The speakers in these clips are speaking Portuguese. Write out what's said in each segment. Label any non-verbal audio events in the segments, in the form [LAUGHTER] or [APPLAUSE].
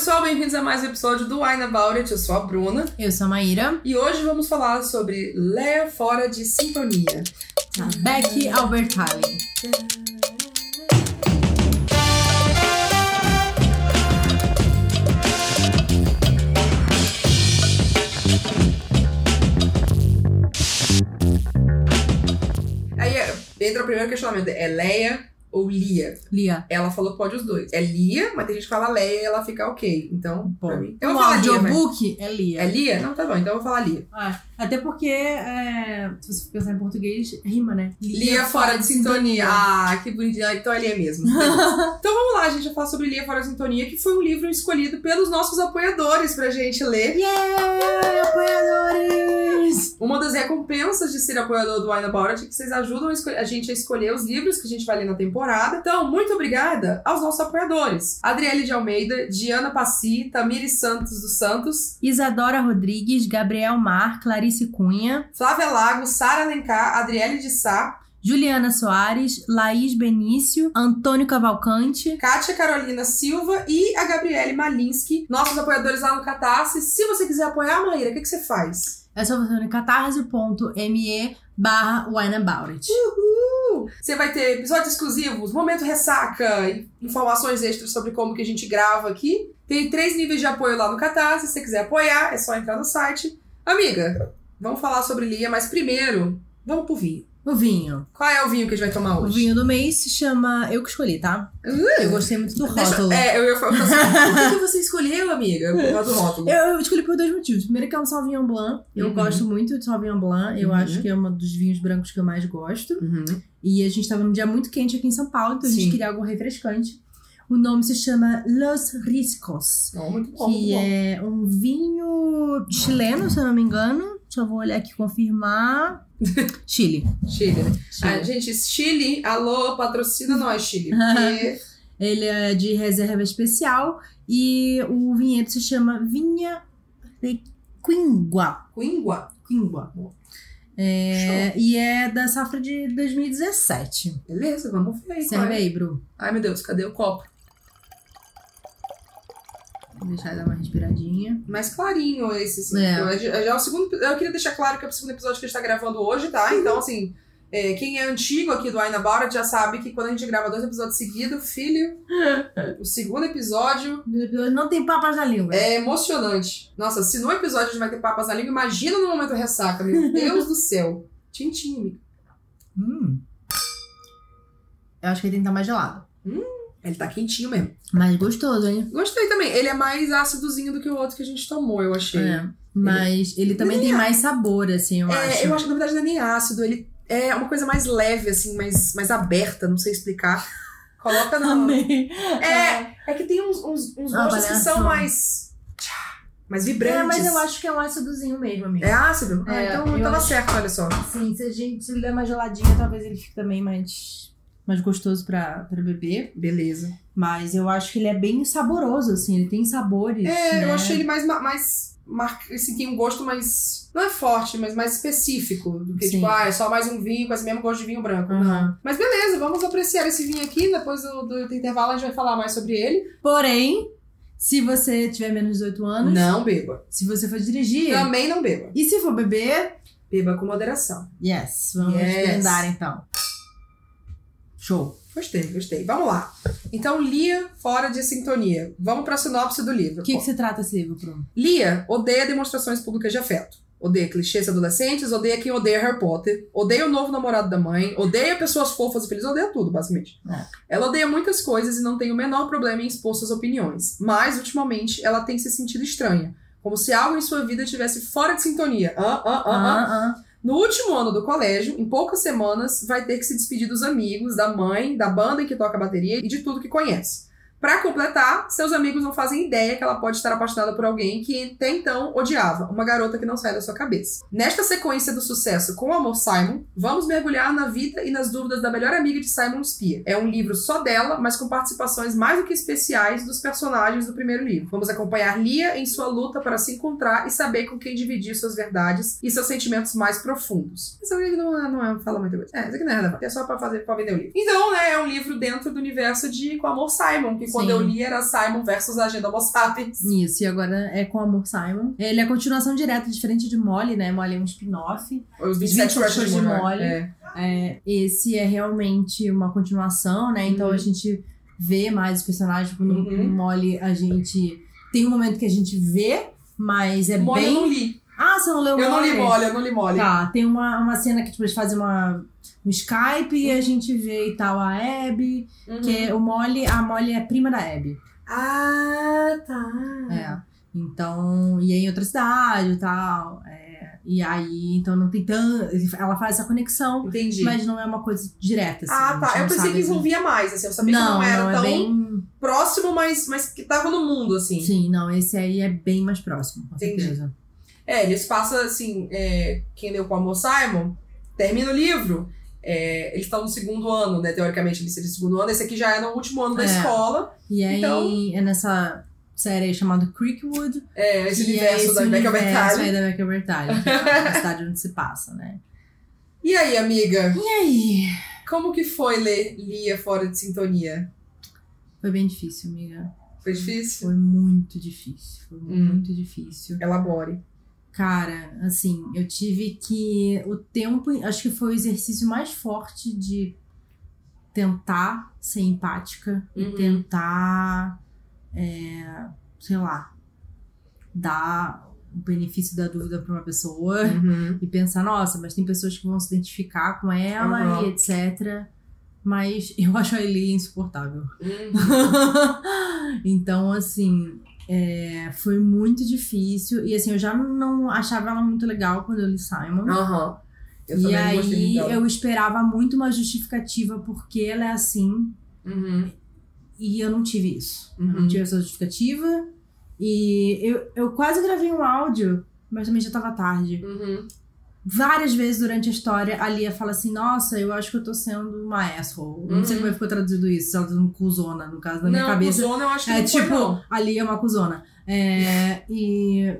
pessoal, bem-vindos a mais um episódio do Wine About It. Eu sou a Bruna Eu sou a Maíra. e hoje vamos falar sobre Leia Fora de Sintonia. A Becky Albertalli. Aí é, entra o primeiro questionamento: é Leia ou Lia? Lia. Ela falou que pode os dois. É Lia, mas tem gente que fala Leia e ela fica ok. Então, pra Bom, mim. Eu o vou falar Lia. audiobook é Lia. É Lia? Não, tá bom. Então eu vou falar Lia. Ah, até porque, é, se você pensar em português, rima, né? Lia fora de sintonia. Ah, que bonitinho. Então é Lia mesmo. [LAUGHS] então vamos lá, a gente vai falar sobre Lia fora de sintonia, que foi um livro escolhido pelos nossos apoiadores pra gente ler. Yeah, apoiadores! Uma das recompensas de ser apoiador do Wine About It é que vocês ajudam a gente a escolher os livros que a gente vai ler na temporada. Então, muito obrigada aos nossos apoiadores. Adriele de Almeida, Diana Passi, Tamires Santos dos Santos, Isadora Rodrigues, Gabriel Mar, Clarice Cunha, Flávia Lago, Sara Alencar, Adriele de Sá, Juliana Soares, Laís Benício, Antônio Cavalcante, Kátia Carolina Silva e a Gabriele Malinsky, nossos apoiadores lá no Catarse. Se você quiser apoiar, Maíra, o que, que você faz? é só você no catarse.me barra wineaboutit. Uh! Você vai ter episódios exclusivos, momento ressaca, informações extras sobre como que a gente grava aqui. Tem três níveis de apoio lá no Catarse. Se você quiser apoiar, é só entrar no site. Amiga, vamos falar sobre Lia, mas primeiro, vamos pro vinho. O vinho. Qual é o vinho que a gente vai tomar O hoje? vinho do mês se chama Eu Que Escolhi, tá? Eu gostei muito do Deixa- rótulo. é, eu ia falar assim, [LAUGHS] por que, você escolheu, amiga? Por causa do rótulo. Eu, eu escolhi por dois motivos. Primeiro que é um Sauvignon Blanc. Eu Uhum. gosto muito de Sauvignon Blanc. Eu Uhum. acho que é um dos vinhos brancos que eu mais gosto. Uhum. E a gente tava num dia muito quente aqui em São Paulo, então a gente queria algo refrescante. O nome se chama Los Riscos. Muito bom, Que é um vinho chileno, se eu não me engano. Deixa eu vou olhar aqui e confirmar. [LAUGHS] Chile. Chile, né? Chile. Ah, gente, Chile, alô, patrocina nós, Chile. [LAUGHS] Porque Ele é de reserva especial e o vinhedo se chama Vinha de Quingua. Quingua. Quingua. É, e é da safra de 2017. Beleza, vamos ver aí. Serve aí, Bru. Ai, meu Deus, cadê o copo? Vou deixar ele dar uma respiradinha. Mais clarinho esse, assim. É. Eu, já é o segundo, eu queria deixar claro que é o segundo episódio que a gente tá gravando hoje, tá? Então, assim, é, quem é antigo aqui do Aina About já sabe que quando a gente grava dois episódios seguidos, filho, o segundo episódio Não tem papas na língua. é emocionante. Nossa, se no episódio a gente vai ter papas na língua, imagina no momento ressaca, meu Deus do céu. [LAUGHS] Tintim. Hum. Eu acho que ele tem que estar mais gelado. Ele tá quentinho mesmo. Mais gostoso, hein? Gostei também. Ele é mais ácidozinho do que o outro que a gente tomou, eu achei. É. Mas ele também Nem tem mais sabor, assim, eu É, acho. eu acho que na verdade não é nem ácido, ele é uma coisa mais leve, assim, mais, mais aberta, não sei explicar. Coloca na. Amei. É, é que tem uns, uns, uns Ah, gostos que são mais. mais vibrantes. É, mas eu acho que é um ácidozinho mesmo, amigo. É ácido? Ah, É, então eu eu tava acho- certo, olha só. Sim, se a gente se ele der mais geladinho, talvez ele fique também mais, mais gostoso pra beber. Beleza. Mas eu acho que ele é bem saboroso, assim, ele tem sabores. É, eu né? achei ele mais. ma- mais mar... assim, tem um gosto mais. Não é forte, mas mais específico. Do que, Sim. tipo, ah, é só mais um vinho com esse mesmo gosto de vinho branco. Não. Uhum. Mas beleza, vamos apreciar esse vinho aqui. Depois do, do intervalo a gente vai falar mais sobre ele. Porém, se você tiver menos de 18 anos, Não beba. se você for dirigir, Também não beba. e se for beber, Beba com moderação. yes, vamos Yes. brindar então. Show. Gostei, gostei. Vamos lá. Então, Lia fora de sintonia. Vamos para a sinopse do livro. O que, que se trata esse livro, Bruno? Lia odeia demonstrações públicas de afeto. Odeia clichês adolescentes, odeia quem odeia Harry Potter, odeia o novo namorado da mãe, odeia pessoas fofas e felizes, odeia tudo, basicamente. É. Ela odeia muitas coisas e não tem o menor problema em expor suas opiniões. Mas, ultimamente, ela tem se sentido estranha. Como se algo em sua vida estivesse fora de sintonia. Ah, ah, ah, ah. ah. No último ano do colégio, em poucas semanas, vai ter que se despedir dos amigos, da mãe, da banda em que toca bateria e de tudo que conhece. Pra completar, seus amigos não fazem ideia que ela pode estar apaixonada por alguém que até então odiava, uma garota que não sai da sua cabeça. Nesta sequência do sucesso com o amor Simon, vamos mergulhar na vida e nas dúvidas da melhor amiga de Simon Spear. É um livro só dela, mas com participações mais do que especiais dos personagens do primeiro livro. Vamos acompanhar Lia em sua luta para se encontrar e saber com quem dividir suas verdades e seus sentimentos mais profundos. Isso aqui não, é- não é, fala muita coisa. É, isso aqui não é. É só pra fazer pra vender o livro. Então, né, é um livro dentro do universo de Com Amor Simon, que quando eu li era Simon versus a Agenda Homo Sapiens. Isso, e agora é com Amor Simon. Ele é a continuação direta, diferente de Molly, né? Molly é um spin-off. Os 27 27 Crushes de Molly. Molly. É. É, esse é realmente uma continuação, né? Então Uhum. a gente vê mais os personagens. Tipo, no Uhum. no Molly, a gente. Tem um momento que a gente vê, mas é Molly bem. eu não li. Ah, você não leu Eu não li Molly, eu não li Molly. Tá, tem uma, uma cena que tipo, eles fazem uma, um Skype e a gente vê e tal a Abby, Uhum. que é o Molly, a Molly é prima da Abby. Ah, tá. É. Então, e é em outra cidade e tal. é, e aí, então não tem tanto. Ela faz essa conexão, Entendi. mas não é uma coisa direta. Assim, ah, tá. Eu pensei que assim. envolvia mais, assim. Eu sabia Não, que não era não, tão é bem. próximo, mas, mas que tava no mundo, assim. Sim, não, esse aí é bem mais próximo, com Entendi. certeza. É, eles passam assim, é, quem leu com o Amor Simon, termina o livro. é, eles estão no segundo ano, né? Teoricamente, eles seriam no segundo ano. Esse aqui já é no último ano da É. escola. E aí Então- é nessa série chamada Creekwood. É, esse universo é esse da Becca universo Bertalli. aí da Becca Bertalli, que é a [LAUGHS] cidade onde se passa, né? E aí, amiga? E aí? Como que foi ler Lia fora de sintonia? Foi bem difícil, amiga. Foi difícil? Foi muito difícil. Foi Hum. muito difícil. Elabore. Cara, assim, eu tive que. O tempo. Acho que foi o exercício mais forte de tentar ser empática e Uhum. tentar. é, sei lá. Dar o benefício da dúvida pra uma pessoa Uhum. e pensar, nossa, mas tem pessoas que vão se identificar com ela Uhum. e etc. Mas eu [LAUGHS] acho a Eli insuportável. Uhum. [LAUGHS] então, assim, é, foi muito difícil. E assim, eu já não achava ela muito legal quando eu li Simon. Aham. Eu e aí eu esperava muito uma justificativa porque ela é assim. Uhum. E eu não tive isso. Eu Uhum. não tive essa justificativa. E eu, eu quase gravei um áudio, mas também já tava tarde. Uhum. Várias vezes durante a história, a Lia fala assim: Nossa, eu acho que eu tô sendo uma asshole. Eu Não sei Uhum. como é que ficou traduzido isso, se ela tá sendo cuzona, no caso da minha não, cabeça. cuzona eu acho que É não foi, tipo, não. a Lia é uma cuzona. É, e,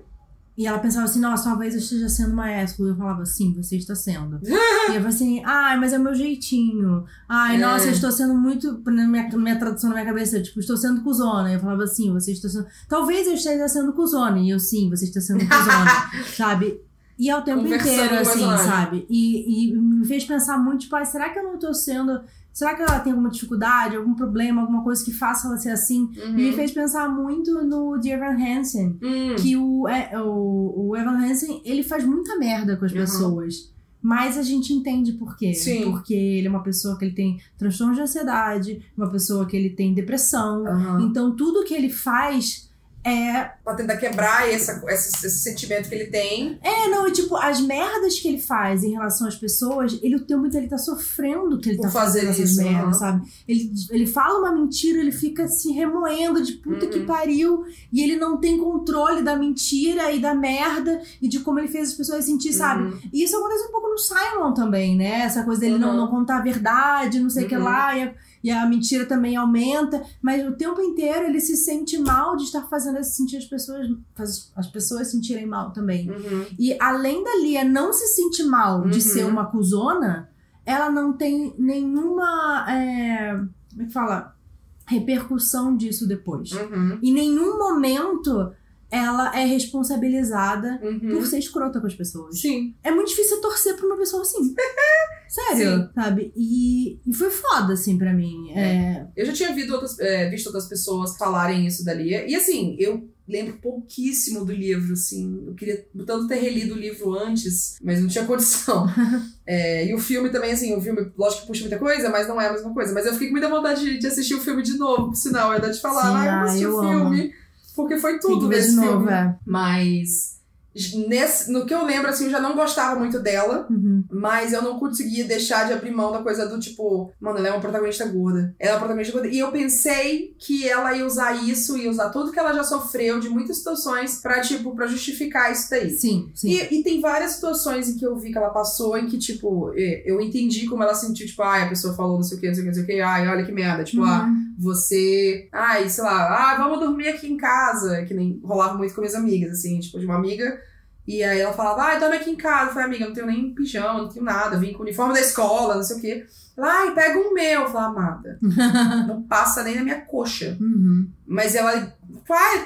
e ela pensava assim: Nossa, talvez eu esteja sendo uma asshole. Eu falava: Sim, você está sendo. [LAUGHS] e eu assim: Ai, mas é o meu jeitinho. Ai, É. nossa, eu estou sendo muito. Na minha, minha tradução na minha cabeça, tipo, estou sendo cuzona. E eu falava assim: Você está sendo. Talvez eu esteja sendo cuzona. E eu, sim, você está sendo cuzona. [LAUGHS] sabe? E ao tempo Conversando inteiro, assim, sabe? E, e me fez pensar muito, tipo, ah, será que eu não tô sendo. Será que ela tem alguma dificuldade, algum problema, alguma coisa que faça ela ser assim? Uhum. E me fez pensar muito no de Evan Hansen. Hum. Que o, é, o, o Evan Hansen, ele faz muita merda com as Uhum. pessoas. Mas a gente entende por quê. Sim. Porque ele é uma pessoa que ele tem transtorno de ansiedade, uma pessoa que ele tem depressão. Então tudo que ele faz é Pra tentar quebrar essa, esse, esse sentimento que ele tem. É, não, e tipo, as merdas que ele faz em relação às pessoas, ele o tempo inteiro ele tá sofrendo que ele Por tá fazer fazendo essas isso, merdas, aham. sabe? Ele, ele fala uma mentira, ele fica se remoendo de puta que Uhum. pariu, e ele não tem controle da mentira e da merda e de como ele fez as pessoas sentir, sabe? Uhum. E isso acontece um pouco no Simon também, né? Essa coisa dele não, Uhum. não contar a verdade, não sei o que Uhum. lá, e a, e a mentira também aumenta, mas o tempo inteiro ele se sente mal de estar fazendo sentir as pessoas, as pessoas sentirem mal também. Uhum. E além da Lia não se sentir mal de Uhum. ser uma cuzona, ela não tem nenhuma. é, como é que fala? Repercussão disso depois. Uhum. Em nenhum momento ela é responsabilizada Uhum. por ser escrota com as pessoas. Sim. É muito difícil torcer pra uma pessoa assim. [LAUGHS] Sério, sabe? E, e foi foda, assim, pra mim. É, Eu já tinha visto outras, é, visto outras pessoas falarem isso da Lia. E assim, eu lembro pouquíssimo do livro, assim. Eu queria tanto ter relido o livro antes, mas não tinha [LAUGHS] condição. É, e o filme também, assim, o filme, lógico que puxa muita coisa, mas não é a mesma coisa. Mas eu fiquei com muita vontade de, de assistir o filme de novo, por sinal. Eu ia dar de falar, Sim, ah, eu assisti o amo. Porque foi tudo ver nesse de novo, filme. é. Mas nesse, no que eu lembro, assim, eu já não gostava muito dela. Uhum. Mas eu não conseguia deixar de abrir mão da coisa do tipo, mano, ela é uma protagonista gorda. Ela é uma protagonista gorda. E eu pensei que ela ia usar isso, ia usar tudo que ela já sofreu de muitas situações pra, tipo, pra justificar isso daí. Sim, sim. E, e tem várias situações em que eu vi que ela passou, em que, tipo, eu entendi como ela sentiu, tipo, ai, a pessoa falou não sei o que, não sei o que, não sei o que, ai, olha que merda. Tipo, ah, Uhum. você. Ai, sei lá, ah, vamos dormir aqui em casa. Que nem rolava muito com minhas amigas, assim, tipo, de uma amiga E aí ela falava, ai, dorme aqui em casa. Eu falei, amiga, eu não tenho nem pijama, não tenho nada. Eu vim com o uniforme da escola, não sei o quê. Ela, ai, pega um meu. Eu falei, amada, [LAUGHS] não passa nem na minha coxa. Uhum. Mas ela,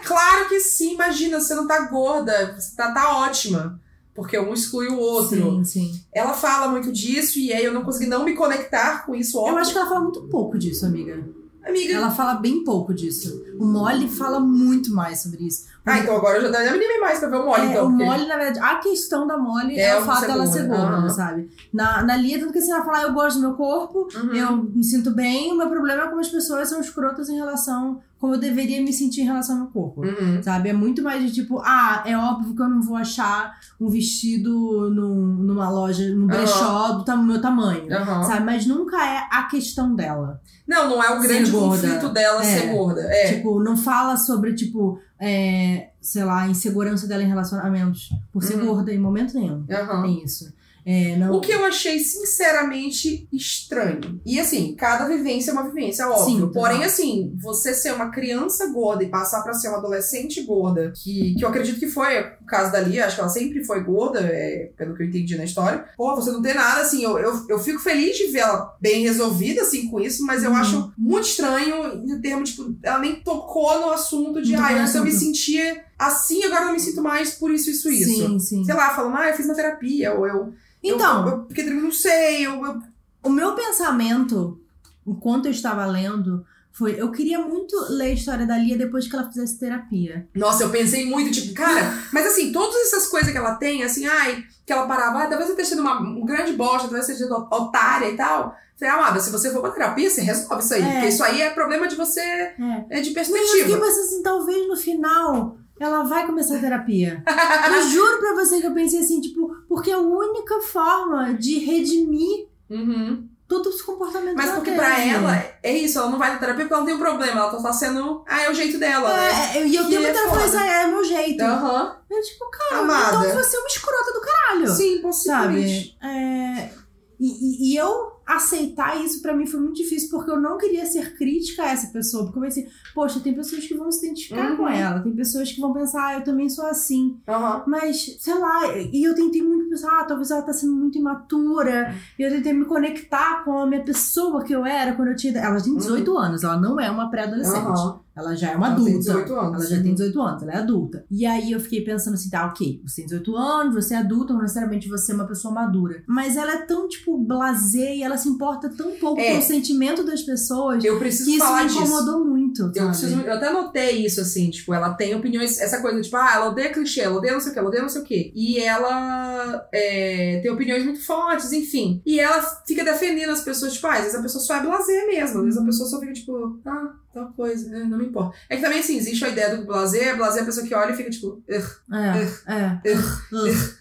claro que sim, imagina, você não tá gorda, você tá, tá ótima. Porque um exclui o outro. Sim, sim. Ela fala muito disso e aí eu não consegui não me conectar com isso, óbvio. Eu acho que ela fala muito pouco disso, amiga. Amiga, Ela fala bem pouco disso. O Molly fala muito mais sobre isso. Ah, então agora eu já me animei mais pra ver o Molly, É, então. o porque- Molly, na verdade, a questão da Molly É é, o fato dela ser gorda. Aham. sabe? Na, na Lia, tudo que assim, ela fala, eu gosto do meu corpo, Uhum. eu me sinto bem, o meu problema é como as pessoas são escrotas em relação, como eu deveria me sentir em relação ao meu corpo. Uhum. Sabe? É muito mais de tipo, ah, é óbvio que eu não vou achar um vestido num- numa loja, num brechó do tam- meu tamanho. Aham. Sabe? Mas nunca é a questão dela. Não, não é o grande conflito dela É. ser gorda. É. Tipo, não fala sobre, tipo, é, sei lá, a insegurança dela em relacionamentos por ser Uhum. gorda em momento nenhum. Aham. Tem isso. É. O que eu achei sinceramente estranho. E assim, cada vivência é uma vivência, óbvio. Sim. Porém, assim, você ser uma criança gorda e passar pra ser uma adolescente gorda, que, que eu acredito que foi o caso da Lia, acho que ela sempre foi gorda, é, pelo que eu entendi na história. Pô, você não tem nada, assim, eu, eu, eu fico feliz de ver ela bem resolvida, assim, com isso, mas eu Uhum. acho muito estranho em termos, tipo, ela nem tocou no assunto de, ah, eu me sentia assim, agora eu não me sinto mais por isso, isso, isso Sim, sim. sei lá, falando, ah, eu fiz uma terapia, ou eu. Então, Eu, eu, porque eu não sei, eu. eu- o meu pensamento, enquanto eu estava lendo, foi: eu queria muito ler a história da Lia depois que ela fizesse terapia. Nossa, eu pensei muito, tipo, cara, mas assim, todas essas coisas que ela tem, assim, ai, que ela parava, ah, talvez eu tenha sido uma um grande bosta, talvez eu tenha sido otária e tal. Falei, amada, se você for pra terapia, você resolve isso aí. É. Porque isso aí é problema de você, É. é de Mas eu fiquei perspectiva. pensando assim, talvez no final ela vai começar a terapia. eu juro pra você que eu pensei assim, tipo, porque é a única forma de redimir Uhum. todo esse comportamento Mas porque pra ela, é isso, ela não vai na terapia porque ela não tem um problema, ela tá só sendo, ah, é o jeito dela, né? É, é, e eu tenho é muita foda. isso, é, é meu jeito. Aham. Eu, tipo, cara, Amada. então você é uma escrota do caralho. Sim, possivelmente. Sabe? É, e, e- e eu aceitar isso pra mim foi muito difícil, porque eu não queria ser crítica a essa pessoa. Porque eu pensei, poxa, tem pessoas que vão se identificar Uhum. com ela, tem pessoas que vão pensar, ah, eu também sou assim. Aham. Mas, sei lá, e eu tentei muito pensar, ah, talvez ela tá sendo muito imatura. E eu tentei me conectar com a minha pessoa que eu era quando eu tinha. Ela tem 18 anos, ela não é uma pré-adolescente. Ela já é uma Ela adulta. tem 18 anos. Ela já tem 18 anos, ela é adulta. E aí eu fiquei pensando assim, tá, ok, você tem 18 anos, você é adulta, não necessariamente você é uma pessoa madura. Mas ela é tão, tipo, blasé e ela se importa tão pouco É. com o sentimento das pessoas Eu preciso que isso falar me disso. incomodou muito. Eu, preciso, eu até notei isso, assim, tipo, ela tem opiniões, essa coisa, tipo, ah, ela odeia clichê, ela odeia não sei o que, ela odeia não sei o que. E ela é, tem opiniões muito fortes, enfim. E ela fica defendendo as pessoas, tipo, ah, às vezes a pessoa só é blazer mesmo, às vezes a pessoa só fica, tipo, ah, tal coisa, né, não me importa. É que também, assim, existe a ideia do blazer, blazer é a pessoa que olha e fica, tipo, É, é.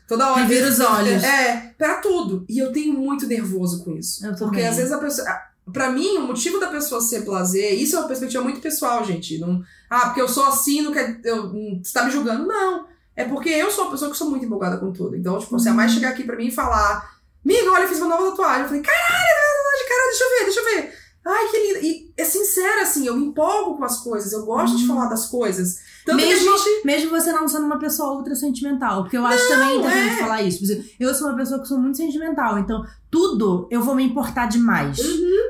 Toda hora. Revira os [LAUGHS] olhos. É, pra tudo. E eu tenho muito nervoso com isso. Eu Porque às vezes a pessoa. Pra mim, o motivo da pessoa ser blazer, isso é uma perspectiva muito pessoal, gente. Não, ah, porque eu sou assim, não quer. Eu, hum, você tá me julgando? Não. É porque eu sou uma pessoa que sou muito empolgada com tudo. Então, tipo, se a mais chegar aqui pra mim e falar, amiga, olha, eu fiz uma nova tatuagem. Eu falei, caralho, caralho, deixa eu ver, deixa eu ver. Ai, que linda. E é sincera, assim, eu me empolgo com as coisas, eu gosto de Hum. falar das coisas. Tanto Mesmo, gente. mesmo você não sendo uma pessoa ultra sentimental. Porque eu acho também interessante é. falar isso. Eu sou uma pessoa que sou muito sentimental. Então, tudo eu vou me importar demais.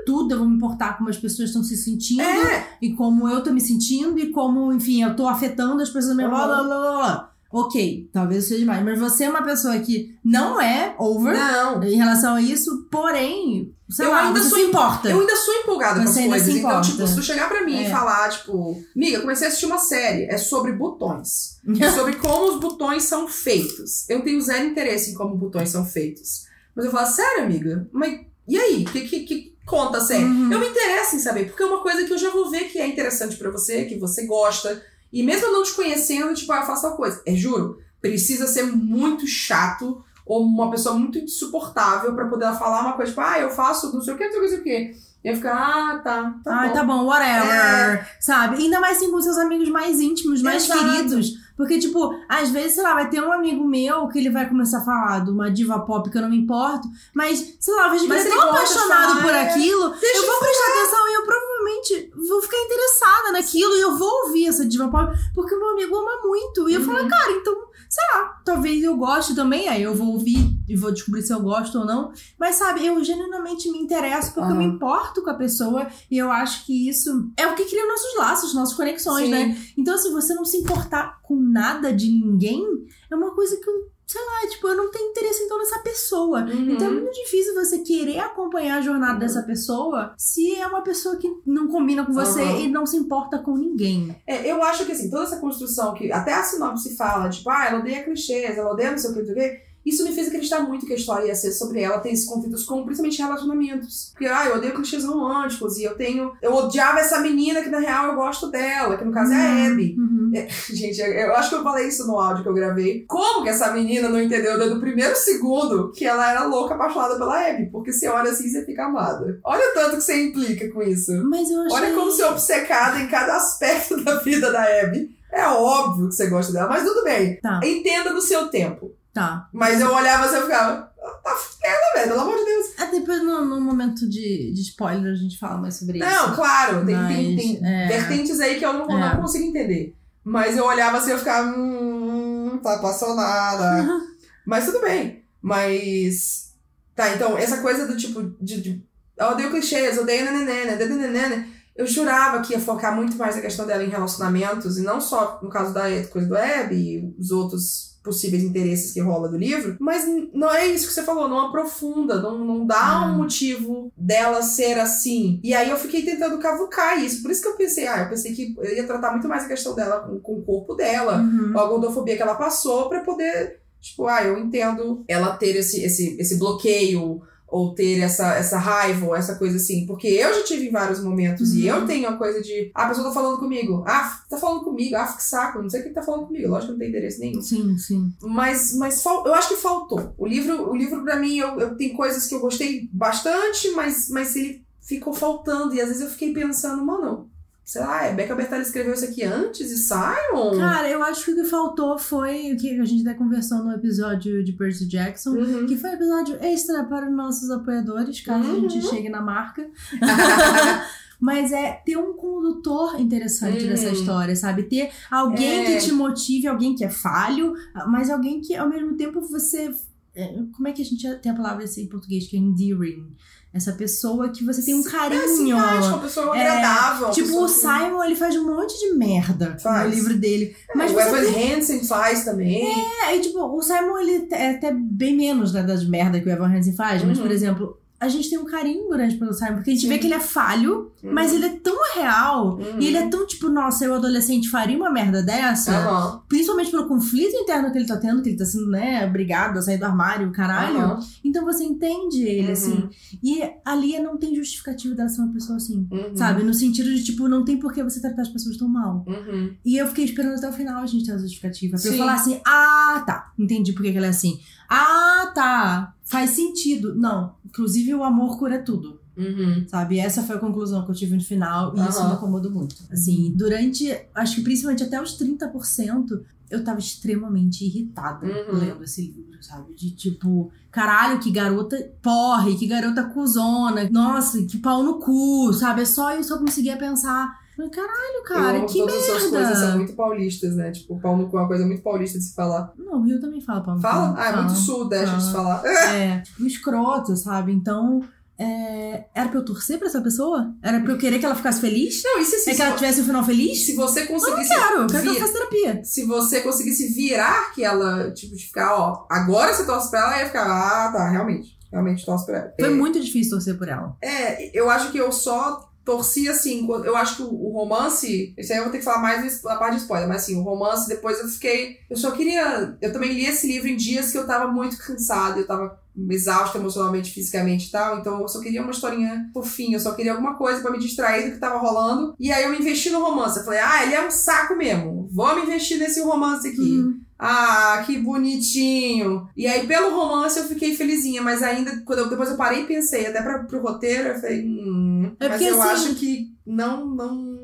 Tudo eu vou me importar como as pessoas estão se sentindo. Uhum. É, E como eu tô me sentindo. E como, enfim, eu tô afetando as pessoas da minha Uhum. Blá, blá, blá, blá. Ok, talvez seja demais. Mas você é uma pessoa que não é over não. em relação a isso. Porém, sei Eu lá, ainda você sou importa. Eu ainda sou empolgada com as Você coisas. Então, tipo, se tu chegar pra mim É. e falar, tipo, amiga, comecei a assistir uma série, é sobre botões. É [LAUGHS] sobre como os botões são feitos. Eu tenho zero interesse em como botões são feitos. Mas eu falo, sério, amiga? Mas e aí? Que, que, que conta sério? Uhum. Eu me interesso em saber, porque é uma coisa que eu já vou ver que é interessante pra você, que você gosta. E mesmo eu não te conhecendo, tipo, ah, eu faço tal coisa. É, juro, precisa ser muito chato ou uma pessoa muito insuportável pra poder falar uma coisa, tipo, ah, eu faço não sei o que, não sei o que, não sei o que. E eu ficar, ah, tá, tá Ai, bom. tá bom, whatever. Sabe? Ainda mais assim com seus amigos mais íntimos, mais Exato. queridos. Porque, tipo, às vezes, sei lá, vai ter um amigo meu que ele vai começar a falar de uma diva pop que eu não me importo, mas, sei lá, eu Mas ele é tão apaixonado por aquilo, Deixa eu vou prestar atenção e eu provavelmente vou ficar interessada naquilo e eu vou ouvir essa diva pop, porque o meu amigo ama muito. E eu Uhum. falo, cara, então, sei lá, talvez eu goste também, aí eu vou ouvir e vou descobrir se eu gosto ou não. Mas, sabe, eu genuinamente me interesso porque eu me importo com a pessoa e eu acho que isso é o que cria nossos laços, nossas conexões, Sim. né? Então, assim, você não se importar com nada de ninguém é uma coisa que eu, sei lá, tipo, eu não tenho interesse então nessa pessoa. Uhum. Então é muito difícil você querer acompanhar a jornada dessa pessoa se é uma pessoa que não combina com você Aham. e não se importa com ninguém. É, eu acho que assim, toda essa construção que até a sinopse fala, tipo, ah, ela odeia clichês, ela odeia não sei o que, não sei o que, isso me fez acreditar muito que a história ia ser sobre ela, tem esses conflitos com principalmente relacionamentos. Porque, ah, eu odeio clichês românticos e eu tenho. Eu odiava essa menina que na real eu gosto dela, que no caso é a Abby. Uhum. [LAUGHS] Gente, eu- eu acho que eu falei isso no áudio que eu gravei. Como que essa menina não entendeu desde o primeiro segundo que ela era louca, apaixonada pela Abby? Porque você olha assim e você fica amada. Olha o tanto que você implica com isso. Mas eu achei... Olha como você é obcecada em cada aspecto [LAUGHS] da vida da Abby. É óbvio que você gosta dela, mas tudo bem. Tá. Entenda no seu tempo. Tá. Mas eu olhava assim e ficava, "Ah, tá fudendo, velho, pelo amor de Deus. Até depois no, no momento de, de spoiler a gente fala mais sobre isso. Não, claro, tem, tem, Mas, tem é. vertentes aí que eu não, É. não consigo entender. Mas eu olhava assim e eu ficava, hum, tá apaixonada. [LAUGHS] Mas tudo bem. Mas. Tá, então, essa coisa do tipo de. de eu odeio clichês, eu odeio nananana, nananana. Eu jurava que ia focar muito mais na questão dela em relacionamentos, e não só no caso da coisa do Web e os outros possíveis interesses que rola do livro, mas não é isso que você falou, não aprofunda, não, não dá um Hum. motivo dela ser assim. E aí eu fiquei tentando cavucar isso, por isso que eu pensei, ah, eu pensei que eu ia tratar muito mais a questão dela com, com o corpo dela, Uhum. a gordofobia que ela passou pra poder, tipo, ah, eu entendo ela ter esse, esse, esse bloqueio ou ter essa, essa raiva ou essa coisa assim, porque eu já tive em vários momentos e Uhum. eu tenho a coisa de, ah, a pessoa tá falando comigo, ah, tá falando comigo, ah, que saco, não sei o que tá falando comigo, lógico que não tem interesse nenhum. Sim, sim. Mas, mas eu acho que faltou. O livro, o livro para mim, eu, eu tem coisas que eu gostei bastante, mas, mas ele ficou faltando. E às vezes eu fiquei pensando, mano, sei lá, é Becca Bertalli escreveu isso aqui antes e Simon? Cara, eu acho que o que faltou foi o que a gente até conversou no episódio de Percy Jackson. Uhum. Que foi um episódio extra para os nossos apoiadores, caso a gente Uhum. chegue na marca. [LAUGHS] Mas é ter um condutor interessante Uhum. dessa história, sabe? Ter alguém É. que te motive, alguém que é falho, mas alguém que ao mesmo tempo você. é, Como é que a gente tem a palavra assim em português? Que é endearing. Essa pessoa que você tem um É carinho. simpático, uma pessoa É, agradável. Tipo, pessoa o que- Simon, ele faz um monte de merda Faz. no livro dele. É, Mas o Evan Hansen faz também. é, e tipo, o Simon, ele é até bem menos, né, das merda que o Evan Hansen faz, mas, Uhum. por exemplo, a gente tem um carinho grande pelo Simon, porque a gente Sim. vê que ele é falho, Uhum. mas ele é tão real, Uhum. e ele é tão, tipo, nossa, eu adolescente faria uma merda dessa, Aham, principalmente pelo conflito interno que ele tá tendo, que ele tá sendo, né, obrigado a sair do armário, caralho. Então você entende ele, Uhum. assim. E a Lia não tem justificativo dela ser uma pessoa assim. uhum, Sabe? No sentido de, tipo, não tem por que você tratar as pessoas tão mal. uhum. E eu fiquei esperando até o final a gente ter a justificativa. Pra eu falar assim, ah, tá. Entendi por que que ela é assim. Ah, tá. Faz sentido. Não. Inclusive, o amor cura tudo. Uhum. Sabe? Essa foi a conclusão que eu tive no final. E isso Aham. me incomodou muito. Assim, durante, acho que principalmente até os 30%, eu tava extremamente irritada Uhum. lendo esse livro, sabe? De tipo, caralho, que garota porre, que garota cuzona, nossa, que pau no cu, sabe? É só isso eu conseguia pensar. Caralho, cara, eu que todas as suas coisas são merda. muito paulistas, né? Tipo, pau no cu é uma coisa muito paulista de se falar. Não, o Rio também fala pau no cu. Fala? Ah, é muito sul, deixa de se fala. falar. [LAUGHS] É, tipo, escroto, sabe? Então, é, era pra eu torcer pra essa pessoa? Era pra eu querer que ela ficasse feliz? Não, se, se, É que ela tivesse um final feliz? se você conseguisse. Claro, eu quero que vir- ela faça terapia. se você conseguisse virar que ela, tipo, de ficar, ó, agora você torce pra ela, ia ficar, ah, tá, realmente. Realmente torce pra ela. Foi é, muito difícil torcer por ela. É, eu acho que eu só torci assim, eu acho que o, romance, isso aí eu vou ter que falar mais da parte de spoiler, mas assim, o romance, depois eu fiquei, eu só queria, eu também li esse livro em dias que eu tava muito cansada, eu tava exausta emocionalmente, fisicamente e tal, então eu só queria uma historinha fofinha, eu só queria alguma coisa pra me distrair do que tava rolando, e aí eu me investi no romance, eu falei, ah, ele é um saco mesmo, vamos investir nesse romance aqui. Uhum. Ah, que bonitinho. E aí, pelo romance, eu fiquei felizinha, mas ainda, quando eu, depois eu parei e pensei, até pra, pro roteiro, eu falei, hum, É mas porque, eu assim- acho que não, não.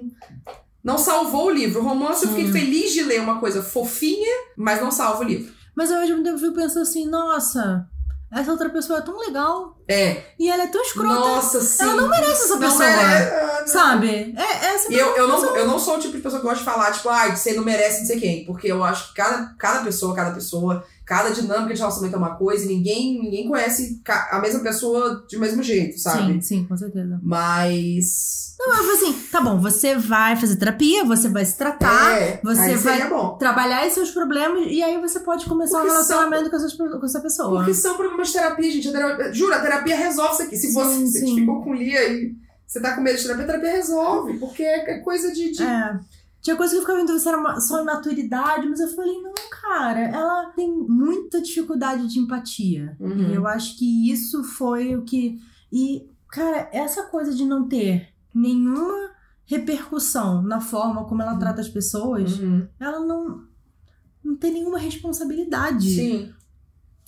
não salvou o livro. O romance eu fiquei Sim. feliz de ler uma coisa fofinha, mas não salva o livro. Mas ao mesmo tempo eu pensando assim, nossa, essa outra pessoa é tão legal. É. E ela é tão escrota. Nossa, sim. Ela não merece essa Não pessoa. merece. Sabe? É, essa E eu, eu, não, eu não sou o tipo de pessoa que gosta de falar, tipo, ai, você não merece não sei quem. Porque eu acho que cada, cada pessoa, cada pessoa, cada dinâmica de relacionamento é uma coisa e ninguém, ninguém conhece a mesma pessoa de mesmo jeito, sabe? Sim, sim, com certeza. Mas. Não, eu assim, tá bom, você vai fazer terapia, você vai se tratar, é, você vai- bom. trabalhar esses seus problemas e aí você pode começar Porque um são- relacionamento com, essas, com essa pessoa. Porque são problemas de terapia, gente. A terapia, juro, a terapia resolve isso aqui. Se Sim, você, sim. ficou com Lia e você tá com medo de terapia, a terapia resolve. Porque é é coisa de. de- É. Tinha coisa que eu ficava vendo se era uma- só imaturidade, mas eu falei, não, cara, ela tem muita dificuldade de empatia. Uhum. E eu acho que isso foi o que. E, cara, essa coisa de não ter nenhuma repercussão na forma como ela trata as pessoas, Uhum. ela não, não tem nenhuma responsabilidade Sim.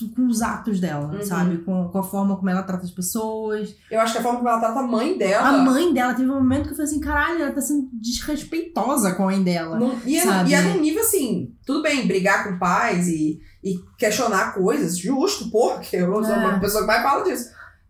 Com os atos dela, Uhum. sabe? Com, com a forma como ela trata as pessoas. Eu acho que a forma como ela trata a mãe dela. A mãe dela teve um momento que eu falei assim: caralho, ela tá sendo desrespeitosa com a mãe dela. Não- e, é, e é num nível assim, tudo bem, brigar com pais e, e questionar coisas, justo, porque eu sou É. uma pessoa que mais fala disso.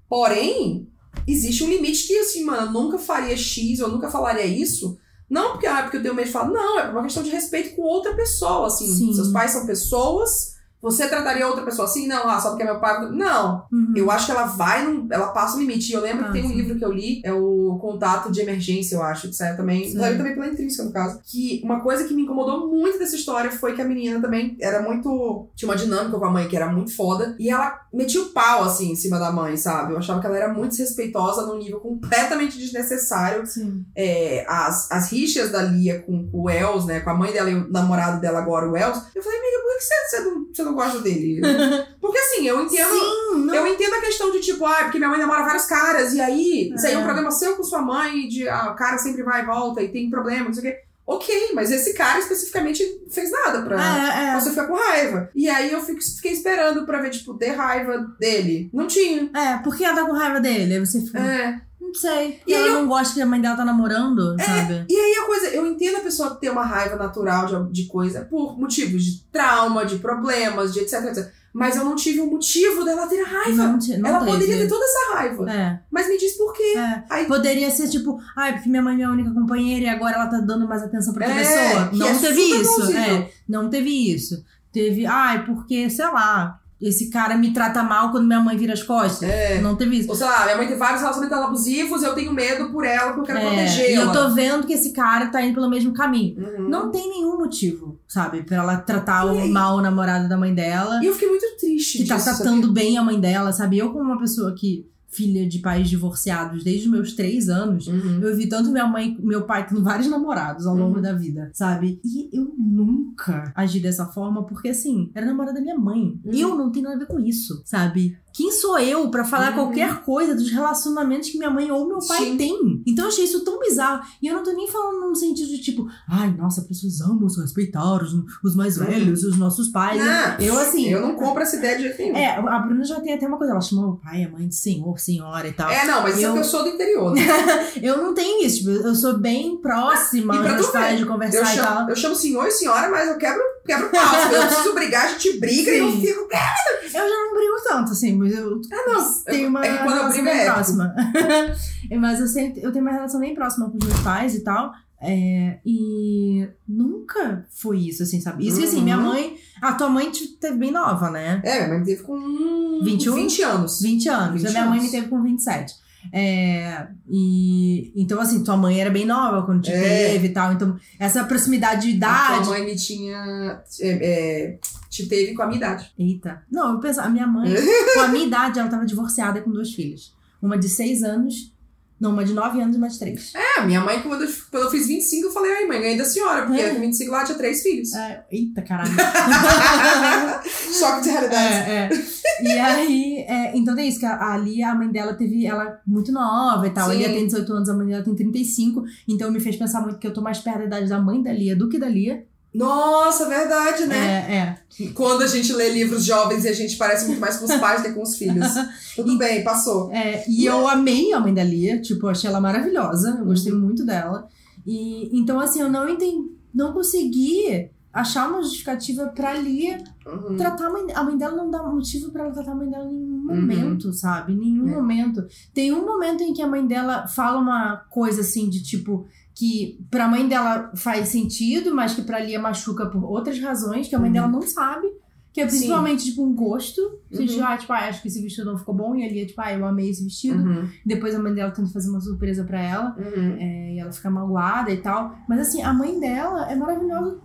Porém, existe um limite que, assim, mano, eu nunca faria X, eu nunca falaria isso. Não porque, ah, porque eu tenho medo de falar, não, é por uma questão de respeito com outra pessoa, assim. Sim. Seus pais são pessoas, você trataria outra pessoa assim? Não, ah, só porque é meu pai. Não. Uhum. Eu acho que ela vai, num, ela passa o limite. E eu lembro Ah, que tem um sim. livro que eu li, é o Contato de Emergência, eu acho, que saiu também. Saiu também pela Intrínseca, no caso. Que uma coisa que me incomodou muito dessa história foi que a menina também era muito. Tinha uma dinâmica com a mãe que era muito foda. E ela metia o pau, assim, em cima da mãe, sabe? Eu achava que ela era muito desrespeitosa num nível completamente desnecessário. Sim. É, as, as rixas da Lia com, com o Els, né? Com a mãe dela e o namorado dela agora, o Els. Eu falei, amiga, por que você, você, não, você não gosta dele? [LAUGHS] Porque assim, eu entendo. Sim. Eu entendo a questão de tipo, ah, porque minha mãe namora vários caras, e aí, isso aí é um É. problema seu com sua mãe, de ah, o cara sempre vai e volta e tem problema, não sei o quê. Ok, mas esse cara especificamente fez nada pra É, é. você ficar com raiva. E aí eu fico- fiquei esperando pra ver, tipo, ter raiva dele. Não tinha. É, por que ela tá com raiva dele? Aí você fica. É. Não sei. E ela não gosta que a mãe dela tá namorando, É. sabe? E aí a coisa, eu entendo a pessoa ter uma raiva natural de, de coisa por motivos de trauma, de problemas, de etc, etc. Mas eu não tive o motivo dela ter raiva. Não, não Ela teve. poderia ter toda essa raiva. É, Mas me diz por quê. é. Aí- Poderia ser tipo, ai, porque minha mãe é minha única companheira e agora ela tá dando mais atenção pra outra É, pessoa. Não é teve isso. É, não teve isso. Teve, ai, porque, sei lá, esse cara me trata mal quando minha mãe vira as costas. É. Não teve isso. Ou sei lá, minha mãe tem vários relacionamentos abusivos, eu tenho medo por ela, porque eu quero É, proteger e eu tô vendo que esse cara tá indo pelo mesmo caminho. Uhum. Não tem nenhum motivo, sabe, pra ela tratar o mal o namorado da mãe dela. E eu fiquei muito triste que tá disso, tratando bem a mãe dela, sabe? Eu, como uma pessoa que, filha de pais divorciados desde os meus três anos? Uhum. eu vi tanto minha mãe, meu pai tendo vários namorados ao longo Uhum. da vida, sabe? E eu nunca agi dessa forma, porque assim, era namorada da minha mãe. Uhum. Eu não tenho nada a ver com isso, sabe? Quem sou eu pra falar Uhum. qualquer coisa dos relacionamentos que minha mãe ou meu pai Sim. tem? Então eu achei isso tão bizarro. E eu não tô nem falando num sentido de tipo, ai, nossa, precisamos respeitar os, os mais Uhum. velhos, os nossos pais. Não, eu assim. Eu não compro essa ideia de jeito nenhum. É, a Bruna já tem até uma coisa, ela chama o pai e a mãe de senhor, senhora e tal. É, não, mas isso é Eu- eu sou do interior. Né? [LAUGHS] Eu não tenho isso, tipo, eu sou bem próxima E pra dos pais de Eu conversar e tal. chamo, eu chamo senhor e senhora, mas eu quebro, quebro pau. Se eu preciso brigar, a gente briga e eu Sim. fico. Eu já não brigo tanto, assim, mas eu Ah, não. tenho uma é quando eu brigo é bem épico. próxima. [LAUGHS] mas eu sempre eu tenho uma relação bem próxima com os meus pais e tal. é, e nunca foi isso, assim, sabe? Isso que assim, Uhum. minha mãe. A tua mãe te teve bem nova, né? É, minha mãe me teve com 21? 20 anos. 20 anos. 20 a minha mãe me anos. teve com 27. É, e então assim, tua mãe era bem nova quando te É. teve e tal. Então, essa proximidade de A idade. tua mãe me tinha. é, é, te teve com a minha idade. Eita. Não, eu penso, a minha mãe, [LAUGHS] com a minha idade, ela tava divorciada com duas filhas. Uma de seis anos, não, uma de nove anos e uma de três. É, minha mãe, quando eu, quando eu fiz 25, eu falei, ai, mãe, ganhei da senhora, porque É. com 25 lá tinha três filhos. É, eita, caralho. [LAUGHS] Choque de realidade. É, é. E aí, é, então tem isso, que a, a Lia, a mãe dela teve ela muito nova e tal. A Sim. Lia tem 18 anos, a mãe dela tem 35. Então me fez pensar muito que eu tô mais perto da idade da mãe da Lia do que da Lia. Nossa, verdade, né? É, é. Quando a gente lê livros jovens e a gente parece muito mais com os pais do que com os filhos. [LAUGHS] Tudo bem, passou. É, e eu amei a mãe da Lia, tipo, achei ela maravilhosa, eu gostei muito dela. E então, assim, eu não entendi, não consegui achar uma justificativa pra Lia Uhum. tratar a mãe, a mãe dela não dá motivo pra ela tratar a mãe dela em nenhum momento, sabe? Em nenhum É. momento. Tem um momento em que a mãe dela fala uma coisa assim de tipo que pra mãe dela faz sentido, mas que pra Lia machuca por outras razões que a mãe Uhum. dela não sabe. Que é Sim. principalmente, tipo, um gosto. Uhum. diz, ah, tipo, ah, acho que esse vestido não ficou bom. E a Lia, tipo, ah, eu amei esse vestido. Uhum. Depois a mãe dela tenta fazer uma surpresa pra ela. Uhum. é, e ela fica magoada e tal. Mas assim, a mãe dela é maravilhosa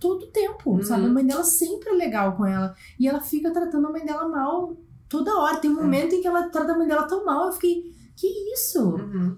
todo o tempo, Uhum. sabe? A mãe dela sempre é legal com ela. E ela fica tratando a mãe dela mal toda hora. É. Tem um momento em que ela trata a mãe dela tão mal. Eu fiquei, que isso? Uhum.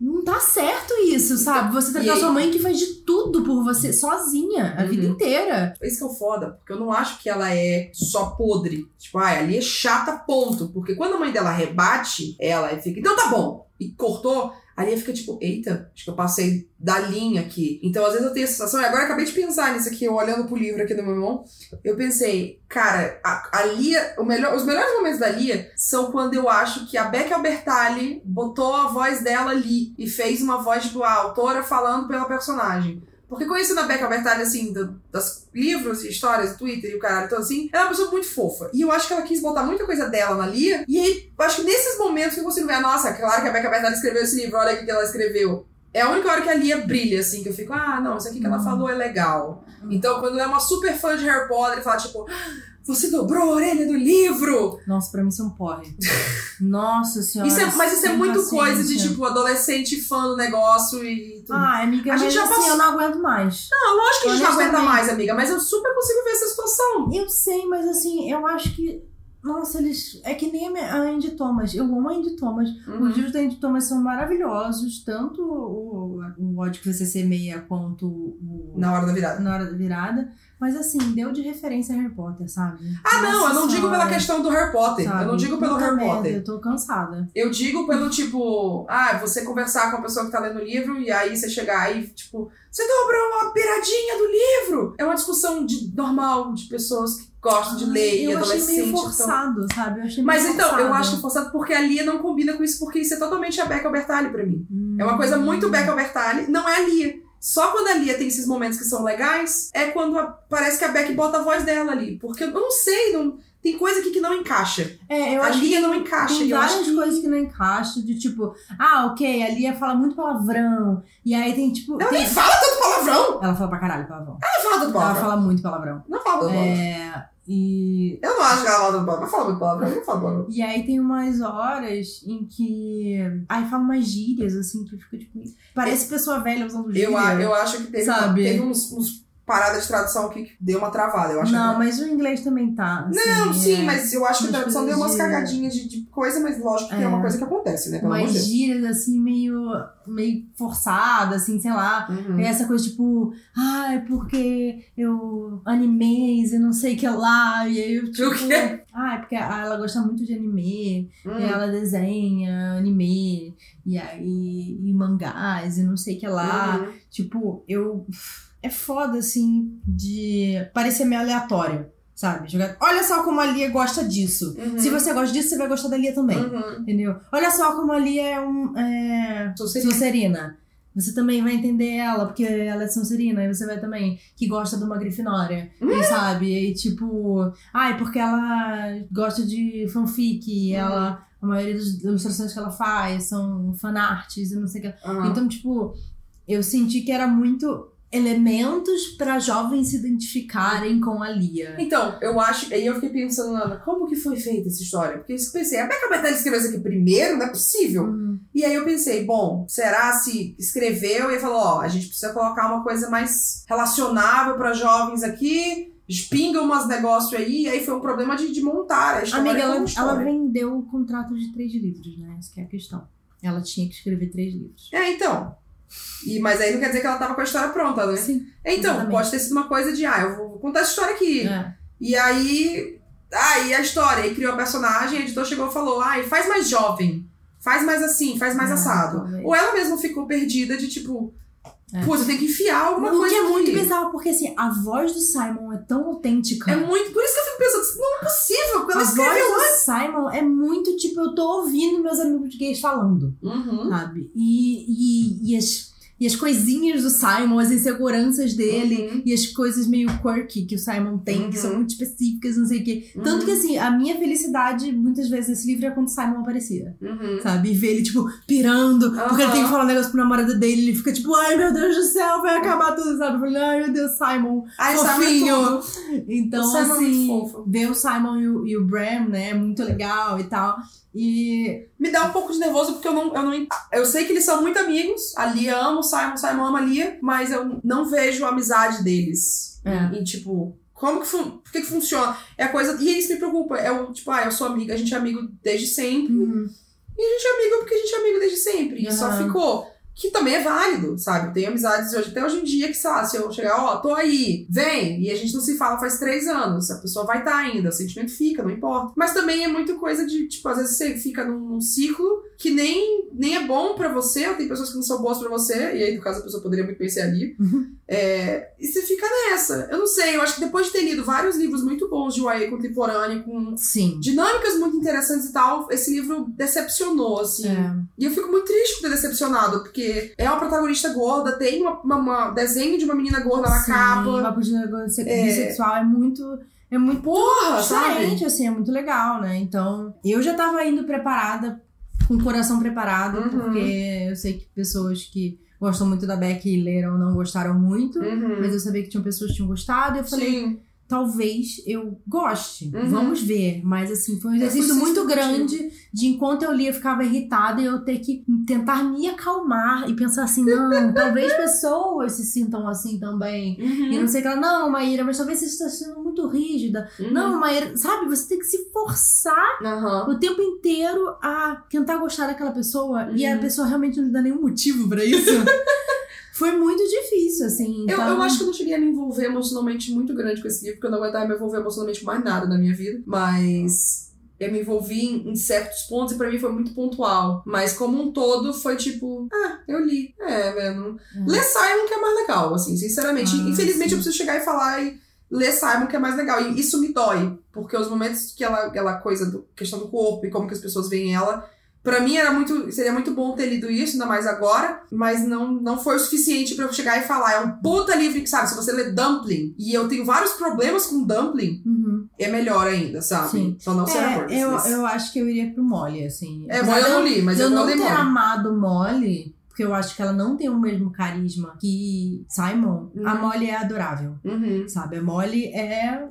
Não tá certo isso, sabe? Você tratar aí- sua mãe que faz de tudo por você, sozinha, a Uhum. vida inteira. Isso que é o foda, porque eu não acho que ela é só podre. Tipo, ah, ali é chata, ponto. Porque quando a mãe dela rebate ela e fica, então tá bom, e cortou, ali fica tipo, eita, acho que eu passei da linha aqui. Então, às vezes eu tenho a sensação, e agora eu acabei de pensar nisso aqui, eu olhando pro livro aqui do meu irmão, eu pensei, cara, a, a Lia, melhor, os melhores momentos da Lia são quando eu acho que a Beck Albertalli botou a voz dela ali e fez uma voz, a autora falando pela personagem. Porque conhecendo a Becca Albertalli, assim, do, das livros e histórias, Twitter e o caralho, então assim, ela é uma pessoa muito fofa. E eu acho que ela quis botar muita coisa dela na Lia. E aí, eu acho que nesses momentos que eu consigo ver, nossa, claro que a Becca Albertalli escreveu esse livro, olha o que ela escreveu. É a única hora que a Lia brilha, assim, que eu fico, ah, não, isso aqui que ela Hum. falou é legal. Hum. Então, quando ela é uma super fã de Harry Potter, e fala, tipo, "Ah, você dobrou a orelha do livro! Nossa, pra mim isso é um porre. Nossa senhora. Isso é- mas isso é muito coisa de, paciência. tipo, adolescente fã do negócio e tudo. Ah, amiga, A gente já assim, passou- eu não aguento mais. Não, lógico que a gente não aguenta mais, amiga, mas eu super consigo ver essa situação. Eu sei, mas assim, eu acho que. Nossa, eles. É que nem a Andy Thomas. Eu amo a Andy Thomas. Uhum. Os livros da Andy Thomas são maravilhosos. Tanto o, o ódio que você semeia quanto o. Na hora da virada. na hora da virada. Mas assim, deu de referência a Harry Potter, sabe? Ah, não, Nossa eu não digo pela questão do Harry Potter. sabe? Eu não digo pelo Puta Harry merda, Potter. Eu tô cansada. Eu digo pelo tipo, ah, você conversar com a pessoa que tá lendo o livro e aí você chegar e, tipo, você dobrou uma piradinha do livro. É uma discussão de, normal de pessoas que gostam de ler e eu achei adolescente. meio então- forçado, sabe? Eu achei meio Mas então, eu forçado. acho forçado porque a Lia não combina com isso, porque isso é totalmente a Becca Albertalli pra mim. Hum. É uma coisa muito Becca Albertalli, não é a Lia. Só quando a Lia tem esses momentos que são legais, é quando a- parece que a Beck bota a voz dela ali. Porque eu não sei, não, tem coisa aqui que não encaixa. É, eu a acho Lia que não encaixa. Tem e várias que... coisas que não encaixam, de tipo, ah, ok, a Lia fala muito palavrão. E aí tem tipo. Ela tem- nem fala tanto palavrão. Ela fala pra caralho palavrão. Ela fala tanto Ela palavrão. fala muito palavrão. Não fala tanto palavrão. É. E. Eu não acho que ela fala palavrão. Ela fala muito palavrão. Não fala palavrão. E aí tem umas horas em que. Aí fala umas gírias, assim, que fica tipo. Parece pessoa velha usando gíria. Eu, eu acho que teve, Sabe? teve uns, uns paradas de tradução aqui que deu uma travada. Eu acho Não, que... mas o inglês também tá. assim, Não, sim, é. mas eu acho que a tradução deu umas cagadinhas de, de coisa, mas lógico que é. É. uma coisa que acontece, né? Pelo Umas gírias, assim, meio, meio forçada, assim, sei lá. Uhum. É essa coisa tipo, ah, é porque eu animes e não sei o que lá. E aí eu, tipo. quê? Ah, é porque ela gosta muito de anime. Hum. E ela desenha anime. E aí. E mangás e não sei o que lá. Uhum. Tipo, eu. É foda, assim, de parecer meio aleatório, sabe? Jogar. Olha só como a Lia gosta disso. Uhum. Se você gosta disso, você vai gostar da Lia também. Uhum. Entendeu? Olha só como a Lia é um. É... Sonserina. Sonserina. Você também vai entender ela, porque ela é Sonserina, e você vai também, que gosta de uma Grifinória, e sabe? E tipo, ai, porque ela gosta de fanfic, Uhum. ela, a maioria das ilustrações que ela faz são fanarts e não sei o que. Uhum. Então, tipo, eu senti que era muito elementos pra jovens se identificarem com a Lia. Então, eu acho. Aí eu fiquei pensando, Ana, como que foi feita essa história? Porque eu pensei, a Becca Bettelli escreveu isso aqui primeiro? Não é possível. Hum, E aí eu pensei, bom, será se escreveu e falou, ó, a gente precisa colocar uma coisa mais relacionável pra jovens aqui, espinga umas negócios aí, e aí foi um problema de, de montar a história. Amiga, ela, ela vendeu o contrato de três livros, né? Essa que é a questão. Ela tinha que escrever três livros. É, então. E, mas aí não quer dizer que ela tava com a história pronta, né? Sim. Então, exatamente. pode ter sido uma coisa de, ah, eu vou contar essa história aqui. É. E aí. Ah, e a história? Aí criou a personagem, a editor chegou e falou: ai, faz mais jovem. Faz mais assim, faz mais Ah, assado. talvez. Ou ela mesma ficou perdida de tipo. É. Putz, eu tenho que enfiar alguma o coisa. que é muito aqui. bizarro, porque assim, a voz do Simon é tão autêntica. É muito. Por isso que eu fico pensando, não é possível, porque a ela escreveu voz do Simon é muito tipo, eu tô ouvindo meus amigos gays falando, Uhum. sabe? E, e, e as, e as coisinhas do Simon, as inseguranças dele Uhum. e as coisas meio quirky que o Simon tem, que Uhum. são muito específicas, não sei o quê. Tanto Uhum. que, assim, a minha felicidade, muitas vezes, nesse livro é quando o Simon aparecia. Uhum. Sabe? E ver ele, tipo, pirando, porque ele tem que falar um negócio pro namorado dele, ele fica tipo, ai meu Deus do céu, vai acabar tudo, sabe? Eu falei, ai meu Deus, Simon. Ai, sabe Fofinho. Então, Simon é muito assim, fofo. ver o Simon e o, e o Bram, né, é muito legal e tal. E. Me dá um pouco de nervoso porque eu não, eu não. Eu sei que eles são muito amigos. A Lia ama o Simon, o Simon ama a Lia, mas eu não vejo a amizade deles. É. Em, tipo. Como que, fun por que, que funciona? É a coisa. E isso me preocupa. É o tipo, ah, eu sou amiga, a gente é amigo desde sempre. E a gente é amigo porque a gente é amigo desde sempre. E só ficou. Que também é válido, sabe? Tem amizades hoje, até hoje em dia que, sei lá, se eu chegar, ó, tô aí, vem, e a gente não se fala faz três anos, a pessoa vai estar ainda, o sentimento fica, não importa. Mas também é muito coisa de, tipo, às vezes você fica num, num ciclo que nem, nem é bom pra você, ou tem pessoas que não são boas pra você, e aí, no caso, a pessoa poderia muito pensar ali. Uhum. É, e você fica nessa. Eu não sei, eu acho que depois de ter lido vários livros muito bons de YA contemporâneo, com Sim. dinâmicas muito interessantes e tal, esse livro decepcionou, assim. É. E eu fico muito triste por ter decepcionado, porque é uma protagonista gorda, tem uma, uma- uma desenho de uma menina gorda na Sim, capa. uma postura se- É. bissexual é muito. É muito Porra, sabe? diferente, assim, é muito legal, né? Então, eu já tava indo preparada, com o coração preparado, Uhum. porque eu sei que pessoas que gostam muito da Beck e leram não gostaram muito. Uhum. Mas eu sabia que tinham pessoas que tinham gostado, e eu falei, Sim. Talvez eu goste. Uhum. Vamos ver. Mas assim, foi um exercício muito grande de enquanto eu lia, eu ficava irritada e eu ter que tentar me acalmar e pensar assim, não, [LAUGHS] talvez pessoas se sintam assim também. E Uhum. não sei o que ela, não, Maíra, mas talvez você está sendo muito rígida. Uhum. Não, Maíra, sabe, você tem que se forçar o tempo inteiro a tentar gostar daquela pessoa e a Uhum. pessoa realmente não dá nenhum motivo pra isso. [LAUGHS] Foi muito difícil, assim. Eu, Então... eu acho que eu não cheguei a me envolver emocionalmente muito grande com esse livro, porque eu não aguentava me envolver emocionalmente mais nada na minha vida. Mas eu me envolvi em, em certos pontos e pra mim foi muito pontual. Mas como um todo foi tipo, ah, eu li. É, velho. É. Lê Simon que é mais legal, assim, sinceramente. Ah, Infelizmente sim. eu preciso chegar e falar e ler Simon que é mais legal. E isso me dói, porque os momentos que ela, aquela coisa, do, questão do corpo e como que as pessoas veem ela. Pra mim era muito, seria muito bom ter lido isso, ainda mais agora, mas não, não foi o suficiente pra eu chegar e falar. É um puta livro que, sabe, se você lê Dumpling, e eu tenho vários problemas com Dumpling, Uhum. é melhor ainda, sabe? Sim. Só não Sarah É, Burns, eu, mas- eu acho que eu iria pro Molly, assim. É, bom, eu não li, mas eu, eu não não li ter Molly. amado Molly, porque eu acho que ela não tem o mesmo carisma que Simon, a Uhum. Molly é adorável, Uhum. sabe? A Molly é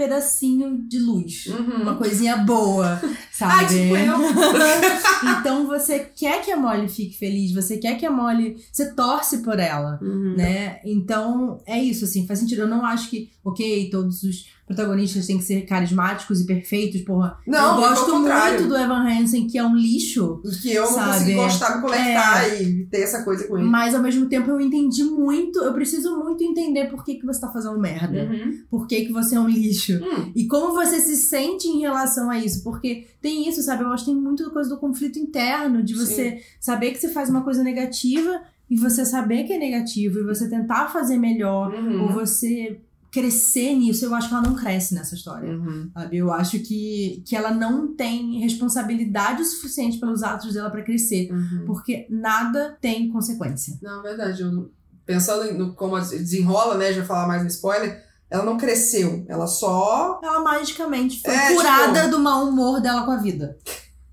pedacinho de luz. Uhum. Uma coisinha boa, [LAUGHS] sabe? Ai, tipo eu. [LAUGHS] então você quer que a Molly fique feliz, você quer que a Molly. Você torce por ela Uhum. né? Então, é isso, assim, faz sentido. Eu não acho que, ok, todos os protagonistas têm que ser carismáticos e perfeitos, porra. Não, eu gosto muito do Evan Hansen, que é um lixo, Que eu não Sabe? consegui gostar, me conectar e ter essa coisa com ele. mas ao mesmo tempo eu entendi muito, eu preciso muito entender por que, que você tá fazendo merda. Uhum. Por que, que você é um lixo. Hum. E como você se sente em relação a isso? Porque tem isso, sabe? Eu acho que tem muito coisa do conflito interno, de você saber que você faz uma coisa negativa e você saber que é negativo e você tentar fazer melhor. Uhum. ou você crescer nisso, eu acho que ela não cresce nessa história. Uhum. Sabe? Eu acho que, que ela não tem responsabilidade o suficiente pelos atos dela pra crescer. Uhum. Porque nada tem consequência. Não, é verdade. Eu, pensando em no, como desenrola, né? Já falar mais no spoiler, ela não cresceu. Ela só. Ela magicamente foi É, curada do mau humor dela com a vida.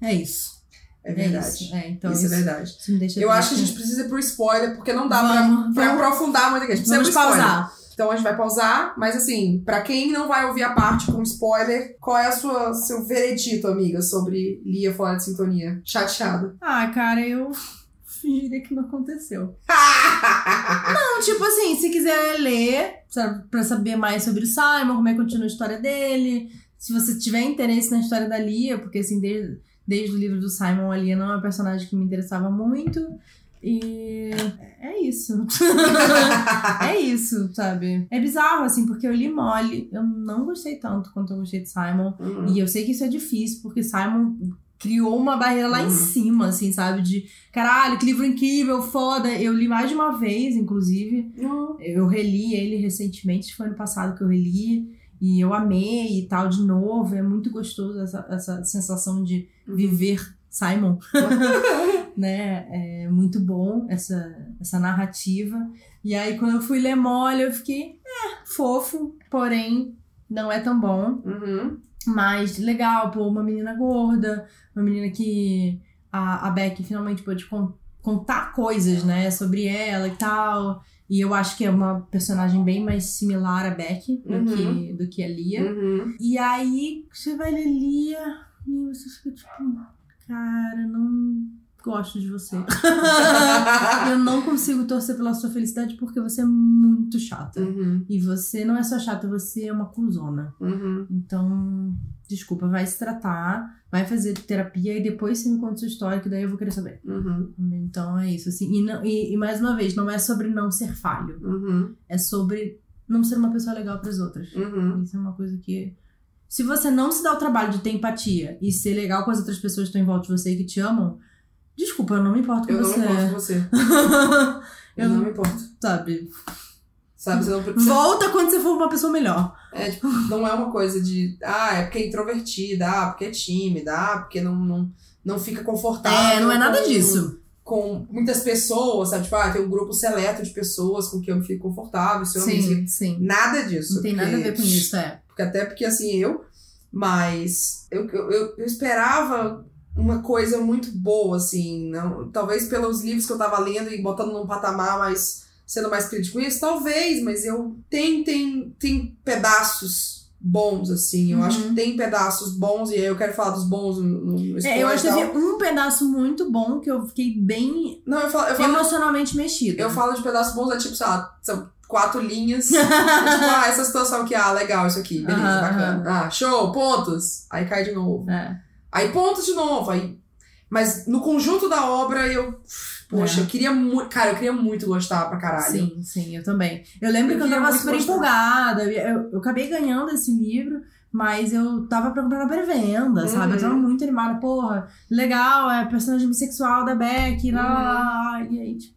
É isso. É É verdade. isso. É, então isso, isso, é verdade. isso me deixa Eu acho que a gente precisa ir pro spoiler, porque não dá Vamos, pra, pra vamos. aprofundar muito aqui. A gente precisa Vamos pro spoiler. Então a gente vai pausar, mas assim, pra quem não vai ouvir a parte com spoiler, qual é a sua seu veredito, amiga, sobre Lia fora de sintonia? Chateada. Ah, cara, eu [LAUGHS] fingiria que não aconteceu. [LAUGHS] Não, tipo assim, se quiser ler, pra saber mais sobre o Simon, como é que continua a história dele, se você tiver interesse na história da Lia, porque assim, desde, desde o livro do Simon, a Lia não é uma personagem que me interessava muito. E é isso. [LAUGHS] é isso, sabe? É bizarro, assim, porque eu li Molly, eu não gostei tanto quanto eu gostei de Simon. Uhum. E eu sei que isso é difícil, porque Simon criou uma barreira lá em Uhum. cima, assim, sabe? De caralho, que livro incrível, foda. Eu li mais de uma vez, inclusive. Uhum. Eu reli ele recentemente, foi ano passado que eu reli. E eu amei e tal, de novo. É muito gostoso essa, essa sensação de Uhum. viver Simon, [LAUGHS] né? É muito bom essa, essa narrativa. E aí, quando eu fui ler mole, eu fiquei, é, fofo, porém, não é tão bom. Uhum. Mas legal, pô, uma menina gorda, uma menina que a, a Beck finalmente pôde con- contar coisas, né, sobre ela e tal. E eu acho que é uma personagem bem mais similar a Beck do, Uhum. que, do que a Lia. Uhum. E aí, você vai ler Lia e você fica tipo, cara, não gosto de você. [LAUGHS] eu não consigo torcer pela sua felicidade porque você é muito chata. Uhum. E você não é só chata, você é uma cuzona. Uhum. Então, desculpa, vai se tratar, vai fazer terapia e depois você me conta sua história, que daí eu vou querer saber. Uhum. Então é isso, assim. E, não- e- e mais uma vez, não é sobre não ser falho, Uhum. é sobre não ser uma pessoa legal para as outras. Uhum. Isso é uma coisa que. Se você não se dá o trabalho de ter empatia e ser legal com as outras pessoas que estão em volta de você e que te amam, desculpa, eu não me importo com Eu não você. me importo com você. [LAUGHS] Eu Eu não não- me importo. Sabe? Sabe? Você não precisa. Volta quando você for uma pessoa melhor. É, tipo, não é uma coisa de. Ah, é porque é introvertida, ah, porque é tímida, ah, porque não, não, não fica confortável. É, não é nada com- disso. Com muitas pessoas, sabe? Tipo, ah, tem um grupo seleto de pessoas com quem eu me fico confortável, se eu não me Sim, sim. Nada disso. Não tem nada a porque- ver com isso, é. Porque até porque assim, eu. Mas eu, eu, eu, esperava uma coisa muito boa, assim. Não, talvez pelos livros que eu tava lendo e botando num patamar mais. sendo mais crítico com isso, talvez, mas eu. Tem, tem, tem pedaços bons, assim. Eu Uhum. acho que tem pedaços bons, e aí eu quero falar dos bons no, no É, eu acho que teve um pedaço muito bom que eu fiquei bem Não, eu falo, eu falo, emocionalmente mexida. eu falo de pedaços bons, é tipo, sei lá, quatro linhas. [LAUGHS] Tipo, ah, essa situação aqui, ah, legal isso aqui, beleza, bacana. Ah, show, pontos. Aí cai de novo. É. Aí pontos de novo. Aí... Mas no conjunto da obra, eu. Poxa, É. eu queria muito. Cara, eu queria muito gostar pra caralho. Sim, sim, eu também. Eu lembro Eu que eu tava super gostar. empolgada. Eu, eu acabei ganhando esse livro, mas eu tava pra comprar na pré-venda, sabe? Eu tava Uhum. muito animada. Porra, legal, é personagem bissexual da Beck, lá, lá, lá. E aí, tipo,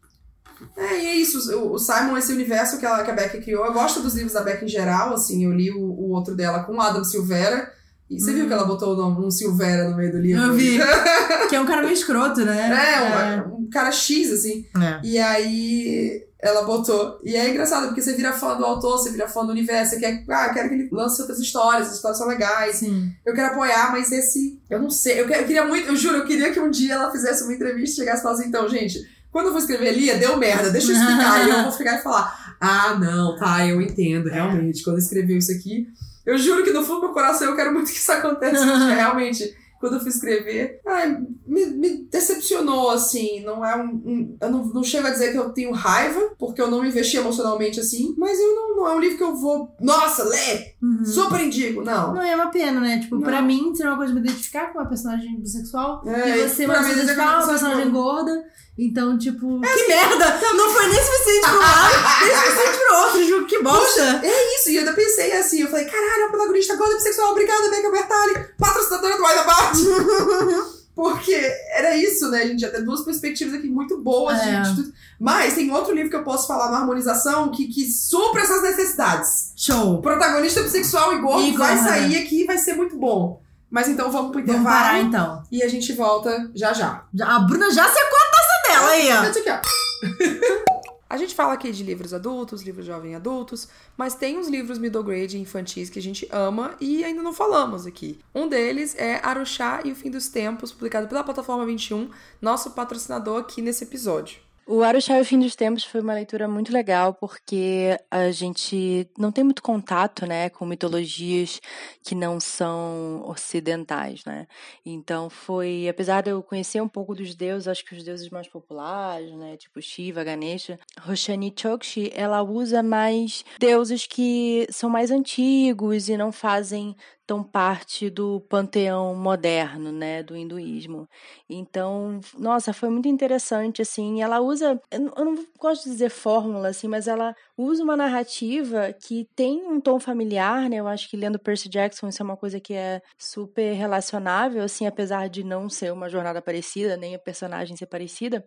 É, e é isso. O, Simon, esse universo que, ela, que a Beck criou. Eu gosto dos livros da Beck em geral, assim. Eu li o, o outro dela com o Adam Silveira. E você Hum. viu que ela botou o nome, um Silveira no meio do livro? Eu vi. [LAUGHS] que é um cara meio escroto, né? É, um, um cara X, assim. É. E aí ela botou. E é engraçado, porque você vira fã do autor, você vira fã do universo, você quer. Ah, eu quero que ele lance outras histórias, as histórias são legais. Sim. Eu quero apoiar, mas esse. Eu não sei. Eu, que- eu queria muito. Eu juro, eu queria que um dia ela fizesse uma entrevista e chegasse e falasse: então, gente, quando eu vou escrever Lia, deu merda, deixa eu explicar. [LAUGHS] e eu vou ficar e falar: ah, não, tá, eu entendo, realmente. Quando escreveu isso aqui. Eu juro que no fundo do meu coração eu quero muito que isso aconteça. porque [LAUGHS] realmente, quando eu fui escrever, ai, me, me decepcionou, assim. Não é um. um- eu não, não chego a dizer que eu tenho raiva, porque eu não me investi emocionalmente assim, mas eu não, não é um livro que eu vou. Nossa, lê! Uhum. Super indico! Não. Não é uma pena, né? Tipo, Não. pra mim, seria uma coisa de me identificar com uma personagem bissexual. É, e você, uma mim, pessoa eu uma personagem gorda. Então, tipo, que merda! Não foi nem suficiente pro lado, [LAUGHS] nem suficiente pro outro, Ju, que bosta! Isso, e eu ainda pensei assim, eu falei, caralho, a protagonista gorda bissexual, obrigada, Becca Bertali, patrocinadora do Aida Bart. [LAUGHS] Porque era isso, né? A gente já tem duas perspectivas aqui muito boas. É. de. Mas tem outro livro que eu posso falar na harmonização que, que supra essas necessidades. Show! Protagonista bissexual e gordo E vai sair aqui e vai ser muito bom. Mas então vamos pro Vamos parar intervalo então. e a gente volta já já. Já- A Bruna já secou a aí, ó. Mete aqui, ó. [LAUGHS] A gente fala aqui de livros adultos, livros jovem adultos, mas tem uns livros middle grade e infantis que a gente ama e ainda não falamos aqui. Um deles é Aruxá e o Fim dos Tempos, publicado pela plataforma 21, nosso patrocinador aqui nesse episódio. O Aruxá e o Fim dos Tempos foi uma leitura muito legal porque a gente não tem muito contato, né, com mitologias que não são ocidentais, né? Então foi, apesar de eu conhecer um pouco dos deuses, acho que os deuses mais populares, né, tipo Shiva, Ganesha, Roshani Chokshi, ela usa mais deuses que são mais antigos e não fazem tão parte do panteão moderno, né, do hinduísmo. Então, nossa, foi muito interessante, assim, ela usa, eu não- gosto de dizer fórmula, assim, mas ela usa uma narrativa que tem um tom familiar, né, eu acho que lendo Percy Jackson isso é uma coisa que é super relacionável, assim, apesar de não ser uma jornada parecida, nem a personagem ser parecida,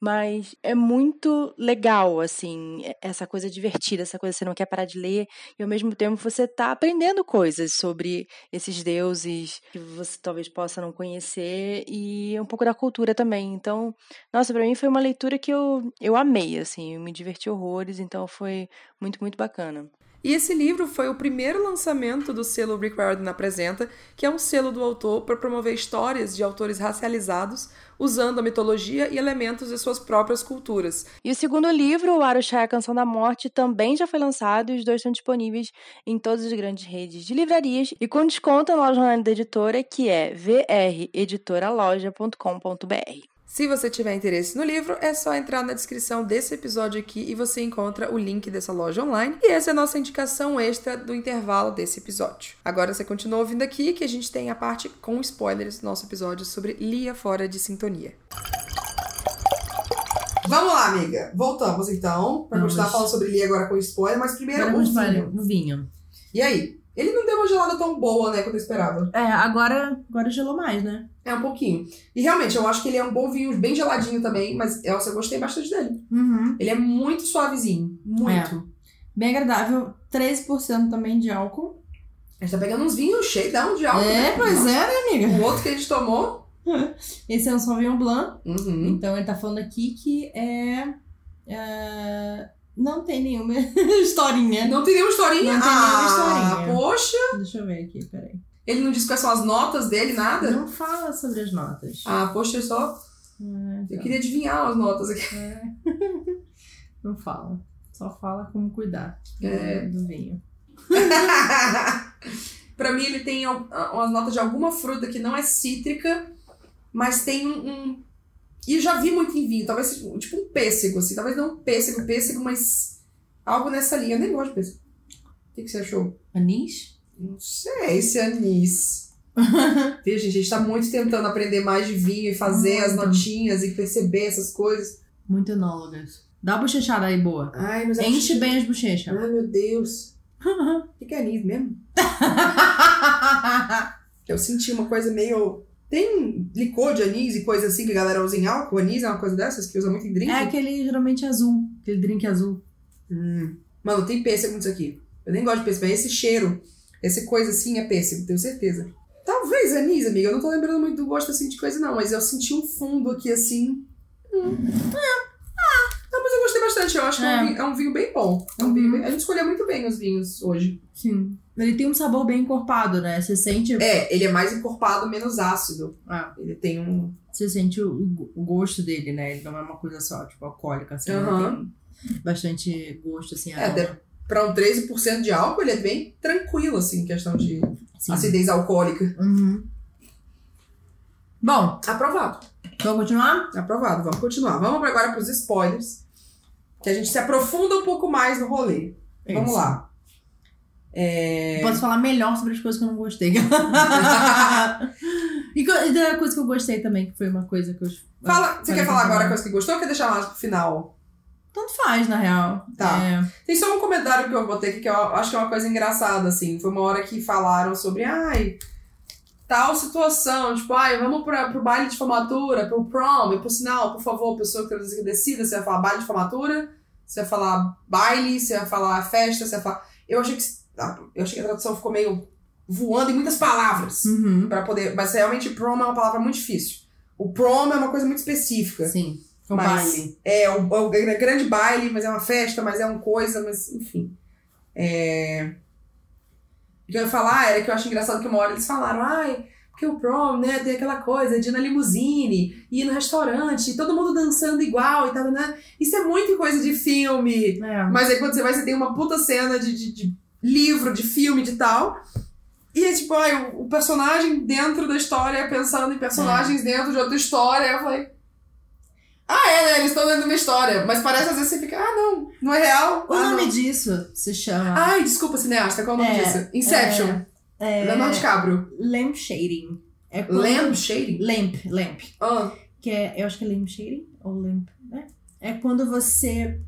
mas é muito legal, assim, essa coisa divertida, essa coisa que você não quer parar de ler, e ao mesmo tempo você tá aprendendo coisas sobre esses deuses que você talvez possa não conhecer e um pouco da cultura também. Então, nossa, para mim foi uma leitura que eu, eu amei, assim, eu me diverti horrores, então foi muito, muito bacana. E esse livro foi o primeiro lançamento do selo Rick Riordan Apresenta, que é um selo do autor para promover histórias de autores racializados, usando a mitologia e elementos de suas próprias culturas. E o segundo livro, O Arushai, a Canção da Morte, também já foi lançado e os dois estão disponíveis em todas as grandes redes de livrarias e com desconto na loja online da editora, que é vreditoraloja.com.br. Se você tiver interesse no livro, é só entrar na descrição desse episódio aqui e você encontra o link dessa loja online. E essa é a nossa indicação extra do intervalo desse episódio. Agora você continua ouvindo aqui que a gente tem a parte com spoilers do nosso episódio sobre Lia Fora de Sintonia. Vamos lá, amiga. Voltamos então, para continuar falando sobre Lia agora com spoiler, mas primeiro o vinho. o vinho. E aí? Ele não deu uma gelada tão boa, né, quanto eu esperava. É, agora, agora gelou mais, né? É um pouquinho. E realmente, eu acho que ele é um bom vinho, bem geladinho também, mas Elsa, eu gostei bastante dele. Uhum. Ele é muito suavezinho. Muito. Bem agradável. 13% também de álcool. A gente tá pegando uns vinhos cheios, de álcool. é, né? pois é, né, amiga? O outro que a gente tomou. [LAUGHS] Esse é um Sauvignon Blanc. Uhum. Então ele tá falando aqui que é. é, não tem nenhuma [LAUGHS] historinha. Não tem nenhuma historinha? Não tem nenhuma ah, historinha. poxa. Deixa eu ver aqui, peraí. Ele não diz quais são as notas dele, nada? Não fala sobre as notas. Ah, poxa, eu só. Ah, Eu tá. queria adivinhar as notas aqui. [LAUGHS] Não fala. Só fala como cuidar É. do vinho. [LAUGHS] pra mim, ele tem umas notas de alguma fruta que não é cítrica, mas tem um. um- E eu já vi muito em vinho, talvez tipo um pêssego, assim. Talvez não um pêssego, pêssego, mas algo nessa linha. Eu nem gosto de pêssego. O que, que você achou? Anis? Não sei se é anis. [LAUGHS] Viu, gente? A gente tá muito tentando aprender mais de vinho e fazer as Muito. notinhas e perceber essas coisas. Muito enólogas. Dá uma bochechada aí, boa. Ai, mas Enche bem as bochechas. Ai, meu Deus. [LAUGHS] O que, que é anis mesmo? [LAUGHS] Eu senti uma coisa meio. Tem licor de anis e coisa assim que a galera usa em álcool? Anis é uma coisa dessas que usa muito em drink? é aquele geralmente azul. Aquele drink azul. Hum. Mano, tem pêssego nisso aqui. Eu nem gosto de pêssego, mas esse cheiro, essa coisa assim é pêssego, tenho certeza. Talvez anis, amiga. Eu não tô lembrando muito do gosto assim de coisa, não, mas eu senti um fundo aqui assim. Hum. É. Não, mas eu gostei bastante. Eu acho que é, um, É. vinho, é um vinho bem bom. É um Uhum. vinho bem- A gente escolheu muito bem os vinhos hoje. Sim. Ele tem um sabor bem encorpado, né? Você sente, É, ele é mais encorpado, menos ácido. Ah. Ele tem um. você sente o, o gosto dele, né? Ele não é uma coisa só, tipo, alcoólica, assim. Aham. Tem bastante gosto, assim. É, até pra um 13% de álcool, ele é bem tranquilo, assim, em questão de Sim. acidez alcoólica. Uhum. Bom, Aprovado. vamos continuar? Aprovado. Vamos continuar. Vamos agora pros spoilers. Que a gente se aprofunda um pouco mais no rolê. Vamos Isso. lá. É... Posso falar melhor sobre as coisas que eu não gostei. [LAUGHS] e, e da coisa que eu gostei também, que foi uma coisa que eu. Fala, você quer falar agora a coisa que gostou ou quer deixar mais pro final? Tanto faz, na real. Tá. É, Tem só um comentário que eu botei aqui que eu acho que é uma coisa engraçada, assim. Foi uma hora que falaram sobre, ai, tal situação, tipo, ai, vamos pra, pro baile de formatura, pro prom, e por sinal, por favor, pessoa que decida, você vai falar baile de formatura, você vai falar baile, você vai falar festa, você vai falar... Eu achei que, eu achei que a tradução ficou meio voando em muitas palavras. Uhum. Pra poder, mas realmente prom é uma palavra muito difícil. O prom é uma coisa muito específica. Sim. O Mas- baile. É, o, o grande baile, mas é uma festa, mas é uma coisa, mas enfim. É... O que eu ia falar era que eu acho engraçado que uma hora eles falaram, ai, porque o prom, né, tem aquela coisa de ir na limusine, ir no restaurante, todo mundo dançando igual e tal, né? Isso é muito coisa de filme. É. Mas aí quando você vai, você tem uma puta cena de, de, de livro, de filme, de tal. E é tipo, ai, o, personagem dentro da história pensando em personagens dentro de outra história. Eu falei. Ah, é, né? Eles estão dentro de uma história. Mas parece às vezes você fica, ah, não, não é real. O ah, nome não. disso se chama. Ai, desculpa, cineasta, qual é o nome É, disso? Inception. é, Leonardo DiCaprio. lamp shading. É quando- Lamp shading? Lamp, lamp. Ah, Que é, eu acho que é lamp shading ou lamp, né? É quando você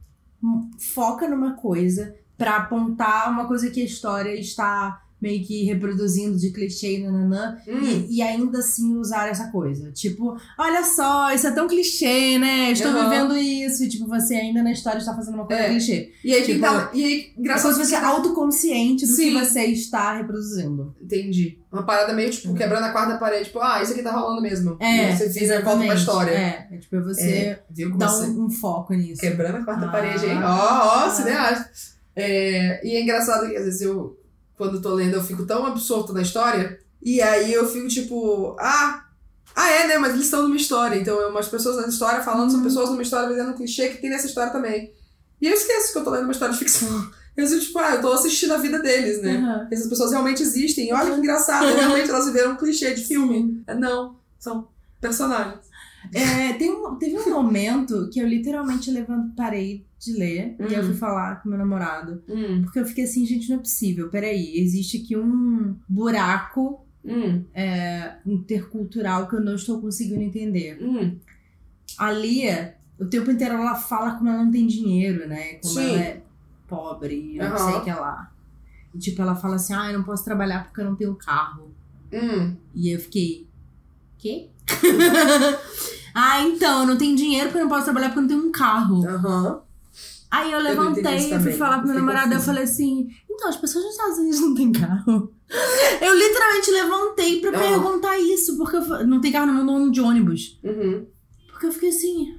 foca numa coisa pra apontar uma coisa que a história está meio que reproduzindo de clichê nananã. Hum. E, e ainda assim usar essa coisa. Tipo, olha só, isso é tão clichê, né? Estou Aham. vivendo isso. E, tipo, você ainda na história está fazendo uma coisa É. clichê. E aí, Tipo, tá, e aí, É engraçado se você é que autoconsciente do Sim. que você está reproduzindo. Entendi. Uma parada meio, tipo, quebrando a quarta parede. Tipo, ah, isso aqui tá rolando mesmo. É, e você e volta pra história. É, é tipo, você É, viu como dá você... um, um foco nisso. Quebrando a quarta Ah. parede, hein? Ó, ó, cineasta. É, e é engraçado que às vezes eu, quando tô lendo, eu fico tão absorto na história. E aí eu fico tipo, ah, ah é, né? Mas eles estão numa história. Então, é umas pessoas na história falando, são Uhum. pessoas numa história vendendo um clichê que tem nessa história também. E eu esqueço que eu tô lendo uma história de ficção. Eu fico tipo, ah, eu tô assistindo a vida deles, né? Aham. Essas pessoas realmente existem. E olha que engraçado, [LAUGHS] realmente elas viveram um clichê de filme. É, Não, são personagens. É, tem um- teve um momento que eu literalmente levanto, parei de ler e eu Uhum. fui falar com meu namorado. Hum, Porque eu fiquei assim, gente, não é possível. Peraí, existe aqui um buraco hum, intercultural que eu não estou conseguindo entender. hum. A Lia, o tempo inteiro ela fala como ela não tem dinheiro, né? Como Sim. ela é pobre, não Aham. sei o que é lá. E tipo, ela fala assim, ah, eu não posso trabalhar porque eu não tenho carro. Hum. E eu fiquei, quê? [LAUGHS] ah, então, eu não tenho dinheiro porque eu não posso trabalhar porque eu não tenho um carro. Aham. Aí eu levantei e fui falar pro meu namorado, eu falei assim, então, as pessoas nos Estados Unidos não têm carro. [LAUGHS] Eu literalmente levantei pra Ah. perguntar isso, porque eu não tem carro no mundo de ônibus. Uhum. Porque eu fiquei assim,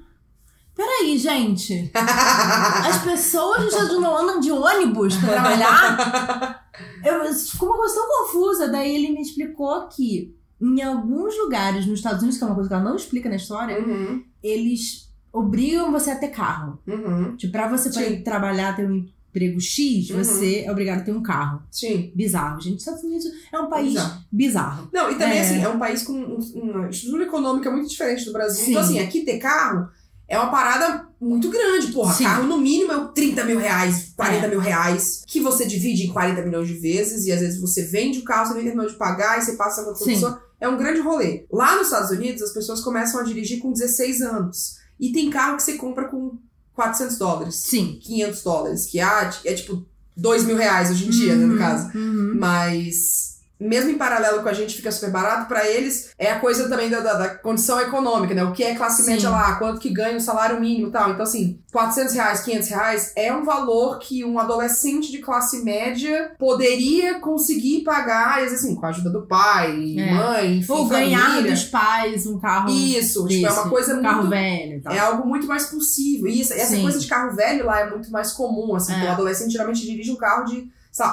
peraí, gente, [LAUGHS] as pessoas nos Estados Unidos não andam de ônibus pra trabalhar? Eu, ficou uma coisa tão confusa, daí ele me explicou que em alguns lugares nos Estados Unidos, que é uma coisa que ela não explica na história, Uhum. eles obrigam você a ter carro. Uhum. Tipo, pra você poder trabalhar, ter um emprego X, Uhum. você é obrigado a ter um carro. Sim. Bizarro, gente. Os Estados Unidos é um país Bizarro. bizarro. Não, e também É. assim, é um país com um- uma estrutura econômica muito diferente do Brasil. Sim. Então, assim, aqui ter carro é uma parada muito grande, porra. Sim. Carro no mínimo é 30 mil reais, 40 É. mil reais, que você divide em 40 milhões de vezes, e às vezes você vende o carro, você nem terminou de pagar, e você passa pra outra pessoa. É um grande rolê. Lá nos Estados Unidos, as pessoas começam a dirigir com 16 anos. E tem carro que você compra com 400 dólares, Sim. 500 dólares, que ah, é tipo 2 mil reais hoje em dia, né, no Uhum, caso. uhum. Mas, mesmo em paralelo com a gente, fica super barato. Pra eles, é a coisa também da, da, da condição econômica, né? O que é classe Sim. média lá, quanto que ganha o salário mínimo e tal. Então, assim, 400 reais, 500 reais é um valor que um adolescente de classe média poderia conseguir pagar, assim, com a ajuda do pai, É. mãe, enfim, Ou ganhar família. dos pais um carro. Isso, tipo, é uma desse, coisa um carro muito velho e tal. é algo muito mais possível. E isso- essa Sim. coisa de carro velho lá é muito mais comum, assim. É. porque O adolescente geralmente dirige um carro de,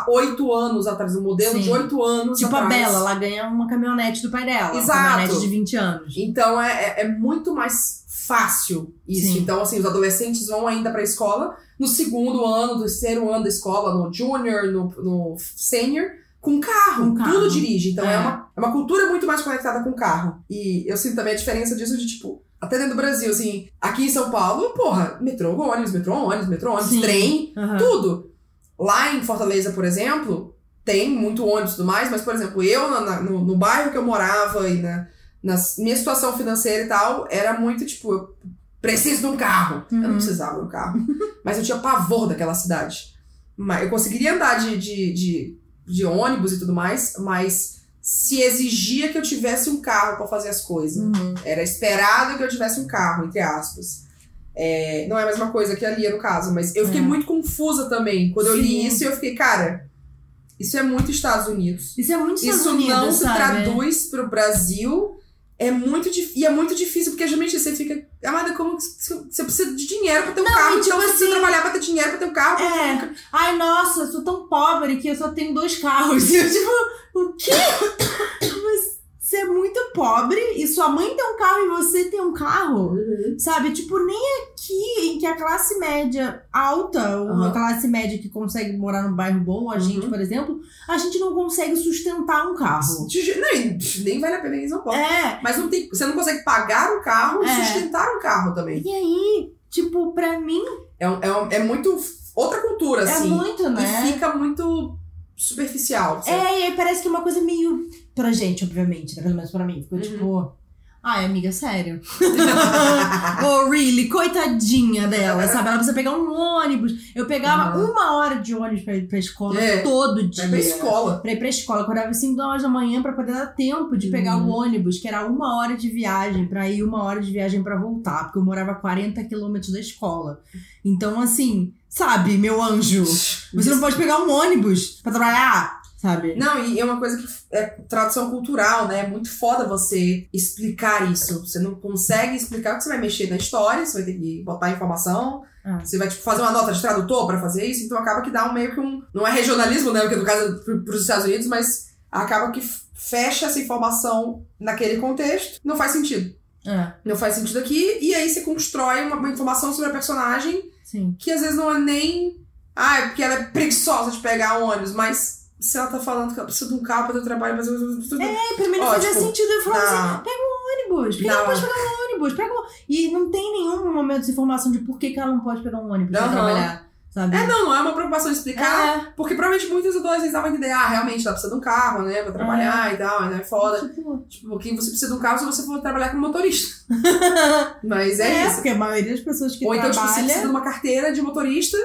8 anos atrás, um modelo Sim. de 8 anos Tipo a atrás. Bela, ela ganha uma caminhonete do pai dela. Exato. Uma caminhonete de 20 anos. Então é, é, é muito mais fácil isso. Sim. Então, assim, os adolescentes vão ainda pra escola no segundo ano, no terceiro ano da escola, no junior, no, no senior, com carro. Com carro. Tudo dirige. Então é. É. uma, é uma cultura muito mais conectada com carro. E eu sinto também a diferença disso de, tipo, até dentro do Brasil, assim, aqui em São Paulo, porra, metrô, ônibus, metrô, ônibus, metrô, ônibus, Sim. trem, Aham. tudo. Lá em Fortaleza, por exemplo, tem muito ônibus e tudo mais, mas, por exemplo, eu na- no, no bairro que eu morava e na, na minha situação financeira e tal, era muito tipo, eu preciso de um carro. Eu não Uhum. precisava de um carro. [LAUGHS] mas eu tinha pavor daquela cidade. Mas eu conseguiria andar de, de, de, de ônibus e tudo mais, mas se exigia que eu tivesse um carro pra fazer as coisas. Uhum. Era esperado que eu tivesse um carro, entre aspas. É, não é a mesma coisa que a Lia, no caso, mas eu fiquei É. muito confusa também. Quando eu li Sim. isso, eu fiquei, cara, isso é muito Estados Unidos. Isso é muito Estados Isso Unidos, não se sabe? traduz pro Brasil. É muito difícil. E é muito difícil, porque geralmente você fica. Amada, como você precisa de dinheiro pra ter um Não, carro? e Então tipo você precisa assim- trabalhar pra ter dinheiro pra ter um carro. É. Ai, nossa, eu sou tão pobre que eu só tenho dois carros. E [LAUGHS] eu, tipo, o quê? [COUGHS] Mas você é muito pobre e sua mãe tem um carro e você tem um carro? Uhum. Sabe? Tipo, nem aqui em que a classe média alta, ou Aham. a classe média que consegue morar num bairro bom, a gente, Uhum. por exemplo, a gente não consegue sustentar um carro. E nem vale a pena em São Paulo. É. Mas não tem, você não consegue pagar um carro e É. sustentar um carro também. E aí, tipo, pra mim É, é, é muito outra cultura, assim. é muito, né? E fica muito superficial. sabe? É, e aí parece que é uma coisa meio. Pra gente, obviamente, né? Pelo menos pra mim. Ficou Uhum. tipo. Ai, amiga, sério. [LAUGHS] oh, really? Coitadinha dela, sabe? Ela precisa pegar um ônibus. Eu pegava Uhum. uma hora de ônibus pra ir pra escola É. todo dia. Vai pra escola. Pra ir pra escola. Acordava às 5 horas da manhã pra poder dar tempo de pegar Uhum. o ônibus, que era uma hora de viagem, pra ir uma hora de viagem pra voltar, porque eu morava a 40 quilômetros da escola. Então, assim, sabe, meu anjo, você não pode pegar um ônibus pra trabalhar, sabe? Não, e é uma coisa que é tradução cultural, né? É muito foda você explicar isso. Você não consegue explicar porque você vai mexer na história, você vai ter que botar informação, Ah. você vai tipo, fazer uma nota de tradutor pra fazer isso, então acaba que dá um meio que um. Não é regionalismo, né? Porque no caso pro, pros Estados Unidos, mas acaba que fecha essa informação naquele contexto. Não faz sentido. É, Não faz sentido aqui, e aí você constrói uma, uma informação sobre a personagem sim. que às vezes não é nem. Ah, é porque ela é preguiçosa de pegar ônibus, mas se ela tá falando que ela precisa de um carro pra ter trabalho, mas. É, pra mim não fazia tipo, sentido. Eu falava assim, pega um ônibus. Por que Não. ela pode pegar um ônibus? Pega um... E não tem nenhum momento de informação de por que, que ela não pode pegar um ônibus pra Aham. trabalhar, sabe? É, não, não é uma preocupação de explicar. É. Porque provavelmente muitas adolescentes a entender, ah, realmente ela precisa de um carro, né? Pra trabalhar e tal, então é foda. Tipo, Tipo, porque você precisa de um carro se você for trabalhar como motorista. [LAUGHS] Mas é, isso. porque a maioria das pessoas que Ou então, tipo, você precisa de uma carteira de motorista,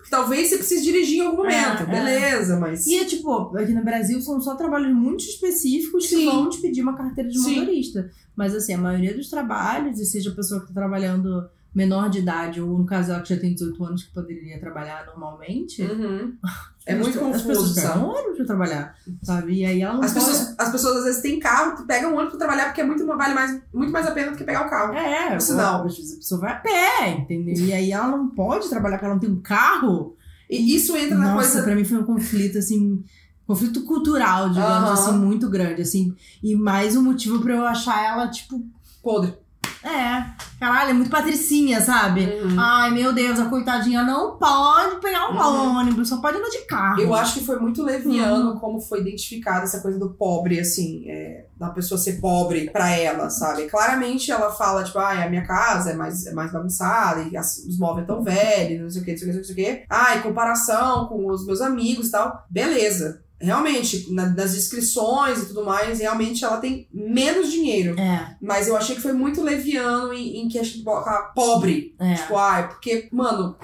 porque talvez você precise dirigir em algum momento. É, é. Beleza, mas. E é tipo, aqui no Brasil são só trabalhos muito específicos que Sim. vão te pedir uma carteira de Sim. motorista. Mas assim, a maioria dos trabalhos, e seja a pessoa que tá trabalhando menor de idade, ou no caso ela que já tem 18 anos que poderia trabalhar normalmente. Uhum. É muito pe- As confuso, pessoas um ônibus pra trabalhar, sabe? E aí ela não As pode- pessoas, as pessoas às vezes têm carro, que pegam um ônibus pra trabalhar porque é muito, vale mais, muito mais a pena do que pegar o carro. É, Por sinal. vezes a pessoa vai a pé, entendeu? E aí ela não pode trabalhar porque ela não tem um carro. E isso entra na Nossa, coisa. pra mim foi um conflito, assim, conflito cultural, digamos Aham. assim, muito grande, assim. E mais um motivo pra eu achar ela, tipo, Podre. É, caralho, é muito patricinha, sabe? Uhum. Ai, meu Deus, a coitadinha não pode pegar um Uhum. ônibus, só pode andar de carro. Eu acho que foi muito leviano Uhum. como foi identificada essa coisa do pobre, assim, é, da pessoa ser pobre pra ela, sabe? Claramente ela fala, tipo, ah, a minha casa é mais, é mais bagunçada, e as- os móveis tão velhos, não sei o que, não sei o que, não sei o que. Ah, em comparação com os meus amigos e tal. Beleza. Realmente, na- nas descrições e tudo mais, realmente ela tem menos dinheiro. É, Mas eu achei que foi muito leviano em, em que a pobre. é. Tipo, ai, porque, mano,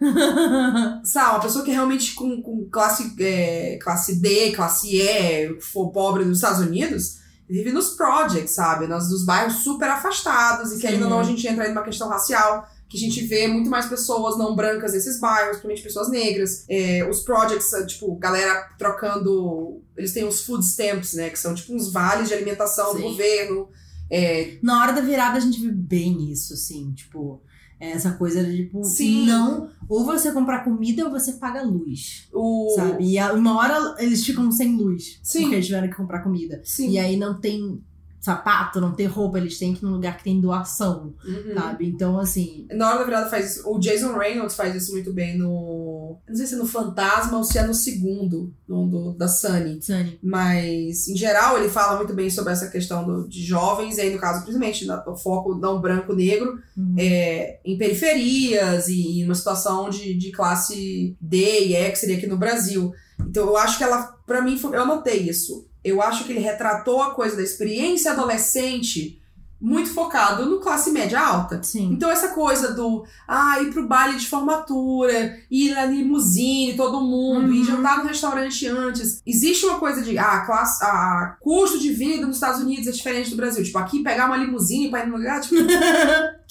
[LAUGHS] sabe, uma pessoa que é realmente com, com classe, é, classe D, classe E, que for pobre nos Estados Unidos, vive nos projects, sabe? Nos, nos bairros super afastados e que Sim. ainda não a gente entra aí numa questão racial. Que a gente vê muito mais pessoas não brancas nesses bairros, principalmente pessoas negras. É, os projects, é, tipo, galera trocando. Eles têm os food stamps, né? Que são tipo uns vales de alimentação do Sim. governo. É, Na hora da virada a gente vê bem isso, assim, tipo, essa coisa de tipo, Sim. não, ou você comprar comida ou você paga luz, o. sabe? E uma hora eles ficam sem luz, Sim. porque eles tiveram que comprar comida. Sim. E aí não tem sapato, não tem roupa, eles têm que ir num lugar que tem doação, Uhum. sabe? Então, assim, Na hora da virada faz isso. O Jason Reynolds faz isso muito bem no. Não sei se é no Fantasma ou se é no segundo, no do, da Sunny. Sunny. Mas, em geral, ele fala muito bem sobre essa questão do- de jovens, e aí, no caso, principalmente, na- o foco não branco-negro, Uhum. é, em periferias e em uma situação de, de classe D e E, que seria aqui no Brasil. Então, eu acho que ela, pra mim, eu anotei isso. Eu acho que ele retratou a coisa da experiência adolescente muito focado no classe média alta. Sim. Então, essa coisa do ah, ir pro baile de formatura, ir na limusine, todo mundo, Uhum. ir jantar no restaurante antes. Existe uma coisa de ah, classe, ah, custo de vida nos Estados Unidos é diferente do Brasil. Tipo, aqui pegar uma limusine pra ir no lugar, tipo, [LAUGHS]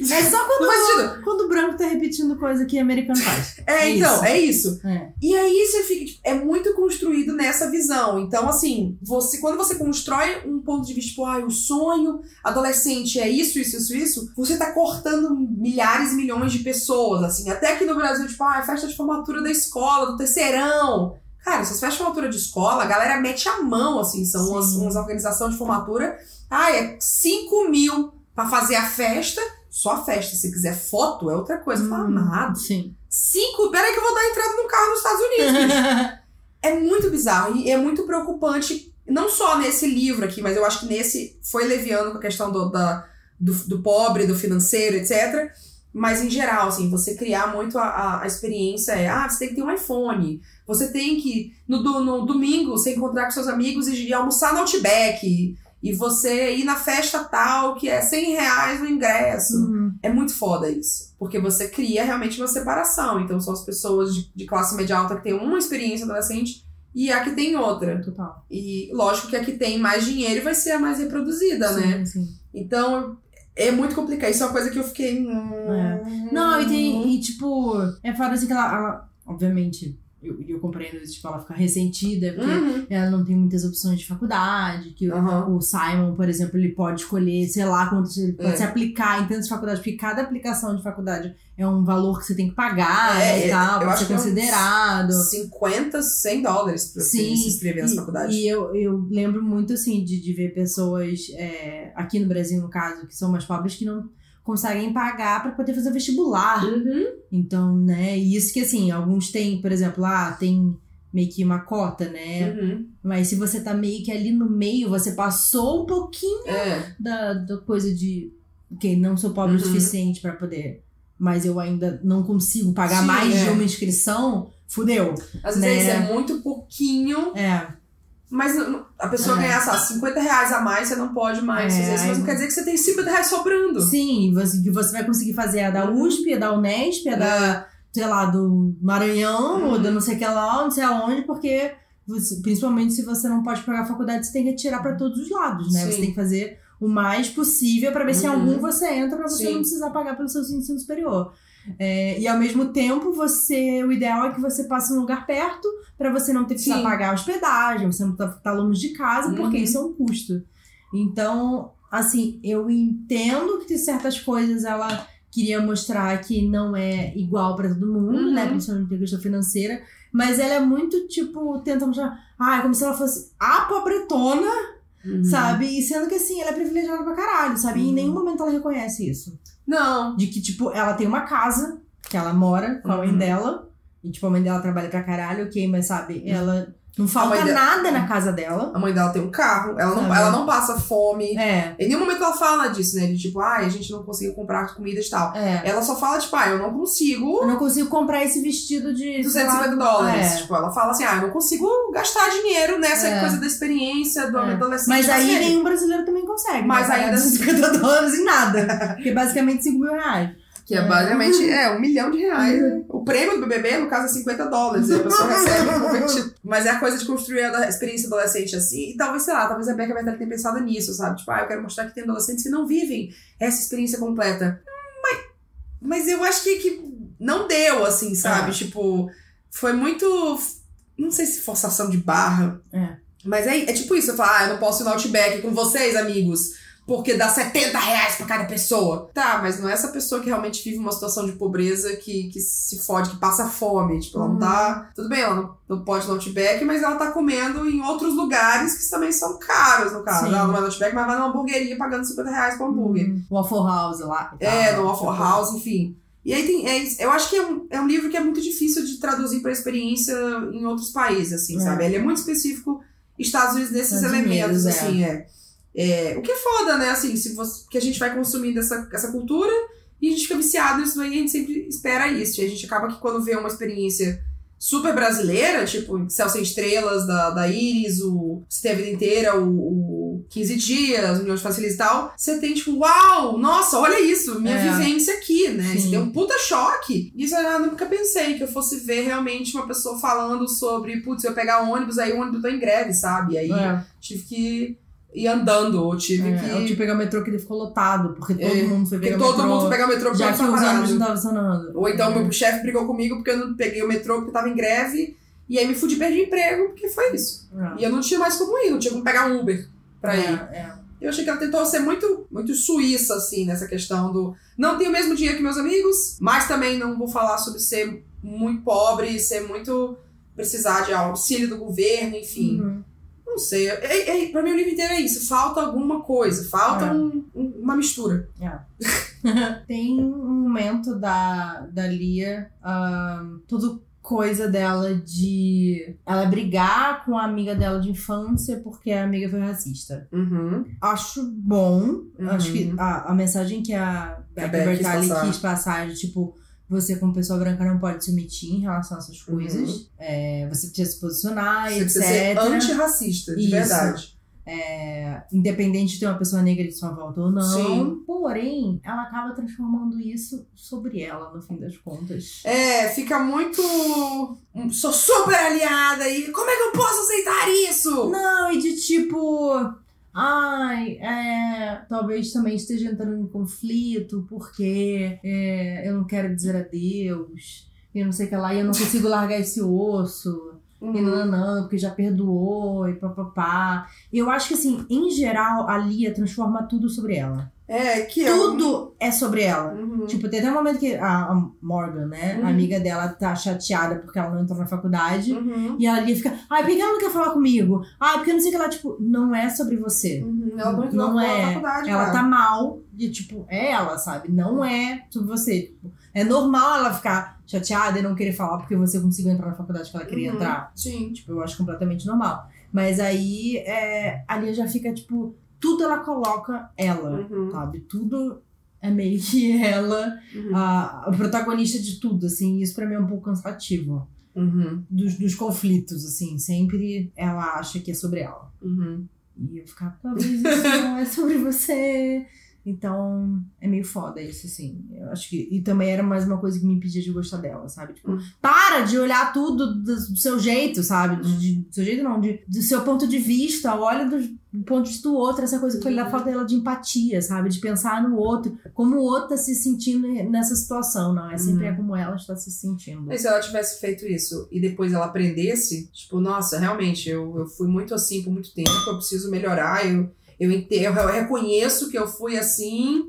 É só quando, quando o branco tá repetindo coisa que americano faz. [LAUGHS] É, É então, isso. é isso. É. E aí você fica, tipo, é muito construído nessa visão. Então, assim, você quando você constrói um ponto de vista, tipo, ah, o sonho adolescente é isso, isso, isso, isso, você tá cortando milhares e milhões de pessoas, assim. Até aqui no Brasil, tipo, ah, festa de formatura da escola, do terceirão. Cara, essas festas de formatura de escola, a galera mete a mão, assim, são umas, umas organizações de formatura. Ah, é 5 mil pra fazer a festa. Só a festa. Se quiser foto, é outra coisa. Fala, Hum, amado. Sim. Cinco? Peraí que eu vou dar entrada no carro nos Estados Unidos. [LAUGHS] é muito bizarro e é muito preocupante. Não só nesse livro aqui, mas eu acho que nesse foi leviano com a questão do, da, do, do pobre, do financeiro, etc. Mas em geral, assim, você criar muito a, a, a experiência é, ah, você tem que ter um iPhone. Você tem que, no, do- no domingo, você encontrar com seus amigos e almoçar no Outback. E, você ir na festa tal, que é 100 reais o ingresso. Uhum. É muito foda isso. Porque você cria realmente uma separação. Então são as pessoas de, de classe média alta que têm uma experiência adolescente e a que tem outra. Total. E lógico que a que tem mais dinheiro vai ser a mais reproduzida, né? Sim, sim. Então é muito complicado. Isso é uma coisa que eu fiquei. hum, É. Não, e tem. E tipo, é foda assim que ela. ela- obviamente, eu, eu compreendo isso, tipo, ela fica ressentida, porque Uhum. ela não tem muitas opções de faculdade, que o- Aham. o Simon, por exemplo, ele pode escolher, sei lá, quanto ele pode É. se aplicar em tantas faculdades, porque cada aplicação de faculdade é um valor que você tem que pagar É, e tal, pra acho ser é considerado. 50, 100 dólares pra você Sim, se inscrever nas faculdades. e eu, eu lembro muito, assim, de, de ver pessoas, é, aqui no Brasil, no caso, que são mais pobres, que não conseguem pagar pra poder fazer vestibular. Uhum. Então, né, e isso que, assim, alguns têm, por exemplo, ah, tem meio que uma cota, né? Uhum. Mas se você tá meio que ali no meio, você passou um pouquinho É. da, da coisa de, ok, não sou pobre o Uhum. suficiente pra poder, mas eu ainda não consigo pagar Sim, mais é. de uma inscrição, fudeu. Às vezes Né? é muito pouquinho, É, mas a pessoa É. ganhar, sei lá, 50 reais a mais, você não pode mais É, fazer isso. Mas não quer dizer que você tem 50 reais sobrando. Sim, você, que você vai conseguir fazer a da. USP, a da Unesp, a da, sei lá, do Maranhão, Uhum. ou da não sei que lá, não sei aonde, porque você- principalmente se você não pode pagar a faculdade, você tem que atirar pra todos os lados, né? Sim. Você tem que fazer o mais possível pra ver se Uhum. algum você entra pra você Sim. não precisar pagar pelo seu ensino superior. É, e ao mesmo tempo, você o ideal é que você passe num lugar perto pra você não ter que pagar a hospedagem, você não tá, tá longe de casa, porque Uhum. isso é um custo. Então, assim, eu entendo que tem certas coisas ela queria mostrar que não é igual pra todo mundo, Uhum. né? Principalmente na questão financeira. Mas ela é muito, tipo, tenta mostrar. Ah, é como se ela fosse a pobretona, Uhum. sabe? E sendo que assim, ela é privilegiada pra caralho, sabe? E em Uhum. nenhum momento ela reconhece isso. Não. De que, tipo, ela tem uma casa que ela mora com a mãe Uhum. dela. E, tipo, a mãe dela trabalha pra caralho, ok, mas sabe, ela não falta dela- nada na casa dela. A mãe dela tem um carro, ela não, ela não passa fome. É, Em nenhum momento ela fala disso, né? De tipo, ai, a gente não conseguiu comprar comida e tal. é. Ela só fala, tipo, ah, eu não consigo Eu não consigo comprar esse vestido de. sei 250 lá, dólares. é. Tipo, ela fala assim, ah, eu não consigo gastar dinheiro nessa É. coisa da experiência do É. adolescente. Mas aí nenhum brasileiro também consegue. Mas né? Ainda- 250 dólares em nada. [LAUGHS] Que é basicamente 5 mil reais. Que é É. basicamente é, um milhão de reais. O prêmio do BBB, no caso, é 50 dólares. E a pessoa recebe convertido. Mas é a coisa de construir a experiência adolescente assim. E talvez, sei lá, talvez a Becca Bertelli tenha pensado nisso, sabe? Tipo, ah, eu quero mostrar que tem adolescentes que não vivem essa experiência completa. Mas, mas eu acho que, que não deu, assim, sabe? É. Tipo, foi muito. Não sei se forçação de barra. É. Mas é, é tipo isso, eu falo, ah, eu não posso ir no Outback com vocês, amigos. Porque dá 70 reais pra cada pessoa. Tá, mas não é essa pessoa que realmente vive uma situação de pobreza que, que se fode, que passa fome. Tipo, ela não Uhum. tá. Tudo bem, ela não, não pode no Outback, mas ela tá comendo em outros lugares que também são caros, no caso. Sim. Ela não vai no Outback, mas vai numa hamburgueria pagando 50 reais pro hambúrguer. Hum, Waffle House lá. É, no Waffle House, enfim. E aí tem. É, eu acho que é um, é um livro que é muito difícil de traduzir pra experiência em outros países, assim, É. sabe? Ele é muito específico Estados Unidos nesses Estados elementos, Unidos, é. assim, é. É, O que é foda, né? Assim, se você, que a gente vai consumindo essa, essa cultura e a gente fica viciado nisso aí, a gente sempre espera isso. E a gente acaba que quando vê uma experiência super brasileira, tipo Céu Sem Estrelas, da, da Iris, o Tem a Vida Inteira, o, o 15 Dias, União de Facilities e tal, você tem tipo, uau, nossa, olha isso, minha É. vivência aqui, né? Você tem um puta choque. Isso eu nunca pensei que eu fosse ver realmente uma pessoa falando sobre, putz, eu pegar ônibus, aí o ônibus tá em greve, sabe? Aí É, tive que ir andando, ou tive é, que. Eu tive que pegar o metrô que ele ficou lotado, porque todo É, mundo foi pegar o todo metrô. mundo foi pegar o metrô porque Já eu que os tava ônibus não estavam funcionando. Ou então meu chefe brigou comigo porque eu não peguei o metrô porque tava em greve. E aí me fudi perdi emprego, porque foi isso. É. E eu não tinha mais como ir, não tinha como pegar um Uber pra ir. É, é. Eu achei que ela tentou ser muito, muito suíça, assim, nessa questão do. Não tenho o mesmo dinheiro que meus amigos, mas também não vou falar sobre ser muito pobre, ser muito. precisar de auxílio do governo, enfim. Uhum. Não sei. É, é, pra mim o livro inteiro é isso. Falta alguma coisa, falta É. um- um- uma mistura. [LAUGHS] Tem um momento da, da Lia, tudo coisa dela de ela brigar com a amiga dela de infância porque a amiga foi racista. Uhum. Acho bom. Uhum. Acho que a, a mensagem que a Becca Beck quis Bertalli passar. quis passar de tipo. Você, como pessoa branca, não pode se omitir em relação a essas coisas. É, você precisa se posicionar, Uhum. Você etc. precisa ser antirracista, de Isso. verdade. É, independente de ter uma pessoa negra de sua volta ou não. Sim. Porém, ela acaba transformando isso sobre ela, no fim das contas. É, fica muito. hum, Sou super aliada e como é que eu posso aceitar isso? Não, e de tipo. Ai, é, talvez também esteja entrando em conflito porque é, eu não quero dizer adeus. E não sei o que lá, e eu não consigo largar esse osso. E Uhum. não, não, porque já perdoou e papapá. Eu acho que, assim, em geral, a Lia transforma tudo sobre ela. É, que. Tudo é sobre ela. Uhum. Tipo, tem até um momento que a, a Morgan, né, Uhum. a amiga dela, tá chateada porque ela não entrou na faculdade. Uhum. E a Lia fica, ai, por que ela não quer falar comigo? Ai, porque não sei o que lá, tipo, não é sobre você. Uhum. Ela não, Não é. Ela cara. tá mal e, tipo, é ela, sabe? Não é sobre você. Tipo, é normal ela ficar chateada e não querer falar porque você conseguiu entrar na faculdade que ela queria Uhum. entrar. Sim. Tipo, eu acho completamente normal. Mas aí é, a Lia já fica, tipo, tudo ela coloca ela, Uhum. sabe? Tudo é meio que [LAUGHS] ela, Uhum. a, a protagonista de tudo, assim. Isso pra mim é um pouco cansativo. Uhum. Dos, dos conflitos, assim. Sempre ela acha que é sobre ela. Uhum. E eu ficava, talvez isso não é sobre você. Então, é meio foda isso, assim. Eu acho que. E também era mais uma coisa que me impedia de gostar dela, sabe? Tipo, Hum. para de olhar tudo do, do seu jeito, sabe? De, de- do seu jeito não, de, do seu ponto de vista. Olha do, do ponto de vista do outro, essa coisa que da Uhum. falta dela de empatia, sabe? De pensar no outro, como o outro tá se sentindo nessa situação, não. É sempre é como ela está se sentindo. Mas se ela tivesse feito isso e depois ela aprendesse, tipo, nossa, realmente, eu, eu fui muito assim por muito tempo, eu preciso melhorar, eu, eu, eu, reconheço que eu fui assim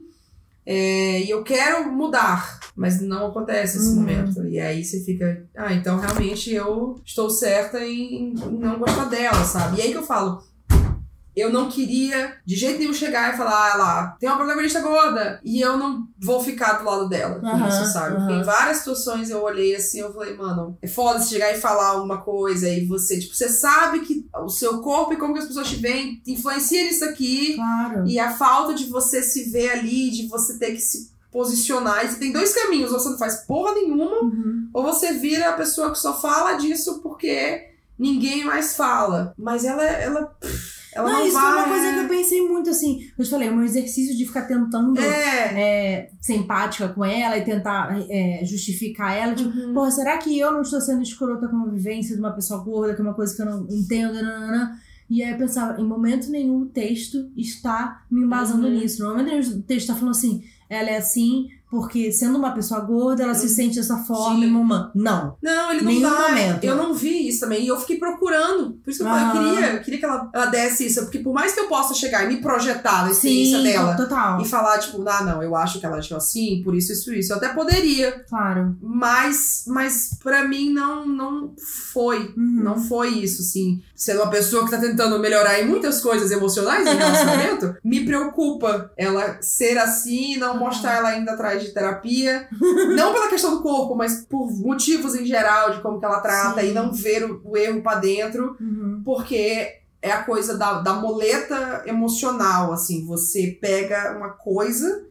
é, e eu quero mudar, mas não acontece nesse Uhum. momento. E aí você fica, ah, então realmente eu estou certa em, em não gostar dela, sabe? E aí que eu falo. Eu não queria de jeito nenhum chegar e falar, ah lá, tem uma protagonista gorda. E eu não vou ficar do lado dela Aham, isso, sabe? Aham. em várias situações eu olhei assim, eu falei, mano, é foda se chegar e falar uma coisa e você, tipo, você sabe que o seu corpo e como que as pessoas te veem influencia nisso aqui. Claro. E a falta de você se ver ali, de você ter que se posicionar. E você tem dois caminhos, ou você não faz porra nenhuma, Uhum. ou você vira a pessoa que só fala disso porque ninguém mais fala. Mas ela, ela, ela não, Não, isso vai. foi uma coisa que eu pensei muito assim. Eu te falei, um exercício de ficar tentando É. é, ser empática com ela e tentar é, justificar ela. Tipo, Uhum. porra, será que eu não estou sendo escrota com a vivência de uma pessoa gorda, que é uma coisa que eu não entendo? nananã? E aí eu pensava, em momento nenhum o texto está me embasando Uhum. nisso. No momento nenhum o texto está falando assim, ela é assim porque sendo uma pessoa gorda, ela se Uhum. sente dessa forma Sim. mamã. Não. Não, ele não Nenhum dá. momento. Eu não vi isso também. E eu fiquei procurando. Por isso que eu, falei, eu queria, eu queria que ela, ela desse isso. Porque por mais que eu possa chegar e me projetar na experiência Sim, dela total. e falar, tipo, ah, não, eu acho que ela agiu assim, por isso, isso, isso. Eu até poderia. Claro. Mas, mas para mim não, não foi. Uhum. Não foi isso, assim. Sendo uma pessoa que tá tentando melhorar em muitas coisas emocionais em relacionamento, [LAUGHS] me preocupa ela ser assim e não mostrar ela ainda atrás de terapia. [LAUGHS] não pela questão do corpo, mas por motivos em geral de como que ela trata Sim. e não ver o, o erro pra dentro, Uhum. porque é a coisa da, da moleta emocional, assim. Você pega uma coisa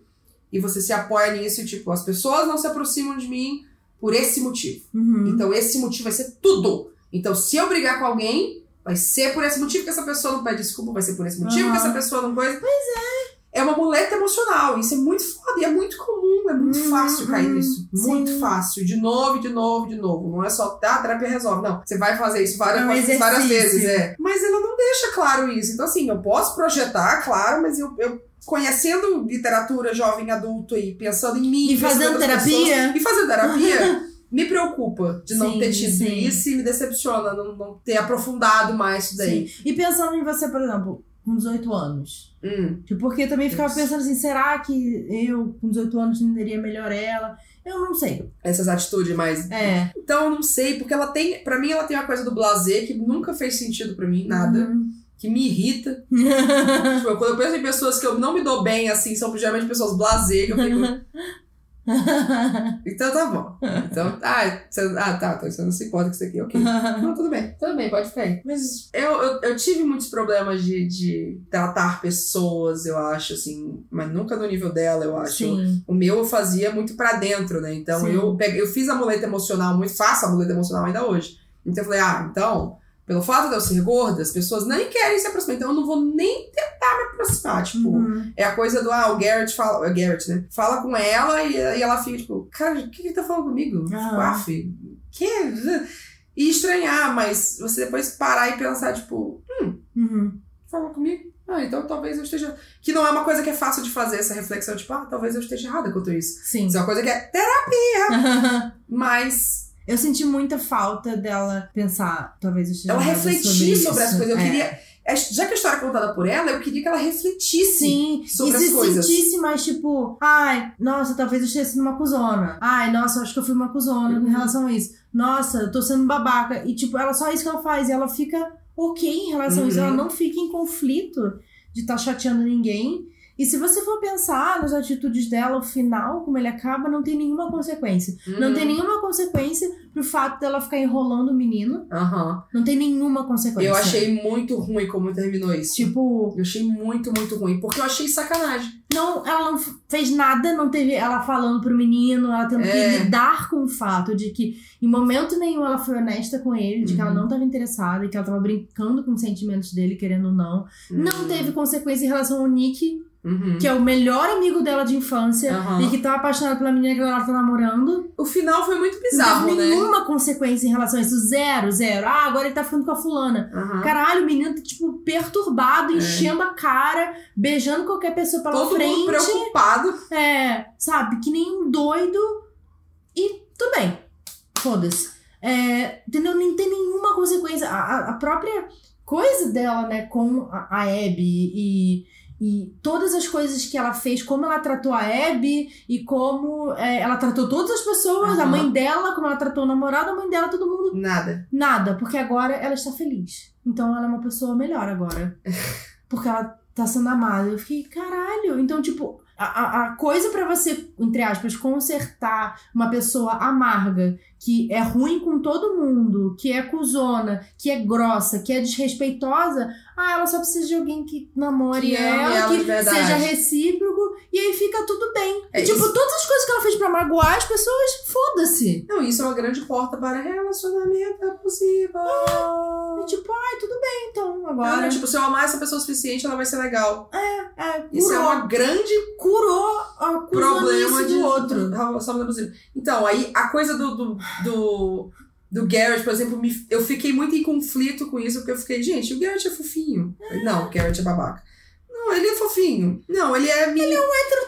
e você se apoia nisso e, tipo, as pessoas não se aproximam de mim por esse motivo. Uhum. Então esse motivo vai ser tudo. Então se eu brigar com alguém, vai ser por esse motivo que essa pessoa não pede desculpa, vai ser por esse motivo que Aham. essa pessoa não coisa. Pois é. É uma muleta emocional. Isso é muito foda e é muito comum, é muito Uhum, fácil cair uhum, nisso. sim. Muito fácil. De novo, de novo, de novo. Não é só, tá, a terapia resolve. Não. Você vai fazer isso várias, É um várias vezes. É. Mas ela não deixa claro isso. Então, assim, eu posso projetar, claro, mas eu. eu Conhecendo literatura jovem adulto e pensando em mim, E fazendo terapia. pessoas, e fazendo terapia, [LAUGHS] me preocupa de não Sim, ter tido sim. isso e me decepciona não, não ter aprofundado mais isso daí. Sim. E pensando em você, por exemplo, com 18 anos. Hum. Tipo, porque eu também ficava Isso. pensando assim, será que eu, com 18 anos, entenderia melhor ela? Eu não sei. Essas atitudes mais. É. Então, eu não sei, porque ela tem. Pra mim, ela tem uma coisa do blazer que nunca fez sentido pra mim, nada. Uhum. Que me irrita. [LAUGHS] tipo, eu- quando eu penso em pessoas que eu não me dou bem, assim, são geralmente pessoas blazer, que eu fico. [LAUGHS] [LAUGHS] Então tá bom. Então, ah, você, ah tá, então você não se importa com isso aqui, ok. Não, tudo bem, [LAUGHS] tudo bem, pode ficar aí. Mas eu, eu, eu tive muitos problemas de, de tratar pessoas, eu acho, assim, mas nunca no nível dela, eu acho. Sim. O meu eu fazia muito pra dentro, né? Então Sim. eu, peguei, eu fiz a muleta emocional, muito faço a muleta emocional ainda hoje. Então eu falei, ah, então, pelo fato de eu ser gorda, as pessoas nem querem se aproximar. Então eu não vou nem tentar me aproximar. Tipo, Uhum. é a coisa do, ah, o Garrett fala, o Garrett, né? Fala com ela e, e ela fica, tipo, cara, o que ele tá falando comigo? Tipo, Aham. af, que? E estranhar, mas você depois parar e pensar, tipo, Uhum. fala comigo. Ah, então talvez eu esteja. Que não é uma coisa que é fácil de fazer essa reflexão, tipo, ah, talvez eu esteja errada quanto isso. Sim. Isso é uma coisa que é terapia, [LAUGHS] mas Eu senti muita falta dela pensar, talvez eu ela refletir sobre, as isso. coisas. Eu É. queria. é, Já que a história é contada por ela, eu queria que ela refletisse. Sim, sobre e as se coisas. sentisse mais tipo, ai, nossa, talvez eu esteja sendo uma cuzona. Ai, nossa, eu acho que eu fui uma cuzona Uhum. em relação a isso. Nossa, eu tô sendo babaca. E tipo, ela só isso que ela faz. E ela fica ok em relação a isso. Uhum. Ela não fica em conflito de estar chateando ninguém. E se você for pensar nas atitudes dela, o final, como ele acaba, não tem nenhuma consequência. Não tem nenhuma consequência pro fato dela ficar enrolando o menino. Aham. Não tem nenhuma consequência. Eu achei muito ruim como terminou isso. Tipo, Eu achei muito, muito ruim. Porque eu achei sacanagem. não, ela não fez nada, não teve ela falando pro menino, ela tendo É. que lidar com o fato de que em momento nenhum ela foi honesta com ele, de que ela Uhum. não estava interessada e que ela tava brincando com os sentimentos dele, querendo ou não. Não Hum. teve consequência em relação ao Nick, Uhum. que é o melhor amigo dela de infância Aham. e que tá apaixonado pela menina que ela tá namorando. O final foi muito Não bizarro, teve né? nenhuma consequência em relação a isso. Zero, zero. Ah, agora ele tá ficando com a fulana. Aham. Caralho, o menino tá, tipo, perturbado, enchendo a cara, beijando qualquer pessoa pela É. Todo frente. mundo preocupado. É, sabe, que nem um doido. E tudo bem. Foda-se. É, entendeu? Não tem nenhuma consequência. A, a- a própria coisa dela, né, com a, a Abby e, e todas as coisas que ela fez, como ela tratou a Abby e como é, ela tratou todas as pessoas, a Aham. mãe dela, como ela tratou o namorado, a mãe dela, todo mundo. Nada. Nada, porque agora ela está feliz. Então ela é uma pessoa melhor agora. [LAUGHS] Porque ela tá sendo amada. Eu fiquei, caralho. Então, tipo, a, a, a coisa pra você, entre aspas, consertar uma pessoa amarga, que é ruim com todo mundo, que é cuzona, que é grossa, que é desrespeitosa, ah, ela só precisa de alguém que namore Que ame ela, ela que seja recíproco, e aí fica tudo bem. É e, tipo, isso. todas as coisas que ela fez pra magoar as pessoas, foda-se. Não, isso é uma grande porta para relacionamento abusivo. E tipo, ai, tudo bem, então, Ah, agora. tipo, se eu amar essa pessoa o suficiente, ela vai ser legal. é, Isso é curou, uma grande curou a problema problema de do outro. Então, aí a coisa do, do, do, do Garrett, por exemplo, me- eu fiquei muito em conflito com isso, porque eu fiquei, gente, o Garrett é fofinho. Não, o Garrett é babaca. Não, ele é fofinho. Não, ele é menino.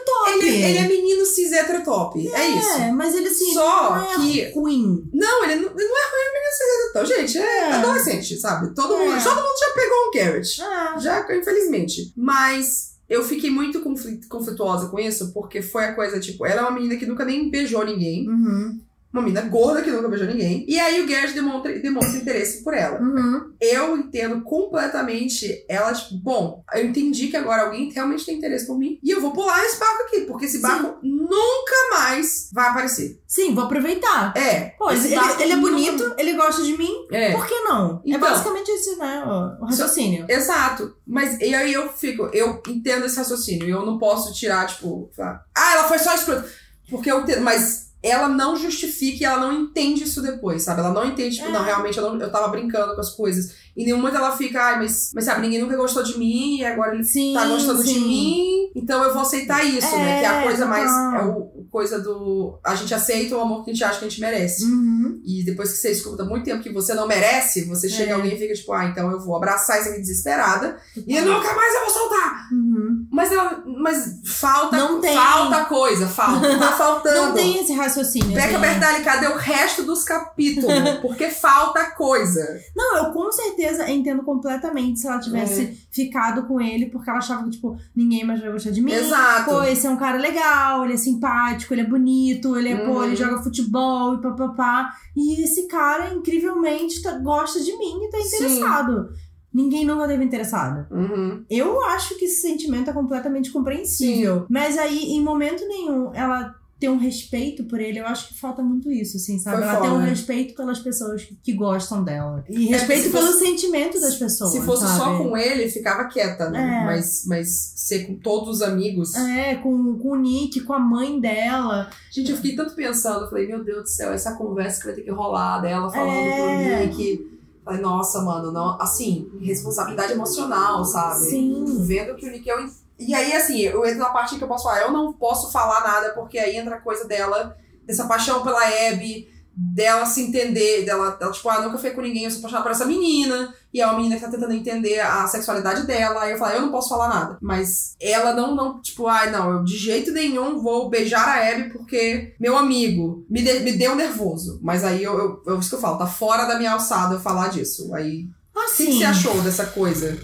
Top. Ele, ele é menino cis hétero top. É, isso. É, mas ele assim, Só não é que- ruim. Não, ele não, ele não é ruim menino cis hétero top. Gente, é, É. adolescente, sabe? Todo, É. mundo, todo mundo já pegou um Garrett. É. Já, infelizmente. Mas eu fiquei muito conflit- conflituosa com isso, porque foi a coisa, tipo, ela é uma menina que nunca nem beijou ninguém. Uhum, Uma menina gorda que nunca beijou ninguém. E aí o Garrett demonstra, demonstra interesse por ela. uhum. Eu entendo completamente ela, tipo, bom, eu entendi que agora alguém realmente tem interesse por mim. E eu vou pular esse barco aqui, porque esse barco nunca mais vai aparecer. Sim, vou aproveitar. É. Pô, ele, ele é nunca- bonito, ele gosta de mim, É. por que não? é Então. basicamente esse, né, o, raciocínio. Exato. Mas e aí eu fico, eu entendo esse raciocínio. Eu não posso tirar, tipo, falar, ah, ela foi só escrota. Porque eu entendo, mas ela não justifica e ela não entende isso depois, sabe? Ela não entende, tipo, É. não, realmente eu, não, eu tava brincando com as coisas. E nenhum momento ela fica, ai, mas, mas sabe, ninguém nunca gostou de mim e agora ele Sim, tá gostando de sim. mim, então eu vou aceitar isso, né? Que é a É, coisa mais. total. É o coisa do. A gente aceita o amor que a gente acha que a gente merece. Uhum. E depois que você escuta muito tempo que você não merece, você chega É. alguém e fica tipo, ah, então eu vou abraçar isso aqui desesperada e nunca mais eu vou soltar. Uhum. Mas ela. Mas falta. Não tem. Falta coisa, falta. [LAUGHS] Tá faltando. Não tem esse raciocínio. Assim. Bertali, cadê o resto dos capítulos? [LAUGHS] Porque falta coisa. Não, eu com certeza entendo completamente se ela tivesse É. ficado com ele porque ela achava que, tipo, ninguém mais vai gostar de mim. Exato. Pô, esse é um cara legal, ele é simpático, ele é bonito, ele é, pô, Uhum. ele joga futebol e papapá. E esse cara, incrivelmente, tá- gosta de mim e tá Sim. interessado. Ninguém nunca teve interessado. Uhum. Eu acho que esse sentimento é completamente compreensível. Mas aí, em momento nenhum, ela ter um respeito por ele, eu acho que falta muito isso, assim, sabe? Foi ela ter um respeito pelas pessoas que, gostam dela. E É, respeito pelo fosse- sentimento das pessoas. Se fosse sabe? só com ele, ficava quieta, né? É. Mas, mas ser com todos os amigos. É, com, com o Nick, com a mãe dela. Gente, eu fiquei tanto pensando, eu falei, meu Deus do céu, essa conversa que vai ter que rolar dela falando É. pro Nick. Falei, nossa, mano, não, assim, responsabilidade emocional, sabe? Sim. Vendo que o Nickel. E aí, assim, eu entro na parte que eu posso falar, eu não posso falar nada, porque aí entra a coisa dela, dessa paixão pela Abby, dela se entender, dela, dela, tipo, ah, nunca foi com ninguém, eu sou apaixonada por essa menina, e é uma menina que tá tentando entender a sexualidade dela, aí eu falo, eu não posso falar nada. Mas ela não, não tipo, ai, não, eu de jeito nenhum vou beijar a Abby porque meu amigo me, de, me deu nervoso. Mas aí eu, eu, eu, isso que eu falo, tá fora da minha alçada eu falar disso. Aí, o que, que Assim, você achou dessa coisa?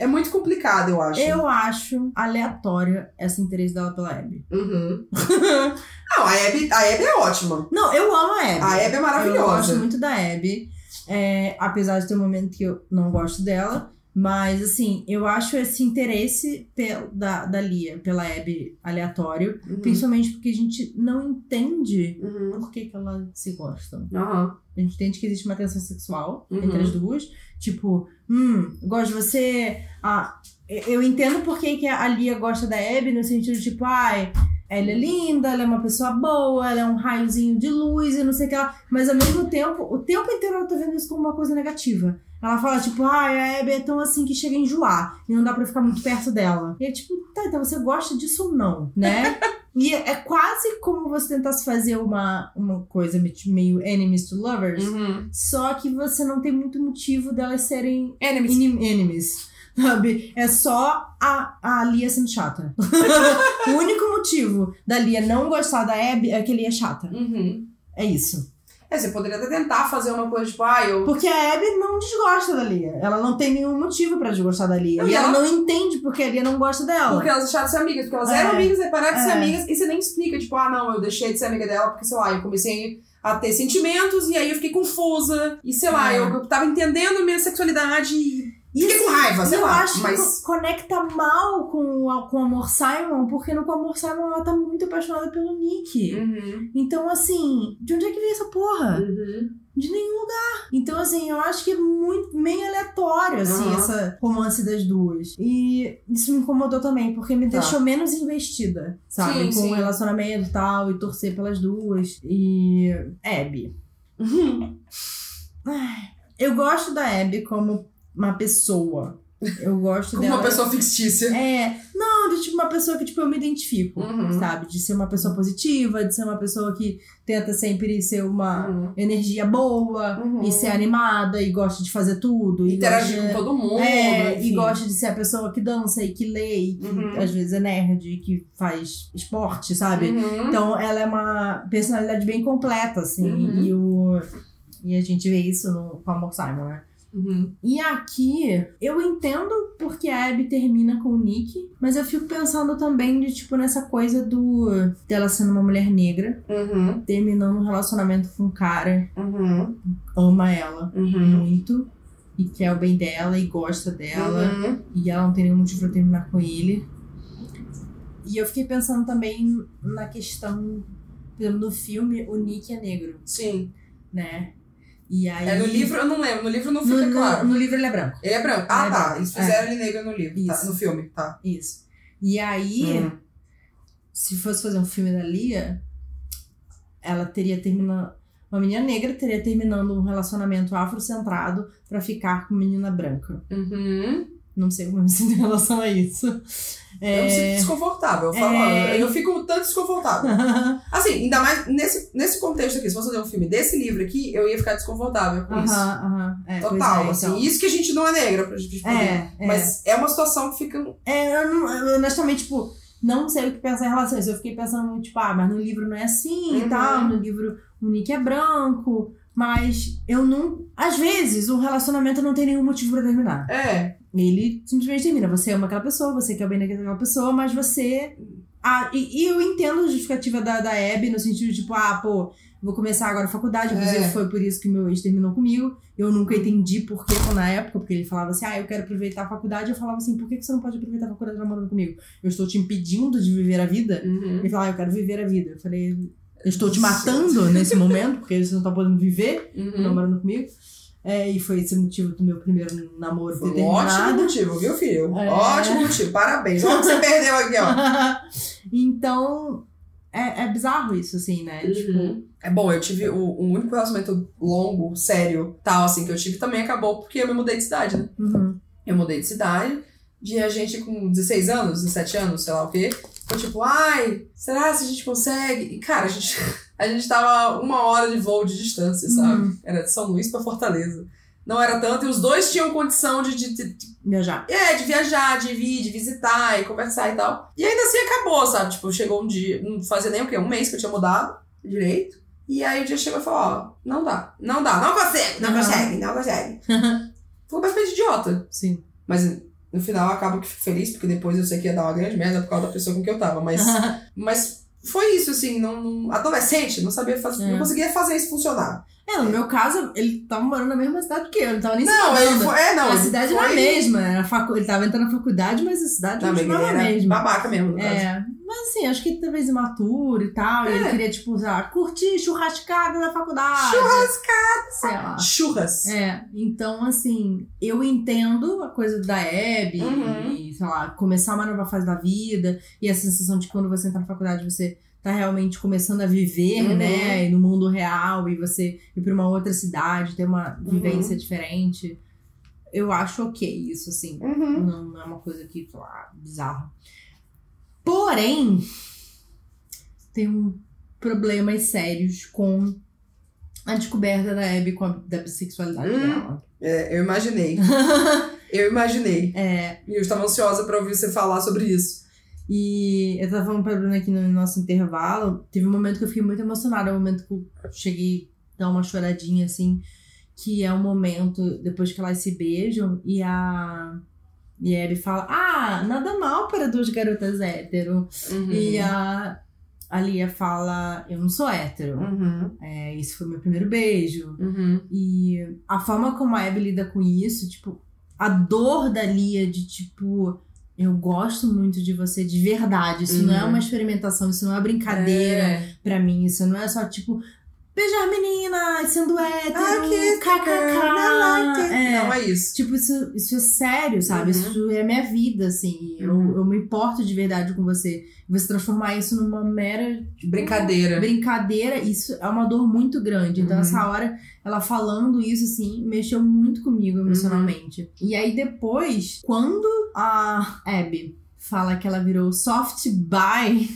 É muito complicado, eu acho. eu acho aleatório esse interesse dela pela Abby. Uhum. [LAUGHS] não, a Abby, a Abby é ótima. Não, eu amo a Abby. A Abby é Eu gosto maravilhosa. muito da Abby. É, apesar de ter um momento que eu não gosto dela. Mas, assim, eu acho esse interesse pel- da, da Lia pela Abby aleatório. Uhum. Principalmente porque a gente não entende Uhum. por que, que elas se gostam. Aham. A gente entende que existe uma tensão sexual Uhum. entre as duas. Tipo, hum, gosto de você. Ah, eu entendo por que, que a Lia gosta da Abby, no sentido de, tipo, ai, ela é linda, ela é uma pessoa boa, ela é um raiozinho de luz e não sei o que lá. Mas ao mesmo tempo, o tempo inteiro ela tá vendo isso como uma coisa negativa. Ela fala, tipo, ai, a Abby é tão assim que chega a enjoar e não dá pra ficar muito perto dela. E é tipo, tá, então você gosta disso ou não, né? [LAUGHS] e é é quase como você tentasse fazer uma, uma coisa meio enemies to lovers. Uhum. Só que você não tem muito motivo delas serem Enemies. enemies. [LAUGHS] Sabe? É só a, a Lia sendo chata. [LAUGHS] o único motivo da Lia não gostar da Abby é que Lia é chata. Uhum. É isso. É, você poderia até tentar fazer uma coisa tipo, ah, eu. Porque a Abby não desgosta da Lia. Ela não tem nenhum motivo pra desgostar da Lia. E ela, ela- não entende porque a Lia não gosta dela. Porque elas deixaram de ser amigas, porque elas É. eram amigas, aí pararam de ser É. amigas, e você nem explica, tipo, ah, não, eu deixei de ser amiga dela porque, sei lá, eu comecei a ter sentimentos e aí eu fiquei confusa, e sei lá, É. eu, eu tava entendendo minha sexualidade e E fiquei com raiva, sei eu lá. acho mas. que co- conecta mal com, a- com o Amor Simon, porque no Amor Simon ela tá muito apaixonada pelo Nick. Uhum. Então, assim, de onde é que veio essa porra? Uhum. De nenhum lugar. Então, assim, eu acho que é muito meio aleatório, assim, Aham. essa romance das duas. E isso me incomodou também, porque me Tá. deixou menos investida, sabe? Sim, Com sim. o relacionamento e tal, e torcer pelas duas. E. Abby. [LAUGHS] Uhum. Eu gosto da Abby como uma pessoa. Eu gosto [LAUGHS] Como dela. uma pessoa fictícia. É, não, de tipo uma pessoa que tipo, eu me identifico, Uhum. sabe? De ser uma pessoa positiva, de ser uma pessoa que tenta sempre ser uma Uhum. energia boa Uhum. e ser animada e gosta de fazer tudo. E Interagir gosta- com todo mundo. É, enfim. e gosta de ser a pessoa que dança e que lê e que Uhum. às vezes é nerd e que faz esporte, sabe? Uhum. Então ela é uma personalidade bem completa, assim. Uhum. E, o, e a gente vê isso no com Amor Simon, né? Uhum. E aqui, eu entendo porque a Abby termina com o Nick, mas eu fico pensando também de, tipo, nessa coisa do dela sendo uma mulher negra, Uhum. terminando um relacionamento com um cara, Uhum. ama ela Uhum. muito, e quer o bem dela e gosta dela, Uhum. e ela não tem nenhum motivo pra terminar com ele. E eu fiquei pensando também na questão, por exemplo, no filme, o Nick é negro, Sim. né? E aí. É, no livro eu não lembro, no livro não No, fica no- claro. no livro ele é branco. Ele é branco. Ah, é tá. branco. Eles fizeram ele negro no livro, tá? No filme, tá. Isso. E aí, Hum. se fosse fazer um filme da Lia, ela teria terminado. Uma menina negra teria terminando um relacionamento afrocentrado pra ficar com menina branca. Uhum. Não sei como eu me sinto em relação a isso. Eu me sinto É... desconfortável. Eu, falo, É. eu fico tanto desconfortável. [LAUGHS] Assim, ainda mais nesse, nesse contexto aqui. Se fosse fazer um filme desse livro aqui, eu ia ficar desconfortável com isso. Aham, aham. É, Total, é, assim. então. Isso que a gente não é negra pra gente poder. É, é. Mas é uma situação que fica. É, eu, não- eu honestamente, tipo, não sei o que pensar em relação a isso. Eu fiquei pensando tipo, ah, mas no livro não é assim Uhum. e tal. No livro o Nick é branco. Mas eu não. Às vezes, o relacionamento não tem nenhum motivo pra terminar. É. Ele simplesmente termina. Você ama aquela pessoa, você quer o bem daquela pessoa, mas você. Ah, e, e eu entendo a justificativa da, da Abby no sentido de, tipo, ah, pô, vou começar agora a faculdade. Inclusive, É. foi por isso que meu ex terminou comigo. Eu nunca entendi por que na época, porque ele falava assim, ah, eu quero aproveitar a faculdade. Eu falava assim, por que você não pode aproveitar a faculdade namorando comigo? Eu estou te impedindo de viver a vida? Uhum. Ele falava, ah, eu quero viver a vida. Eu falei, eu estou te matando nesse momento, porque você não tá podendo viver Uhum. namorando comigo. É, e foi esse motivo do meu primeiro namoro Foi um ótimo motivo, viu, filho? É. Ótimo motivo. Parabéns. Olha o que você perdeu aqui, ó. [LAUGHS] então, é, é bizarro isso, assim, né? Tipo, Uhum. É bom, eu tive o, o único relacionamento longo, sério, tal, assim, que eu tive também acabou porque eu me mudei de cidade, né? uhum. Eu mudei de cidade, de a gente com 16 anos, 17 anos, sei lá o quê. Foi tipo, ai, será se a gente consegue? E, cara, a gente, [LAUGHS] a gente tava uma hora de voo de distância, sabe? Uhum. Era de São Luís pra Fortaleza. Não era tanto, e os dois tinham condição de, de, de, viajar. é, de viajar, de vir, de visitar e conversar e tal. E ainda assim acabou, sabe? Tipo, chegou um dia, não fazia nem o quê? Um mês que eu tinha mudado direito. E aí o dia chegou e falou, ó, não dá, não dá, não consegue, não Uhum. consegue, não consegue. [LAUGHS] Foi bastante idiota. Sim. Mas no final eu acabo que fico feliz, porque depois eu sei que ia dar uma grande merda por causa da pessoa com que eu tava. Mas, [LAUGHS] mas foi isso, assim, não, não- adolescente, não sabia fazer, É. não conseguia fazer isso funcionar. É, no meu caso, ele tava morando na mesma cidade que eu, ele tava nem se Não, ele mudando. foi. É, não. a ele cidade era a foi- mesma, era facu... ele tava entrando na faculdade, mas a cidade Não, ele continuava a era mesma. babaca mesmo, no caso. É, mas assim, acho que talvez imaturo e tal, e ele É. queria, tipo, sei lá, curtir churrascada na faculdade. Churrascada! Sei lá. Churras. É, então assim, eu entendo a coisa da Abby Uhum. e, sei lá, começar uma nova fase da vida e a sensação de quando você entra na faculdade você tá realmente começando a viver, Uhum. né, e no mundo real e você ir pra uma outra cidade, ter uma Uhum. vivência diferente. Eu acho ok isso, assim. Uhum. Não, não é uma coisa que, sei lá, bizarra. Porém, tem um problemas sérios com a descoberta da Abby com a, da bissexualidade Hum. dela. É, eu imaginei. [LAUGHS] eu imaginei. É, E eu estava ansiosa pra ouvir você falar sobre isso. E eu tava falando pra Bruna aqui no nosso intervalo. Teve um momento que eu fiquei muito emocionada, um momento que eu cheguei a dar uma choradinha assim, que é o momento depois que elas se beijam e a. E fala: Ah, nada mal para duas garotas hétero. Uhum. E a, a Lia fala: Eu não sou hétero. Uhum. É, esse foi meu primeiro beijo. Uhum. E a forma como a Abby lida com isso, tipo, a dor da Lia de tipo. Eu gosto muito de você de verdade. Isso não é Uhum. uma experimentação, isso não é brincadeira É. pra mim. Isso não é só tipo. Beijar meninas, sendo hétero, Ah, que kkk. like. É. Não é isso. Tipo, isso, isso é sério, sabe? Uhum. Isso é minha vida, assim. Eu, Uhum. eu me importo de verdade com você. E você transformar isso numa mera Brincadeira. brincadeira, isso é uma dor muito grande. Então, Uhum. essa hora, ela falando isso, assim, mexeu muito comigo emocionalmente. Uhum. E aí, depois, quando a Abby fala que ela virou soft buy,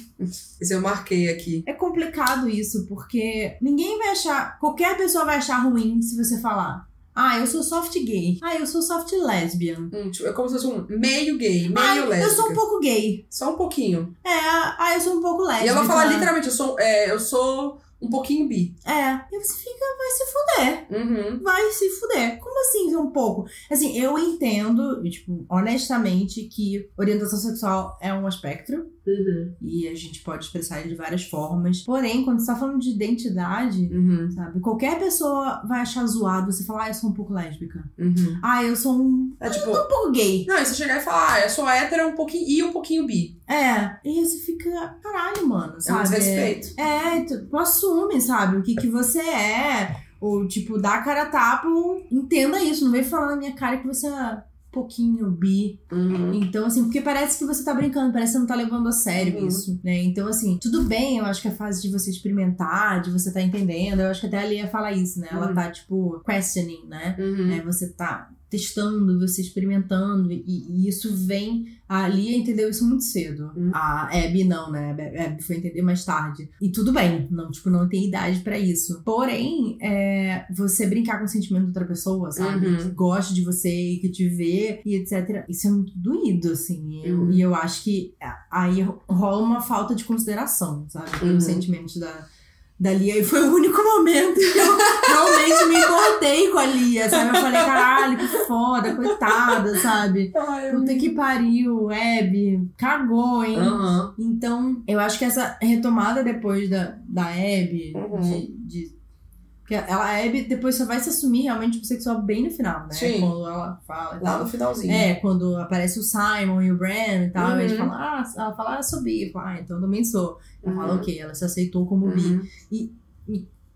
Esse eu marquei aqui. é complicado isso, porque ninguém vai achar. Qualquer pessoa vai achar ruim se você falar. Ah, eu sou soft gay. Ah, eu sou soft lesbian. Hum, tipo, é como se fosse um meio gay, meio Ah, lésbica. eu sou um pouco gay. Só um pouquinho. É, ah, eu sou um pouco lésbica. E ela fala literalmente, eu sou, é, eu sou um pouquinho bi. É. E você fica, vai se fuder. Uhum. vai se fuder. Como assim, um pouco? Assim, eu entendo, tipo, honestamente, que orientação sexual é um espectro Uhum. e a gente pode expressar ele de várias formas. Porém, quando você tá falando de identidade, Uhum. sabe? Qualquer pessoa vai achar zoado você falar, ah, eu sou um pouco lésbica. Uhum. Ah, eu sou um, É tipo, um pouco gay. não, e você chegar e falar, ah, eu sou hétero um pouquinho e um pouquinho bi. É. E você fica, caralho, mano, É um sabe? desrespeito. É, tipo, assume, sabe? O que que você é. Ou, tipo, dá a cara a tapa, entenda isso. Não vem falar na minha cara que você é um pouquinho bi. Uhum. Então, assim, porque parece que você tá brincando, parece que você não tá levando a sério Uhum. isso, né? Então, assim, tudo bem, eu acho que é a fase de você experimentar, de você tá entendendo. Eu acho que até a Lia fala isso, né? Ela Uhum. tá, tipo, questioning, né? Né? Você tá testando, você experimentando, e, e isso vem. A Lia entendeu isso muito cedo. Hum. A Abby não, né? A Abby foi entender mais tarde. E tudo bem, não, tipo, não tem idade pra isso. Porém, é, você brincar com o sentimento de outra pessoa, sabe? Uhum. Que gosta de você, e que te vê, e etc. Isso é muito doído, assim. Eu- Uhum. E eu acho que aí rola uma falta de consideração, sabe? Uhum. Pelos sentimentos da. Da Lia, e foi o único momento que eu realmente me importei com a Lia, sabe? Eu falei, caralho, que foda, coitada, sabe? Ai, Puta que pariu, Abby, cagou, hein? Aham. Então, eu acho que essa retomada depois da, da Abby, Uhum. de, de. Porque ela, a Abby depois só vai se assumir realmente bissexual bem no final, né? Sim. Quando ela fala. e Lá tal. no finalzinho. É, quando aparece o Simon e o Bran e tal, Uhum. eles falam, ah, ela fala, ah, sou bi. Falo, ah, então eu também sou. Ela Uhum. fala, ok, ela se aceitou como bi. Uhum.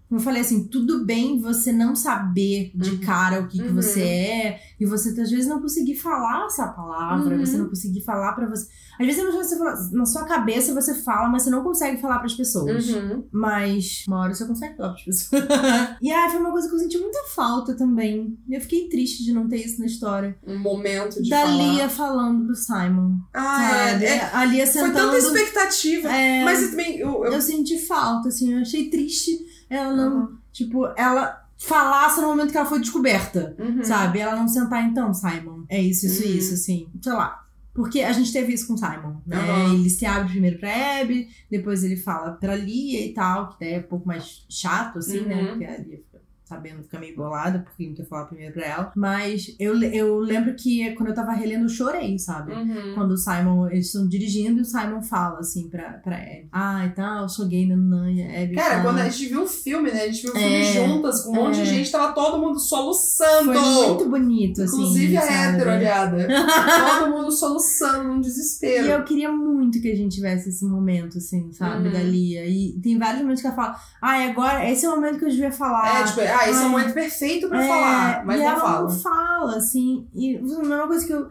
Como eu falei assim, tudo bem você não saber de Uhum. cara o que, que Uhum. você é, e você às vezes não conseguir falar essa palavra, Uhum. você não conseguir falar pra você. Às vezes você fala, na sua cabeça você fala, mas você não consegue falar pras pessoas. Uhum. Mas uma hora você consegue falar pras pessoas. [LAUGHS] e aí foi uma coisa que eu senti muita falta também. Eu fiquei triste de não ter isso na história. Um momento de da falar. Lia falando pro Simon. Ah, sabe? é, é, a Lia foi sentando. tanta expectativa. É, Mas eu também. Eu, eu- eu senti falta, assim, eu achei triste ela não, Uhum. tipo, ela falasse no momento que ela foi descoberta, Uhum. sabe? Ela não sentar, então, Simon, é isso, isso, Uhum. isso, assim, sei lá. Porque a gente teve isso com o Simon, né? Uhum. Ele se abre primeiro pra Abby, depois ele fala pra Lia e tal, que daí é um pouco mais chato, assim, né? Uhum. Porque a Lia sabendo, fica meio bolada, porque não quer falar primeiro pra ela. Mas eu, eu lembro que quando eu tava relendo, eu chorei, sabe? Uhum. Quando o Simon, eles estão dirigindo e o Simon fala assim pra, pra Abby. Ah, e tal, eu sou gay, a Abby Cara, fala, quando a gente viu o filme, né? A gente viu o filme É, juntas, com um monte é. de gente, tava todo mundo soluçando. Foi muito bonito, assim. Inclusive a sabe? hétero, olhada. [LAUGHS] todo mundo soluçando num desespero. E eu queria muito que a gente tivesse esse momento, assim, sabe, Uhum. da Lia. E tem vários momentos que ela fala, ai, agora, esse é o momento que eu devia falar. É, tipo, ah, esse é o Ai. momento perfeito pra É, falar, mas e não ela fala. não fala, assim. E a mesma coisa que eu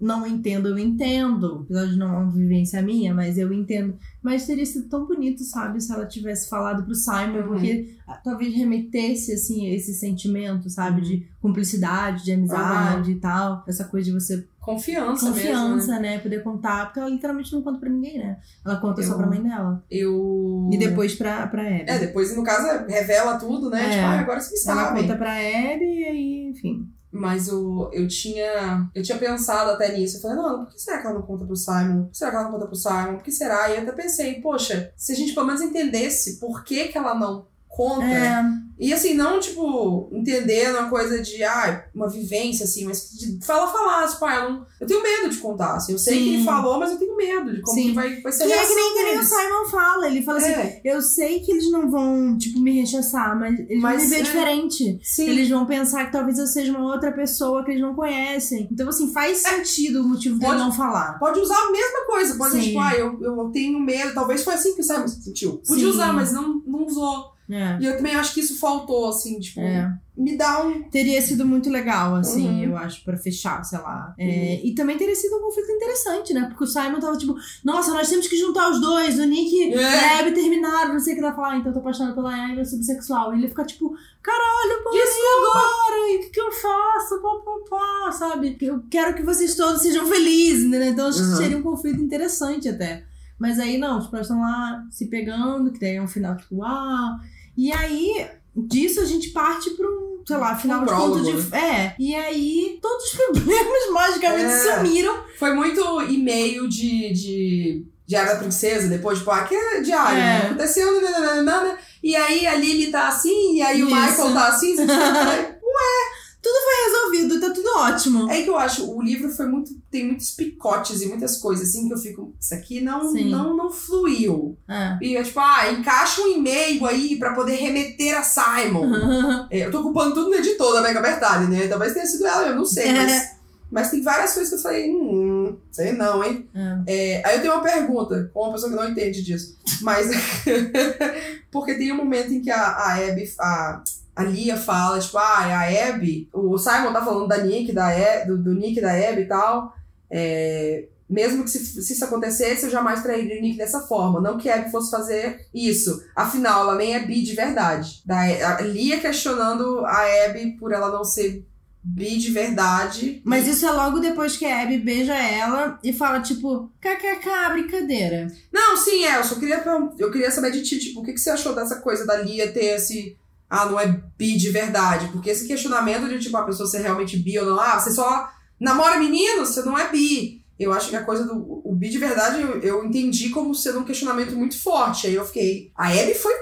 não entendo, eu entendo. Apesar de não é uma vivência minha, mas eu entendo. Mas teria sido tão bonito, sabe, se ela tivesse falado pro Simon, Uhum. porque ah, talvez remetesse, assim, esse sentimento, sabe, Uhum. de cumplicidade, de amizade e tal. Essa coisa de você. Confiança, Confiança, mesmo. né? né? Poder contar. Porque ela literalmente não conta pra ninguém, né? Ela conta só Eu- pra mãe dela. Eu. E depois pra, pra Abby. É, depois, no caso, revela tudo, né? É. Tipo, ah, agora vocês ela sabem. conta pra Abby e aí, enfim. Mas eu, eu tinha. Eu tinha pensado até nisso. Eu falei, não, por que será que ela não conta pro Simon? Por que será que ela não conta pro Simon? Por que será? E eu até pensei, poxa, se a gente pelo menos entendesse por que, que ela não conta. É, E assim, não, tipo, entendendo uma coisa de, ah, uma vivência, assim, mas de fala falar, tipo, ah, eu, não, eu tenho medo de contar, assim. Eu sei que Sim. ele falou, mas eu tenho medo de como Sim. que vai, vai ser a E é reação que nem, que nem o. Simon fala. Ele fala assim: É, eu sei que eles não vão, tipo, me rechaçar, mas eles Mas vão me ver é. diferente. sim. Eles vão pensar que talvez eu seja uma outra pessoa que eles não conhecem. Então, assim, faz sentido o motivo Pode- não falar. Pode usar a mesma coisa. Pode Sim. tipo, ah, eu, eu tenho medo. Talvez foi assim que o Simon se sentiu. Podia usar, mas não, não usou. É. E eu também acho que isso faltou, assim, tipo, É. me dá um. Teria sido muito legal, assim, Uhum. eu acho, pra fechar, sei lá. É, E também teria sido um conflito interessante, né? Porque o Simon tava tipo, nossa, nós temos que juntar os dois, o Nick e É. a Abby terminaram, não sei o que ela fala, ah, então eu tô apaixonada pela Abby, eu sou bissexual. E ele fica tipo, caralho, pô, e agora? E o que, que eu faço? Pá, pá, pá, sabe? Eu quero que vocês todos sejam felizes, né? Então acho Uhum. que seria um conflito interessante até. Mas aí não, tipo, elas estão lá se pegando, que daí é um final, tipo, uau. E aí, disso a gente parte pra um, sei lá, final Um de conto prólogo, de. É. E aí, todos os [LAUGHS] problemas magicamente É. sumiram. Foi muito e-mail de, de Diário da Princesa, depois, tipo, que é diário, É. né? Aconteceu, nananana, e aí a Lily tá assim, e aí o Isso. Michael tá assim, você [LAUGHS] fica, Resolvido, tá tudo ótimo. É que eu acho, o livro foi muito. Tem muitos picotes e muitas coisas assim que eu fico. Isso aqui não, Sim. não, não fluiu. É. E é tipo, ah, encaixa um e-mail aí pra poder remeter a Simon. [LAUGHS] É, eu tô culpando tudo no editor da Mega Bertalli, né? Talvez tenha sido ela, eu não sei, É. mas. Mas tem várias coisas que eu falei, hum, sei não, hein? É. É, aí eu tenho uma pergunta, com uma pessoa que não entende disso. Mas. [LAUGHS] porque tem um momento em que a, a Abby. A, a Lia fala, tipo, ah, a Abby. O Simon tá falando da Nick, da Abby, do, do Nick da Abby e tal. É, mesmo que se, se isso acontecesse, eu jamais trairia o Nick dessa forma. Não que a Abby fosse fazer isso. Afinal, ela nem é bi de verdade. Da, a Lia questionando a Abby por ela não ser bi de verdade. Mas isso é logo depois que a Abby beija ela e fala, tipo, kkk, brincadeira. Não, sim, é. Eu só queria, eu queria saber de ti, tipo, o que, que você achou dessa coisa da Lia ter esse. Ah, não é bi de verdade. Porque esse questionamento de, tipo, a pessoa ser realmente bi ou não. Ah, você só namora menino, você não é bi. Eu acho que a coisa do o bi de verdade eu, eu entendi como sendo um questionamento muito forte. Aí eu fiquei. A Abby foi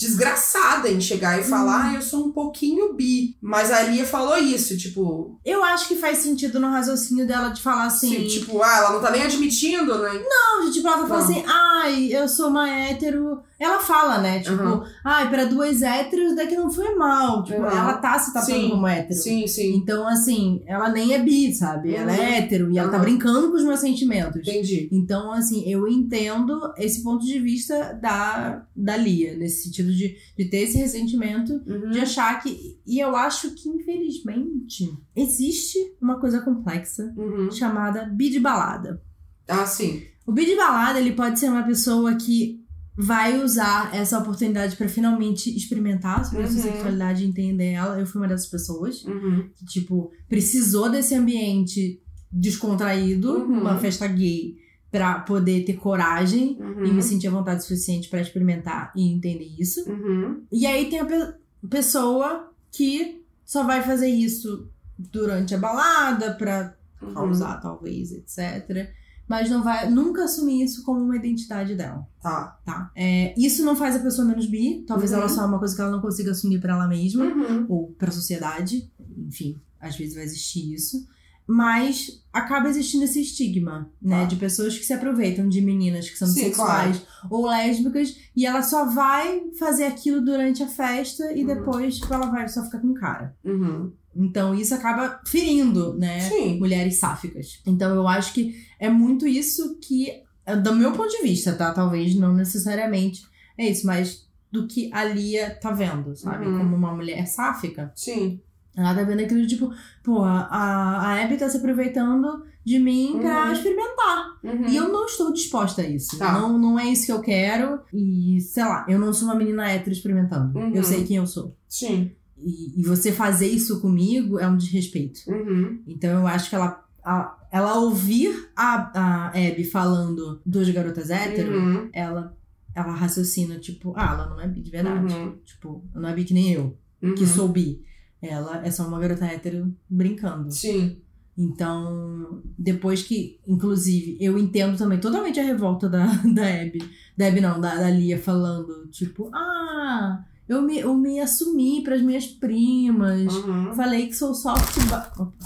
desgraçada em chegar e falar, ah, eu sou um pouquinho bi. Mas a Lia falou isso, tipo, Eu acho que faz sentido no raciocínio dela de falar assim. se- tipo, ah, ela não tá nem admitindo, né? Não, de, tipo, ela tá falando assim, ai, eu sou uma hétero Ela fala, né? Tipo, Uhum. ai, pra duas héteros daqui não foi mal. Tipo, Uhum. ela tá se tratando Sim. como hétero. Sim, sim. Então, assim, ela nem é bi, sabe? Ela Uhum. é hétero e ela tá Uhum. brincando com os meus sentimentos. Entendi. Então, assim, eu entendo esse ponto de vista da, da Lia, nesse sentido de, de ter esse ressentimento, Uhum. de achar que. E eu acho que, infelizmente, existe uma coisa complexa Uhum. chamada bi de balada. Ah, sim. O bi de balada, ele pode ser uma pessoa que vai usar essa oportunidade pra finalmente experimentar sobre a sua Uhum. sexualidade e entender ela. Eu fui uma dessas pessoas Uhum. que, tipo, precisou desse ambiente descontraído, Uhum. uma festa gay, pra poder ter coragem Uhum. e me sentir à vontade suficiente pra experimentar e entender isso. Uhum. E aí tem a pe- pessoa que só vai fazer isso durante a balada pra Uhum. causar, talvez, etc. Mas não vai nunca assumir isso como uma identidade dela, Tá. tá? É, isso não faz a pessoa menos bi. Talvez Uhum. ela só é uma coisa que ela não consiga assumir pra ela mesma Uhum. ou para a sociedade, enfim, às vezes vai existir isso, mas acaba existindo esse estigma, né, Tá. de pessoas que se aproveitam de meninas que são Sim, bissexuais ou lésbicas e ela só vai fazer aquilo durante a festa e Uhum. depois tipo, ela vai só ficar com cara. Uhum. Então isso acaba ferindo, né, Sim. mulheres sáficas. Então eu acho que é muito isso que, é do meu ponto de vista, tá? Talvez não necessariamente é isso, mas do que a Lia tá vendo, sabe? Uhum. Como uma mulher sáfica. Sim. Ela tá vendo aquilo tipo, pô, a, a Abby tá se aproveitando de mim pra Uhum. experimentar. Uhum. E eu não estou disposta a isso. Tá. Não, não é isso que eu quero. E, sei lá, eu não sou uma menina hétero experimentando. Uhum. Eu sei quem eu sou. Sim. E, e você fazer isso comigo é um desrespeito. Uhum. Então eu acho que ela. a- ela ouvir a, a Abby falando duas garotas hétero, Uhum. ela, ela raciocina, tipo, ah, ela não é bi de verdade. Uhum. Tipo, ela não é bi que nem eu, que Uhum. sou bi. Ela é só uma garota hétero brincando. Sim. Então, depois que, inclusive, eu entendo também totalmente a revolta da, [LAUGHS] da Abby. Da Abby não, da, da Lia falando, tipo, ah, eu me, eu me assumi pras minhas primas. Uhum. Falei que sou soft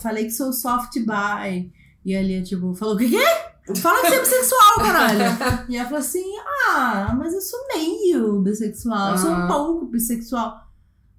Falei que sou soft bi. E a Lia, tipo, falou, o é? Fala que você é bissexual, caralho. e ela falou assim, ah, mas eu sou meio bissexual. Eu sou um Aham. pouco bissexual.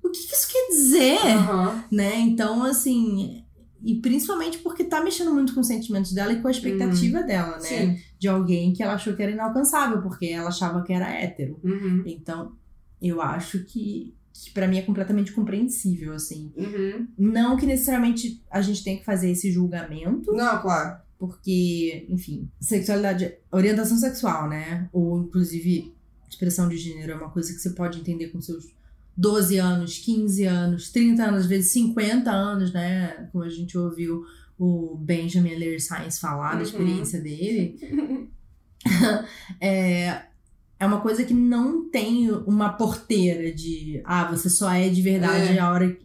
O que, que isso quer dizer? Uhum. né? Então, assim, e principalmente porque tá mexendo muito com os sentimentos dela e com a expectativa dela, né? Sim. De alguém que ela achou que era inalcançável, porque ela achava que era hétero. Uhum. Então, eu acho que, que para mim é completamente compreensível, assim. Uhum. Não que necessariamente a gente tenha que fazer esse julgamento, Não, claro. porque, enfim, sexualidade, orientação sexual, né? Ou inclusive expressão de gênero é uma coisa que você pode entender com seus 12 anos, 15 anos, 30 anos, às vezes 50 anos, né? Como a gente ouviu o Benjamin Lear Science falar da Uhum. experiência dele. [LAUGHS] [LAUGHS] é, é uma coisa que não tem uma porteira de ah, você só é de verdade É. a hora que,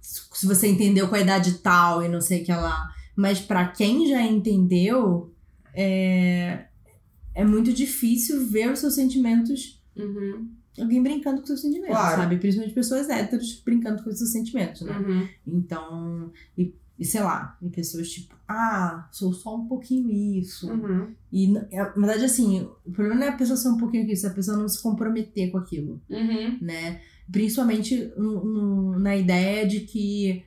se você entendeu com a idade tal e não sei o que lá. Mas pra quem já entendeu, é, é muito difícil ver os seus sentimentos, Uhum. alguém brincando com seus sentimentos, Claro. sabe? Principalmente pessoas héteros brincando com seus sentimentos, né? Uhum. Então, e, e sei lá, e pessoas tipo, ah, sou só um pouquinho isso. Uhum. E, é- na verdade, assim, o problema não é a pessoa ser um pouquinho isso, é a pessoa não se comprometer com aquilo, Uhum. né? Principalmente no- no- na ideia de que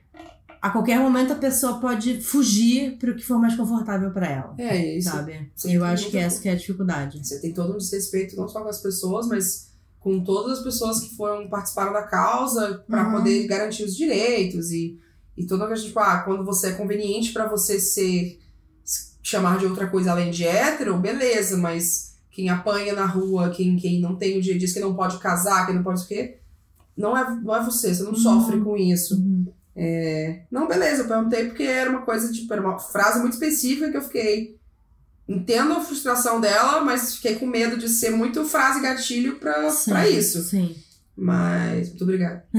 a qualquer momento a pessoa pode fugir pro que for mais confortável pra ela, É isso. sabe? Sim, Eu acho que essa que é a dificuldade. Você tem todo um desrespeito não só com as pessoas, mas com todas as pessoas que foram participaram da causa para Uhum. poder garantir os direitos e, e toda a tipo, ah, quando você é conveniente para você ser se chamar de outra coisa além de hétero, beleza, mas quem apanha na rua, quem, quem não tem o dia diz que não pode casar, que não pode o quê, não é, não é você, você não Uhum. sofre com isso. Uhum. É, não, beleza, eu perguntei porque era uma coisa, tipo, era uma frase muito específica que eu fiquei. Entendo a frustração dela, mas fiquei com medo de ser muito frase gatilho pra, Sim, pra isso. Sim. Mas, muito obrigada. [LAUGHS]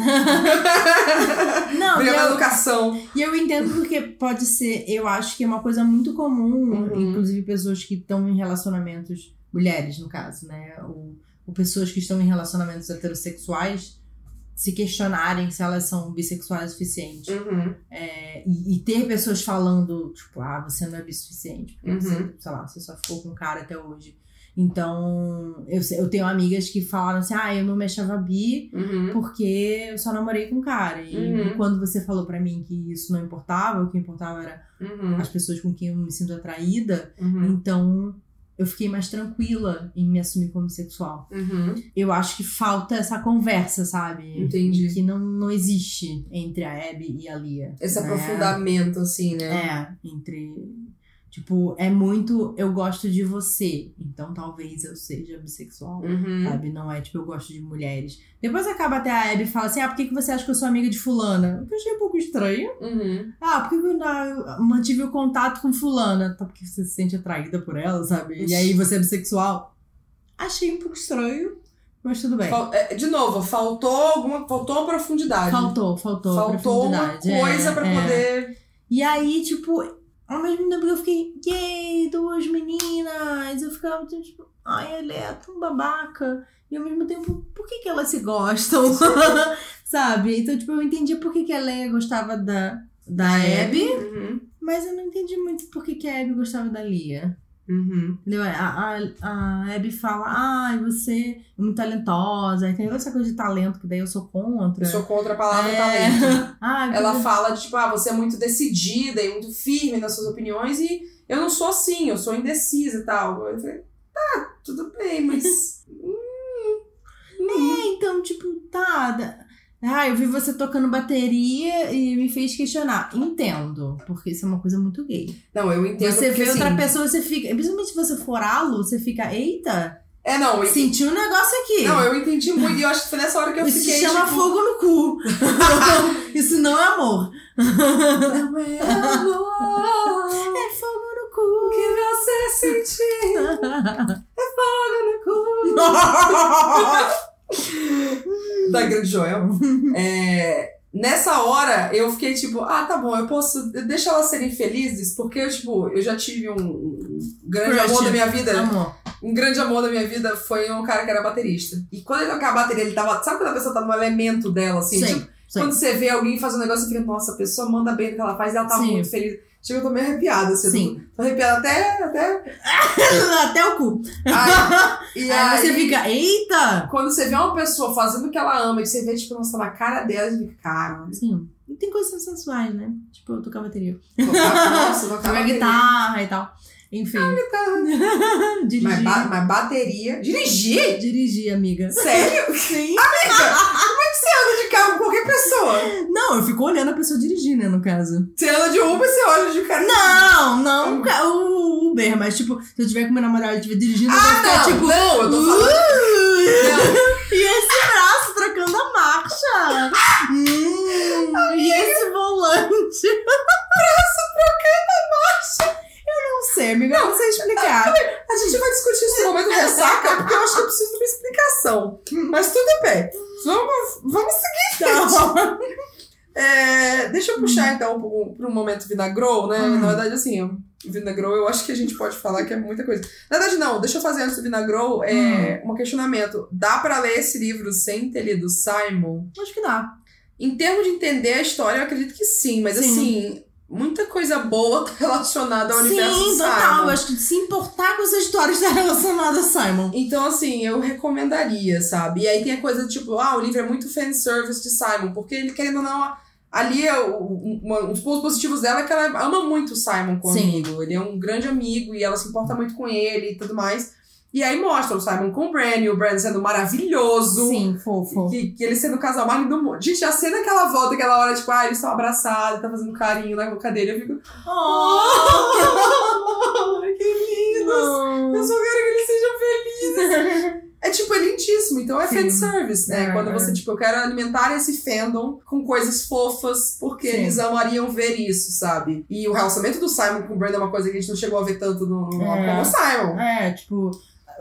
Não, Obrigada pela eu, educação. e eu entendo porque pode ser, eu acho que é uma coisa muito comum, Uhum. inclusive pessoas que estão em relacionamentos, mulheres no caso, né? Ou, ou pessoas que estão em relacionamentos heterossexuais se questionarem se elas são bissexuais o suficiente. Uhum. É, e, e ter pessoas falando, tipo, ah, você não é bi suficiente, porque Uhum. você, sei lá, você só ficou com um cara até hoje. Então, eu, eu tenho amigas que falaram assim: ah, eu não me achava bi Uhum. porque eu só namorei com cara. E Uhum. quando você falou pra mim que isso não importava, o que importava era Uhum. as pessoas com quem eu me sinto atraída, Uhum. então eu fiquei mais tranquila em me assumir como sexual. Uhum. Eu acho que falta essa conversa, sabe? Entendi. Que não, não existe entre a Abby e a Lia. Esse né? aprofundamento, assim, né? É, entre. Tipo, é muito eu gosto de você, então talvez eu seja bissexual. Uhum. Sabe? Não é tipo, eu gosto de mulheres. Depois acaba até a Abby e fala assim: ah, por que, que você acha que eu sou amiga de Fulana? O que eu achei um pouco estranho. Uhum. Ah, por que que eu não- mantive o contato com Fulana? Tá porque você se sente atraída por ela, sabe? E aí você é bissexual. Achei um pouco estranho, mas tudo bem. É, De novo, faltou alguma. Faltou uma profundidade. Faltou, faltou. Faltou uma profundidade. coisa É, pra é. poder. E aí, tipo, ao mesmo tempo que eu fiquei, yay, duas meninas. Eu ficava tipo, ai, ela é tão babaca. E ao mesmo tempo, por que, que elas se gostam? [LAUGHS] Sabe? Então, tipo, eu entendi por que, que a Leia gostava da, da Abby, Uhum. mas eu não entendi muito por que, que a Abby gostava da Lia. Uhum. Entendeu? A, a, a Abby fala, ai, você é muito talentosa. Aí tem toda essa coisa de talento, que daí eu sou contra. Eu sou contra a palavra É. talento. [LAUGHS] Ai, Ela fala de, tipo, ah, você é muito decidida e muito firme nas suas opiniões e eu não sou assim, eu sou indecisa e tal. Eu falei, tá, tudo bem, mas. [LAUGHS] É, então, tipo, tá. Ah, eu vi você tocando bateria e me fez questionar. Entendo, porque isso é uma coisa muito gay. Não, eu entendo. você vê outra assim, pessoa, você fica. Principalmente se você for alo, você fica, eita, É, não, eu, senti um negócio aqui. não, eu entendi muito e eu acho que foi nessa hora que eu isso fiquei. se chama tipo, fogo no cu. [LAUGHS] isso não é amor. Não é amor É fogo no o cu. que você sentiu. [LAUGHS] [LAUGHS] da [LAUGHS] grande Joel. [LAUGHS] É, nessa hora, eu fiquei tipo, ah, tá bom, eu posso. Deixa elas serem felizes, porque eu, tipo, eu já tive um, um grande amor da minha vida. Amor. Um grande amor da minha vida foi um cara que era baterista. E quando ele tocava a bateria, ele tava. Sabe quando a pessoa tá no elemento dela, assim? Sim, Tipo, sim. quando você vê alguém fazendo um negócio, você fica, nossa, a pessoa manda bem no que ela faz e ela tá Sim. muito feliz. Chega, eu tô meio arrepiada, assim. Sim. Tô, tô arrepiada até. até... [LAUGHS] Até o cu. Ai, e [LAUGHS] Aí você aí, fica, eita! Quando você vê uma pessoa fazendo o que ela ama e você vê, tipo, nossa, na cara dela, você fica, cara. Sim. E tem coisas sensuais, né? Tipo, eu tocar bateria. Tocar, nossa, tocar [LAUGHS] bateria. guitarra e tal. Enfim. Dirigir. Mas, ba- mas bateria. Dirigir? Dirigir, amiga. Sério? Sim. Você carro com qualquer pessoa. Não, eu fico olhando a pessoa dirigir, né, no caso. Você anda de Uber, você olha de cara. Não, não o ca- o Uber, mas tipo, se eu tiver com meu namorado e estiver dirigindo, eu vou Ah, ficar não, tipo. não, eu tô "Uh!" falando. [LAUGHS] E esse braço trocando a marcha. [LAUGHS] Hum, e esse volante. Braço trocando. Eu não sei, amiga, eu não sei explicar. A gente vai discutir isso no momento ressaca, porque eu acho que eu preciso de uma explicação. Mas tudo bem. Vamos, vamos Tá. É, deixa eu puxar então para um momento Vinagrou, né? Hum. Na verdade, assim, Vinagrou eu acho que a gente pode falar que é muita coisa. Na verdade, não, deixa eu fazer antes do Vinagrou é, um questionamento. Dá para ler esse livro sem ter lido Simon? Acho que dá. Em termos de entender a história, eu acredito que sim, mas Sim. assim, muita coisa boa tá [LAUGHS] relacionada ao universo Sim, de total. Simon. Eu acho que se importar com essa história está [LAUGHS] relacionada a Simon. Então, assim, eu recomendaria, sabe? E aí tem a coisa tipo, ah, o livro é muito fanservice de Simon, porque ele, querendo ou não, ali é um dos pontos positivos dela é que ela ama muito o Simon como Sim. amigo. Ele é um grande amigo e ela se importa muito com ele e tudo mais. E aí mostra o Simon com o Bran, e o Bran sendo maravilhoso. Sim, fofo. Que, que ele sendo o casal mais do mundo. Gente, a cena que ela volta, aquela hora, tipo, ah, eles estão abraçados, tá fazendo carinho na boca dele, eu fico. Oh, [LAUGHS] que lindos! Eu só quero que eles sejam felizes. É tipo, é lindíssimo. Então é Sim. fanservice, né? É, Quando é. você, tipo, eu quero alimentar esse fandom com coisas fofas, porque Sim. eles amariam ver isso, sabe? E o relacionamento do Simon com o Brandon é uma coisa que a gente não chegou a ver tanto no, no É. como o Simon. É, tipo,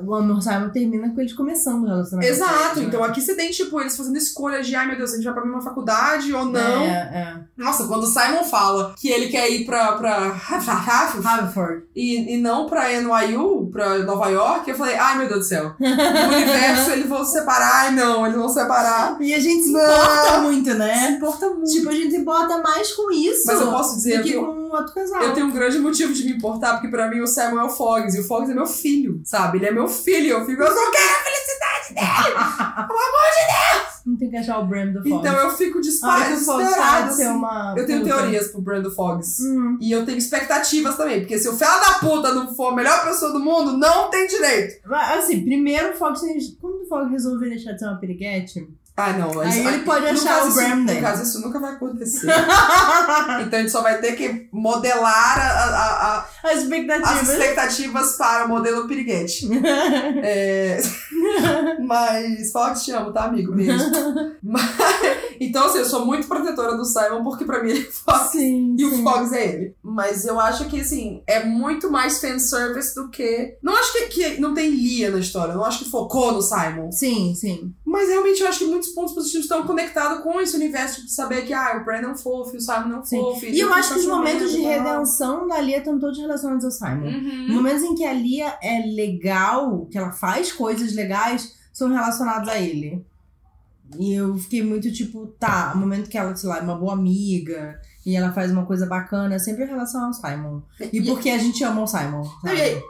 o Amor Simon termina com eles começando o relacionamento. Exato, né? então aqui você tem, tipo, eles fazendo escolhas de, ai meu Deus, a gente vai pra mesma faculdade ou não. É, Nossa, quando o Simon fala que ele quer ir pra, pra é. Haverford. e, e não pra NYU, pra Nova York, eu falei, ai meu Deus do céu. O universo, eles vão se separar. Ai não, eles vão se separar. E a gente se Não. importa muito, Se né? importa muito. Tipo, a gente se importa mais com isso Mas eu posso dizer do que que com outro casal. Eu tenho um grande motivo de me importar, porque pra mim o Simon é o Foggs, e o Foggs é meu filho, sabe? Ele é meu filho, eu fico, eu só quero a felicidade dele! [LAUGHS] Não tem que achar o Bram do Fox. Então eu fico Fox desesperada, assim. uma. Eu tenho puta. teorias pro Brando Foggs. Hum. E eu tenho expectativas também, porque se o fela da puta não for a melhor pessoa do mundo, não tem direito. Mas, Assim, primeiro o Fox. Quando o Fox resolver deixar de ser uma piriguete, Ah, não. Aí isso- ele pode no achar caso, o isso, dele. No caso, isso nunca vai acontecer. [LAUGHS] então a gente só vai ter que modelar a- a- a- as as expectativas. expectativas para o modelo piriguete. [LAUGHS] É, [LAUGHS] Mas, Fox, te amo, tá, amigo? Beijo. [LAUGHS] Mas- Então, assim, eu sou muito protetora do Simon, porque pra mim ele é Fox. Sim. E o sim. Fox é ele. Mas eu acho que, assim, é muito mais fanservice do que. Não acho que, que não tem Lia na história, não acho que focou no Simon. Sim, sim. Mas realmente eu acho que muitos pontos positivos estão conectados com esse universo de saber que, ah, o Brandon é fofo, o Simon não é Sim. fofo. E eu acho que os momentos de redenção da Lia estão todos relacionados ao Simon. Uhum. momentos em que a Lia é legal, que ela faz coisas legais, são relacionados a ele. E eu fiquei muito tipo, tá, o momento que ela, sei lá, é uma boa amiga e ela faz uma coisa bacana, é sempre em relação ao Simon. E porque a gente ama o Simon. Sabe? e aí?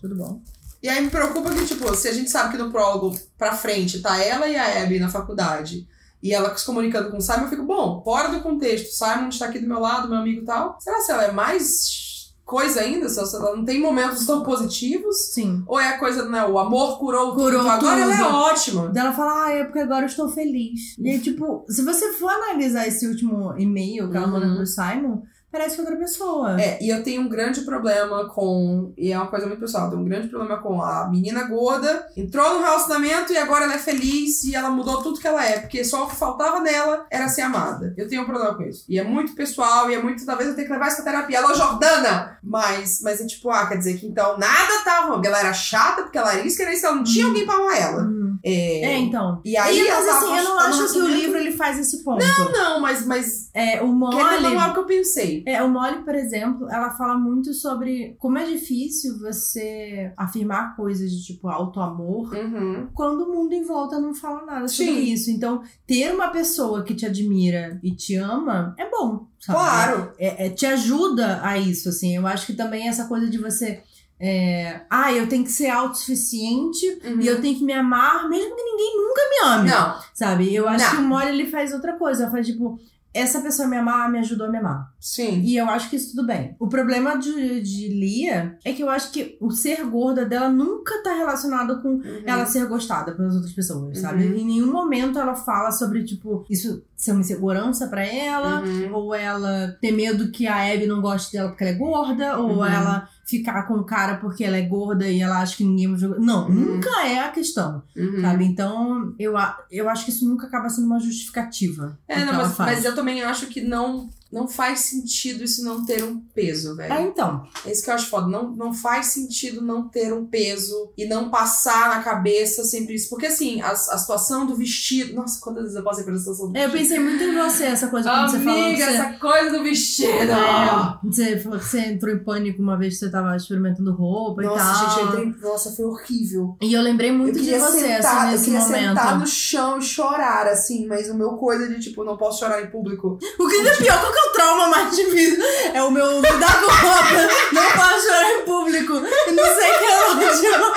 Tudo bom. E aí me preocupa que, tipo, se a gente sabe que no prólogo pra frente tá ela e a Abby na faculdade e ela se comunicando com o Simon, eu fico, bom, fora do contexto, Simon está aqui do meu lado, meu amigo e tal. Será se ela é mais coisa ainda? Se ela não tem momentos tão positivos? Sim. Ou é a coisa, né? O amor curou, Curou tudo. Agora ela é tudo. ótima. Daí ela fala, ah, é porque agora eu estou feliz. E aí, tipo, se você for analisar esse último e-mail que ela Uhum. manda pro Simon, parece outra pessoa. É, e eu tenho um grande problema com. E é uma coisa muito pessoal. Eu tenho um grande problema com a menina gorda. Entrou no relacionamento e agora ela é feliz e ela mudou tudo que ela é. Porque só o que faltava nela era ser amada. Eu tenho um problema com isso. E é muito pessoal e é muito. Talvez eu tenha que levar isso pra terapia. Alô, Jordana! Mas, mas é tipo, ah, quer dizer que então nada tava. Ela era chata, porque ela era isso, que era isso. Ela não tinha alguém pra amar ela. Hum. É. É, então. E aí, E, mas assim, eu não acho que o livro ele faz esse ponto. Não, mas, mas É, o ou não é o que eu pensei. É, o Molly, por exemplo, ela fala muito sobre como é difícil você afirmar coisas de tipo auto-amor Uhum. quando o mundo em volta não fala nada sobre Sim. isso. Então, ter uma pessoa que te admira e te ama é bom, sabe? Claro. é, é, te ajuda a isso, assim. Eu acho que também essa coisa de você. É, ah, eu tenho que ser autossuficiente Uhum. e eu tenho que me amar, mesmo que ninguém nunca me ame. Não. Sabe? Eu acho Não. que o Mori ele faz outra coisa. Ela faz tipo, essa pessoa me amar me ajudou a me amar. Sim. E eu acho que isso tudo bem. O problema de, de Lia é que eu acho que o ser gorda dela nunca tá relacionado com Uhum. ela ser gostada pelas outras pessoas, sabe? Uhum. Em nenhum momento ela fala sobre, tipo, isso ser uma insegurança pra ela, Uhum. ou ela ter medo que a Abby não goste dela porque ela é gorda, ou Uhum. ela ficar com o cara porque ela é gorda e ela acha que ninguém vai jogar. Não, Uhum. nunca é a questão, Uhum. sabe? Então, eu, eu acho que isso nunca acaba sendo uma justificativa. É, não, mas, mas eu também acho que não, não faz sentido isso não ter um peso, velho. Ah, então. É isso que eu acho foda. Não, não faz sentido não ter um peso e não passar na cabeça sempre isso. Porque assim, a, a situação do vestido. Nossa, quantas vezes eu passei pela situação do Eu vestido? pensei muito em você, essa coisa quando você falou Amiga, você... essa coisa do vestido! É, você falou que você entrou em pânico uma vez que você tava experimentando roupa e Nossa, tal. gente, eu entrei. Nossa, foi horrível. E eu lembrei muito eu de você, sentar, assim, eu nesse queria momento. sentar no chão e chorar, assim, mas o meu coisa de tipo, não posso chorar em público. [LAUGHS] O que é pior, qual o trauma mais difícil? É o meu lidar com roupa, não posso chorar em público, não sei que é ótimo.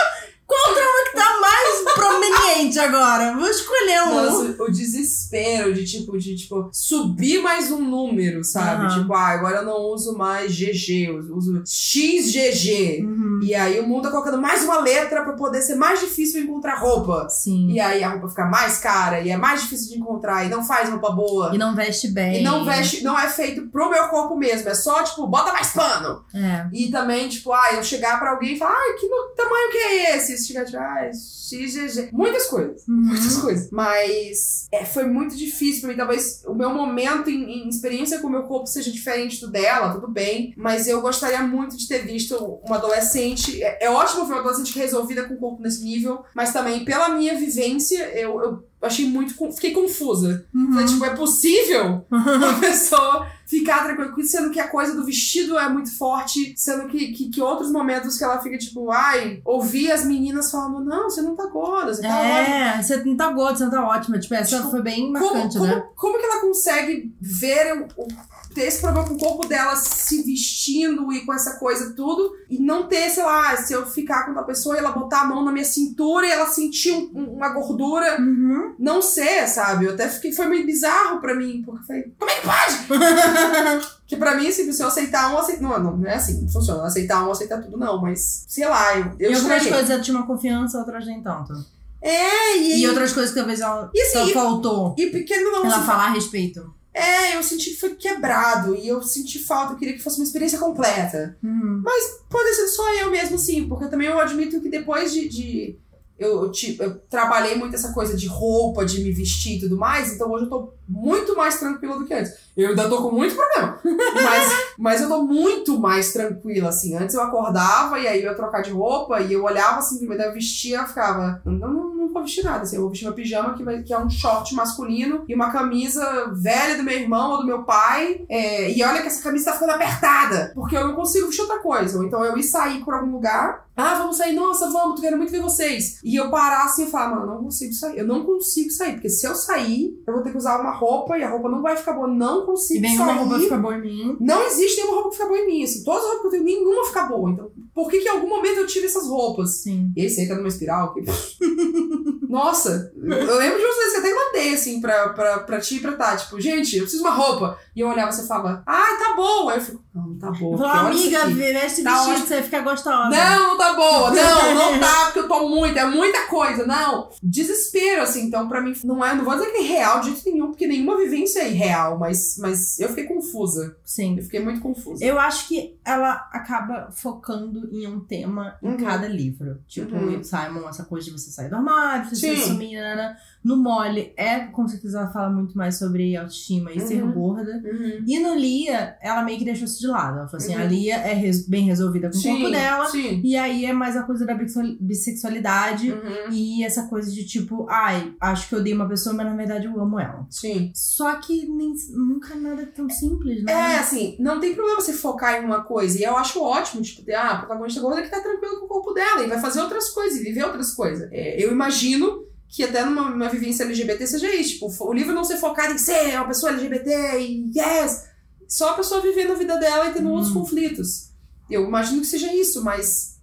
Qual o trauma que tá mais prominente agora? Vou escolher um. Nossa, o desespero de tipo, de tipo, subir mais um número, sabe? Aham. Tipo, ah, agora eu não uso mais GG, eu uso XGG. Uhum. E aí o mundo tá colocando mais uma letra pra poder ser mais difícil encontrar roupa. Sim. E aí a roupa fica mais cara e é mais difícil de encontrar e não faz roupa boa. E não veste bem. E não veste, não é feito pro meu corpo mesmo, é só tipo, bota mais pano. É. E também, tipo, ah, eu chegar pra alguém e falar, ai, que tamanho que é esse? Se chegar, ah, XGG. Muitas coisas. Uhum. Muitas coisas. Mas é, foi muito difícil pra mim. Talvez o meu momento em, em experiência com o meu corpo seja diferente do dela, tudo bem. Mas eu gostaria muito de ter visto uma adolescente. É, é ótimo ver uma adolescente resolvida com o corpo nesse nível, mas também pela minha vivência, eu, eu achei muito. Fiquei confusa. Uhum. Tipo, é possível [LAUGHS] uma pessoa ficar tranquila com isso, sendo que a coisa do vestido é muito forte, sendo que, que, que outros momentos que ela fica tipo, ai, ouvir as meninas falando, não, você não tá gorda, você tá ótima. É, você não tá gorda, você não tá ótima. Tipo, essa Tipo, foi bem Como, marcante, como, né? como que ela consegue ver o, o- ter esse problema com o corpo dela se vestindo e com essa coisa tudo e não ter, sei lá, se eu ficar com outra pessoa e ela botar a mão na minha cintura e ela sentir um- um- uma gordura, Uhum. não ser, sabe? Eu até fiquei, foi meio bizarro pra mim, porque eu falei, como é que pode? [LAUGHS] que pra mim, assim, se eu aceitar um, aceitar. Não, não, não é assim, não funciona. Aceitar um, aceitar tudo, não, mas sei lá, eu, eu e algumas estranhei. coisas ela tinha uma confiança, outras nem tanto. É, e, E outras coisas que talvez ela E assim, só e- faltou e pequeno não. ela assim, falar a respeito. É, eu senti que foi quebrado e eu senti falta, eu queria que fosse uma experiência completa. Uhum. Pode ser só eu mesmo, sim, porque também eu admito que depois de. de- eu, eu, ti- eu trabalhei muito essa coisa de roupa, de me vestir e tudo mais, então hoje eu tô muito mais tranquila do que antes. Eu ainda tô com muito problema, [LAUGHS] mas, mas eu tô muito mais tranquila, assim. Antes eu acordava e aí eu ia trocar de roupa e eu olhava assim, eu vestia eu ficava, não, não, não vou vestir nada, assim, eu vou vestir meu pijama que, vai, que é um short masculino e uma camisa velha do meu irmão ou do meu pai, é, e olha que essa camisa tá ficando apertada, porque eu não consigo vestir outra coisa. Então eu ia sair por algum lugar, ah, vamos sair, nossa, vamos, tô querendo muito ver vocês. E eu parar assim e falar, mano, não consigo sair. Eu não consigo sair, porque se eu sair, eu vou ter que usar uma roupa e a roupa não vai ficar boa. Não E consigo nenhuma sair. roupa fica boa em mim. Não existe nenhuma roupa que fica boa em mim. Assim, todas as roupas que eu tenho, nenhuma fica boa. Então, por que que em algum momento eu tive essas roupas? Sim. E aí você entra numa espiral que. [LAUGHS] Nossa, eu lembro de vocês que até mandei assim pra, pra, pra ti e pra tá. Tipo, gente, eu preciso de uma roupa. E eu olhava e você falava, ai, tá boa. Aí eu fico, não, não tá boa. Isso amiga, veste Tá vestido você ficar gostosa. Não, não tá boa. [LAUGHS] Não, não tá, porque eu tô muito. É muita coisa. Não. Desespero, assim. Então, pra mim, não é. Não vou dizer que é real de jeito nenhum, porque nenhuma vivência é irreal. Mas, mas eu fiquei confusa. Sim. Eu fiquei muito confusa. Eu acho que ela acaba focando em um tema em Uhum. cada livro. Tipo, Uhum. Simon, essa coisa de você sair do armário, você assumir, nanana. No Mole, é, com certeza, ela fala muito mais sobre autoestima e ser Uhum. gorda. Uhum. E no Lia, ela meio que deixou isso de lado. Ela falou assim, Uhum. a Lia é res- bem resolvida com o corpo dela. Sim. E aí é mais a coisa da bissexual- bissexualidade. Uhum. E essa coisa de tipo, ai, acho que eu odeio uma pessoa, mas na verdade eu amo ela. Sim. Só que nem, nunca nada é tão simples, né? É, assim, não tem problema você focar em uma coisa. E eu acho ótimo, tipo, ter, ah, a protagonista gorda que tá tranquila com o corpo dela e vai fazer outras coisas e viver outras coisas. É, eu imagino que até numa, numa vivência LGBT seja isso. Tipo, o livro não ser focado em ser uma pessoa LGBT e yes! Só a pessoa vivendo a vida dela e tendo Hum. outros conflitos. Eu imagino que seja isso, mas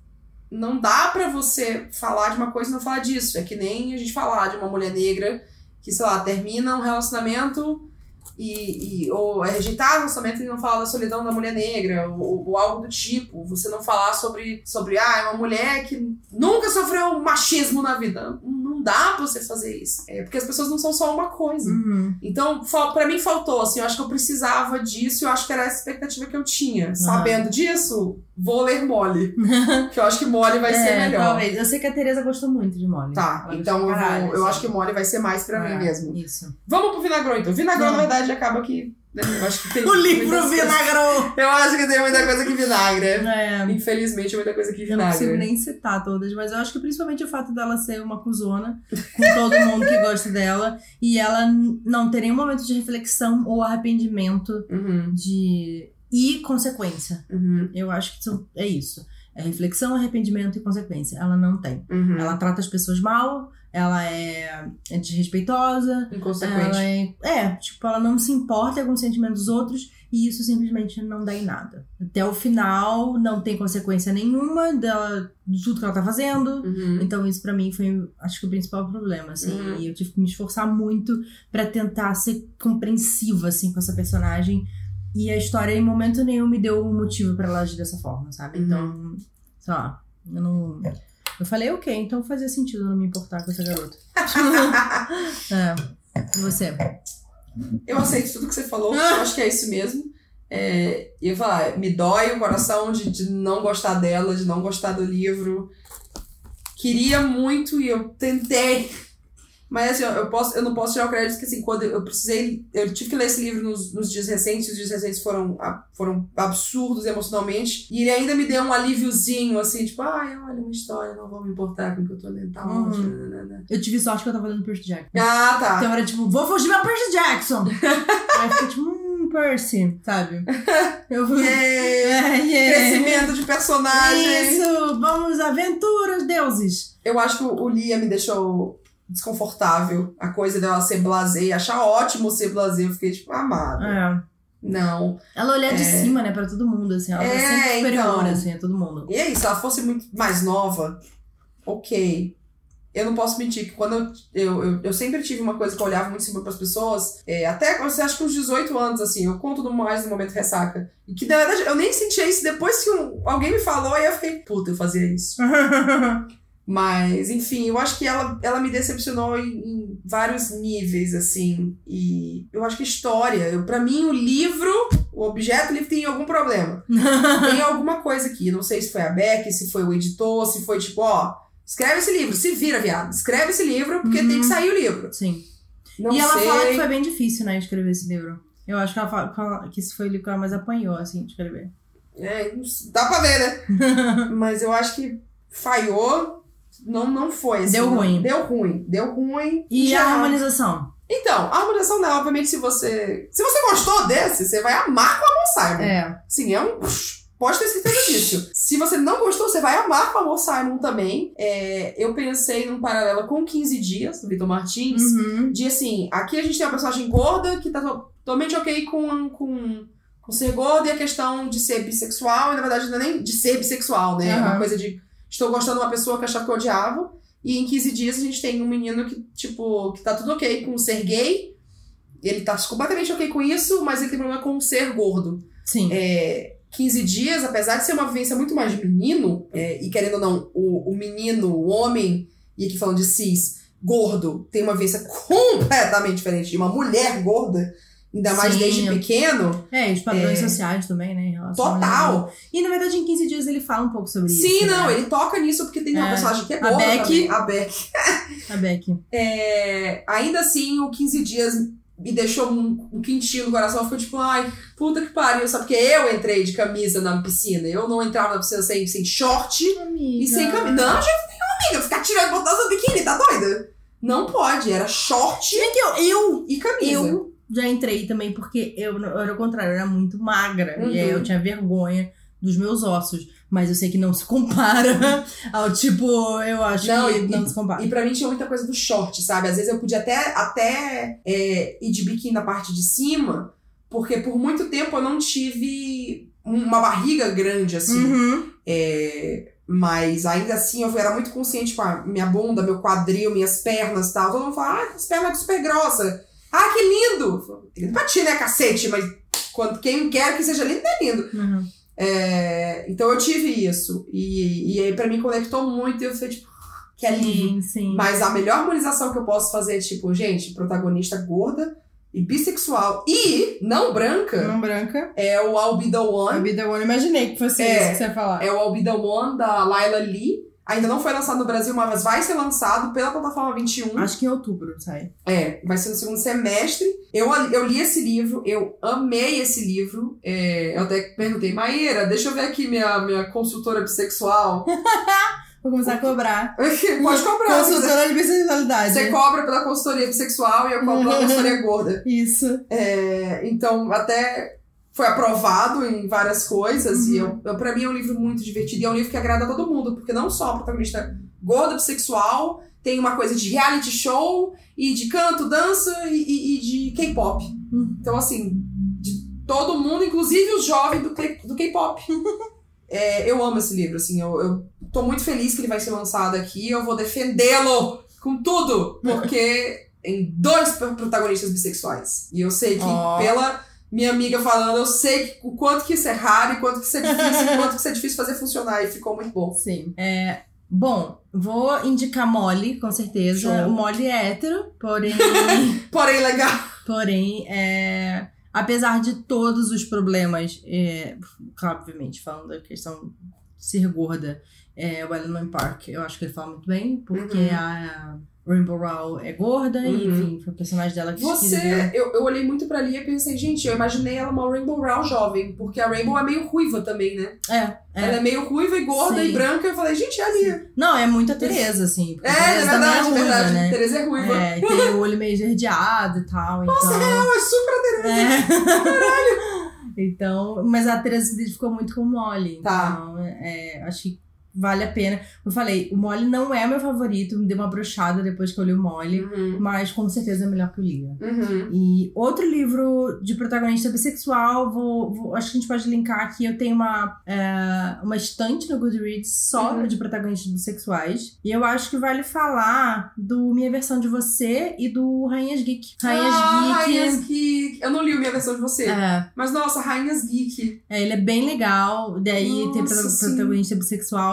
não dá pra você falar de uma coisa e não falar disso. É que nem a gente falar de uma mulher negra que, sei lá, termina um relacionamento e, e- ou é rejeitar o relacionamento e não falar da solidão da mulher negra, ou, ou algo do tipo. Você não falar sobre, sobre ah, é uma mulher que nunca sofreu machismo na vida. Não dá pra você fazer isso. É porque as pessoas não são só uma coisa. Uhum. Então, pra mim faltou, assim, eu acho que eu precisava disso, eu acho que era essa expectativa que eu tinha. Sabendo disso, vou ler Mole. [LAUGHS] que eu acho que Mole vai ser É, melhor. Talvez. Eu sei que a Tereza gostou muito de Molly. Tá, Ela então eu, gostou pra vou, caralho, eu assim. acho que Mole vai ser mais pra É, mim mesmo. Isso. Vamos pro Vinagrão, então. Vinagrão, na verdade, acaba que. Eu acho que tem. [LAUGHS] O livro coisas- vinagrou! Eu acho que tem muita coisa que vinagre. É. Infelizmente, muita coisa que Eu não consigo nem citar todas, mas eu acho que principalmente o fato dela ser uma cuzona com todo mundo que gosta dela e ela não ter nenhum momento de reflexão ou arrependimento Uhum, de e consequência. uhum, Eu acho que são- é isso. É reflexão, arrependimento e consequência. Ela não tem. uhum. Ela trata as pessoas mal, ela é, é desrespeitosa, Inconsequente. ela é, é, tipo, ela não se importa com os sentimentos dos outros e isso simplesmente não dá em nada. Até o final não tem consequência nenhuma dela, de tudo que ela tá fazendo. Uhum. Então isso pra mim foi, acho que o principal problema, assim. Uhum. E eu tive que me esforçar muito pra tentar ser compreensiva, assim, com essa personagem. E a história em momento nenhum me deu um motivo pra ela agir dessa forma, sabe? Uhum. Então, sei lá, eu não... Eu falei, ok, então fazia sentido não me importar com essa garota. [LAUGHS] é. E você? Eu aceito tudo que você falou, eu acho que é isso mesmo. É, e eu falar, me dói o coração de, de não gostar dela, de não gostar do livro. Queria muito e eu tentei. Mas assim, eu, posso, eu não posso tirar o crédito que assim, quando eu precisei. Eu tive que ler esse livro nos, nos dias recentes, os dias recentes foram, foram absurdos emocionalmente. E ele ainda me deu um alíviozinho, assim, tipo, ai, olha uma história, não vou me importar com o que eu tô lendo, tá Uhum. ótimo. nananana. Eu tive sorte que eu tava lendo Percy Jackson. Ah, tá. Então era tipo, vou fugir meu Percy Jackson! [LAUGHS] Aí eu fiquei tipo, hum, Percy, sabe? Eu Yeah. É, [LAUGHS] yeah. Crescimento de personagem. Isso, vamos, aventuras, deuses. Eu acho que o Lia me deixou desconfortável. A coisa dela ser blasé, achar ótimo ser blasé. Eu fiquei tipo, amada. É. Não. Ela olhar de É. cima, né, pra todo mundo, assim. Ela tá É, sempre superior, então. assim, a todo mundo. E é isso, se ela fosse muito mais nova, ok. Eu não posso mentir que quando eu, eu, eu, eu sempre tive uma coisa que eu olhava muito em cima pras pessoas, é, até você acha que uns 18 anos, assim, eu conto do mais no momento ressaca. E que na verdade eu nem sentia isso depois que um- alguém me falou e eu fiquei, puta, eu fazia isso. [LAUGHS] Mas, enfim, eu acho que ela, ela me decepcionou em, em vários níveis, assim. E eu acho que história, pra mim, o livro, o objeto, ele tem algum problema. [LAUGHS] tem alguma coisa aqui. Não sei se foi a Beck, se foi o editor, se foi tipo, ó, escreve esse livro, se vira, viado. Escreve esse livro, porque Uhum. tem que sair o livro. Sim. Não e ela sei. fala que foi bem difícil, né, escrever esse livro. Eu acho que ela fala, que esse foi o livro que ela mais apanhou, assim, de escrever. É, dá pra ver, né? [LAUGHS] Mas eu acho que falhou. Não, não foi. Assim, Deu ruim. Deu ruim. Deu ruim. E Já- a harmonização? Então, a harmonização dela, obviamente, se você. Se você gostou desse, você vai amar com a Simon. É. Sim, é um. Pode ter certeza disso. Se você não gostou, você vai amar com a Simon também. É, eu pensei num paralelo com 15 dias, do Vitor Martins. Uhum. De assim, aqui a gente tem uma personagem gorda que tá to- totalmente ok com, com, com ser gorda e a questão de ser bissexual, e na verdade não é nem de ser bissexual, né? É uma coisa de estou gostando de uma pessoa que eu achava que eu odiava. E em 15 dias a gente tem um menino que, tipo, que tá tudo ok com ser gay. Ele tá completamente ok com isso, mas ele tem problema com ser gordo. Sim. É, 15 dias, apesar de ser uma vivência muito mais de menino, é, e querendo ou não, o, o menino, o homem, e aqui falando de cis, gordo, tem uma vivência completamente diferente de uma mulher gorda, ainda mais Sim. desde pequeno. É, e os padrões É. sociais também, né? em relação a- Total. E na verdade, em 15 dias ele fala um pouco sobre isso. Sim, né? não, ele toca nisso porque tem uma É. personagem que é A gorda Beck. A Beck. A Beck. [LAUGHS] É, ainda assim, o 15 dias me deixou um, um quentinho no coração. Ficou tipo, ai, puta que pariu. Só porque eu entrei de camisa na piscina. Eu não entrava na piscina sem, sem short. Amiga. E sem camisa. Não, já nenhuma amiga. Ficar tirando botando no biquíni, tá doida? Não pode. Era short É que eu, eu, e camisa. eu já entrei também porque eu, eu era o contrário, eu era muito magra. Uhum. E aí eu tinha vergonha dos meus ossos. Mas eu sei que não se compara [LAUGHS] ao tipo, eu acho Não, que e- não se compara. E pra mim tinha muita coisa do short, sabe? Às vezes eu podia até, até é, ir de biquíni na parte de cima, porque por muito tempo eu não tive uma barriga grande, assim. Uhum. É, mas ainda assim eu era muito consciente com a minha bunda, meu quadril, minhas pernas e tal. Todo mundo fala, ah, as pernas super grossas. Ah, que lindo! Lindo pra ti, né, cacete? Mas quando, quem quer que seja lindo, é lindo. Uhum. É, então eu tive isso. E, e aí pra mim conectou muito e eu falei, tipo, que alívio. Sim, sim. Mas a melhor harmonização que eu posso fazer é, tipo, gente, protagonista gorda e bissexual e não branca Não branca. é o I'll Be The A One. vida eu imaginei que fosse É. isso que você ia falar. É o The One da Laila Lee. Ainda não foi lançado no Brasil, mas vai ser lançado pela plataforma 21. Acho que em outubro sai. É, vai ser no segundo semestre. Eu, eu li esse livro, eu amei esse livro. É, eu até perguntei, Maíra, deixa eu ver aqui minha, minha consultora bissexual. [LAUGHS] Vou começar a cobrar. [LAUGHS] Pode quiser. Consultora de bissexualidade. Você cobra pela consultoria bissexual e eu cobro pela consultoria [LAUGHS] gorda. Isso. É, então, até foi aprovado em várias coisas. E eu, eu, pra mim é um livro muito divertido. E é um livro que agrada a todo mundo, porque não só a protagonista gorda bissexual, tem uma coisa de reality show, e de canto, dança e, e- e de K-pop. Hum. Então, assim, de todo mundo, inclusive os jovens do, K-pop. [LAUGHS] É, eu amo esse livro, assim, eu, eu tô muito feliz que ele vai ser lançado aqui. Eu vou defendê-lo com tudo, porque [LAUGHS] em dois pro- protagonistas bissexuais. E eu sei que, Ó. pela minha amiga falando, eu sei o quanto que isso é raro, e quanto que isso é difícil, e [LAUGHS] quanto que isso é difícil fazer funcionar. E ficou muito bom. Sim. É, bom, vou indicar Molly, com certeza. Show. Molly é hétero, porém. [LAUGHS] Porém, legal. porém, é, apesar de todos os problemas, é, claro, obviamente, falando da questão ser gorda é o Eleanor Park. Eu acho que ele fala muito bem, porque Uhum. a Rainbow Rowell é gorda, e Uhum. enfim, foi o personagem dela que Você, eu, eu olhei muito pra Lia e pensei, gente, eu imaginei ela uma Rainbow Rowell jovem, porque a Rainbow é meio ruiva também, né? É, Ela é. é meio ruiva e gorda Sim. e branca. Eu falei, gente, é a Lia. Não, é muito a Tereza, assim. É, a é Tereza verdade, é ruiva, verdade. né? Tereza é ruiva. É, e tem o olho meio esverdeado e tal, então... Não, é super É. [LAUGHS] então, mas a Teresa se identificou muito com o Molly. Tá. Então, é, acho que vale a pena. Eu falei, o Molly não é meu favorito, me deu uma brochada depois que eu li o Molly, Uhum, mas com certeza é melhor que o Lia. uhum. E outro livro de protagonista bissexual, vou, vou- acho que a gente pode linkar aqui. Eu tenho uma, é, uma estante no Goodreads só Uhum. de protagonistas bissexuais. E eu acho que vale falar do Minha Versão de Você e do Rainhas Geek. Rainhas ah, Geek. Rainhas Geek. Eu não li a minha versão de você. É, Mas, nossa, Rainhas Geek. é, ele é bem legal. Daí tem Nossa, pro- sim. protagonista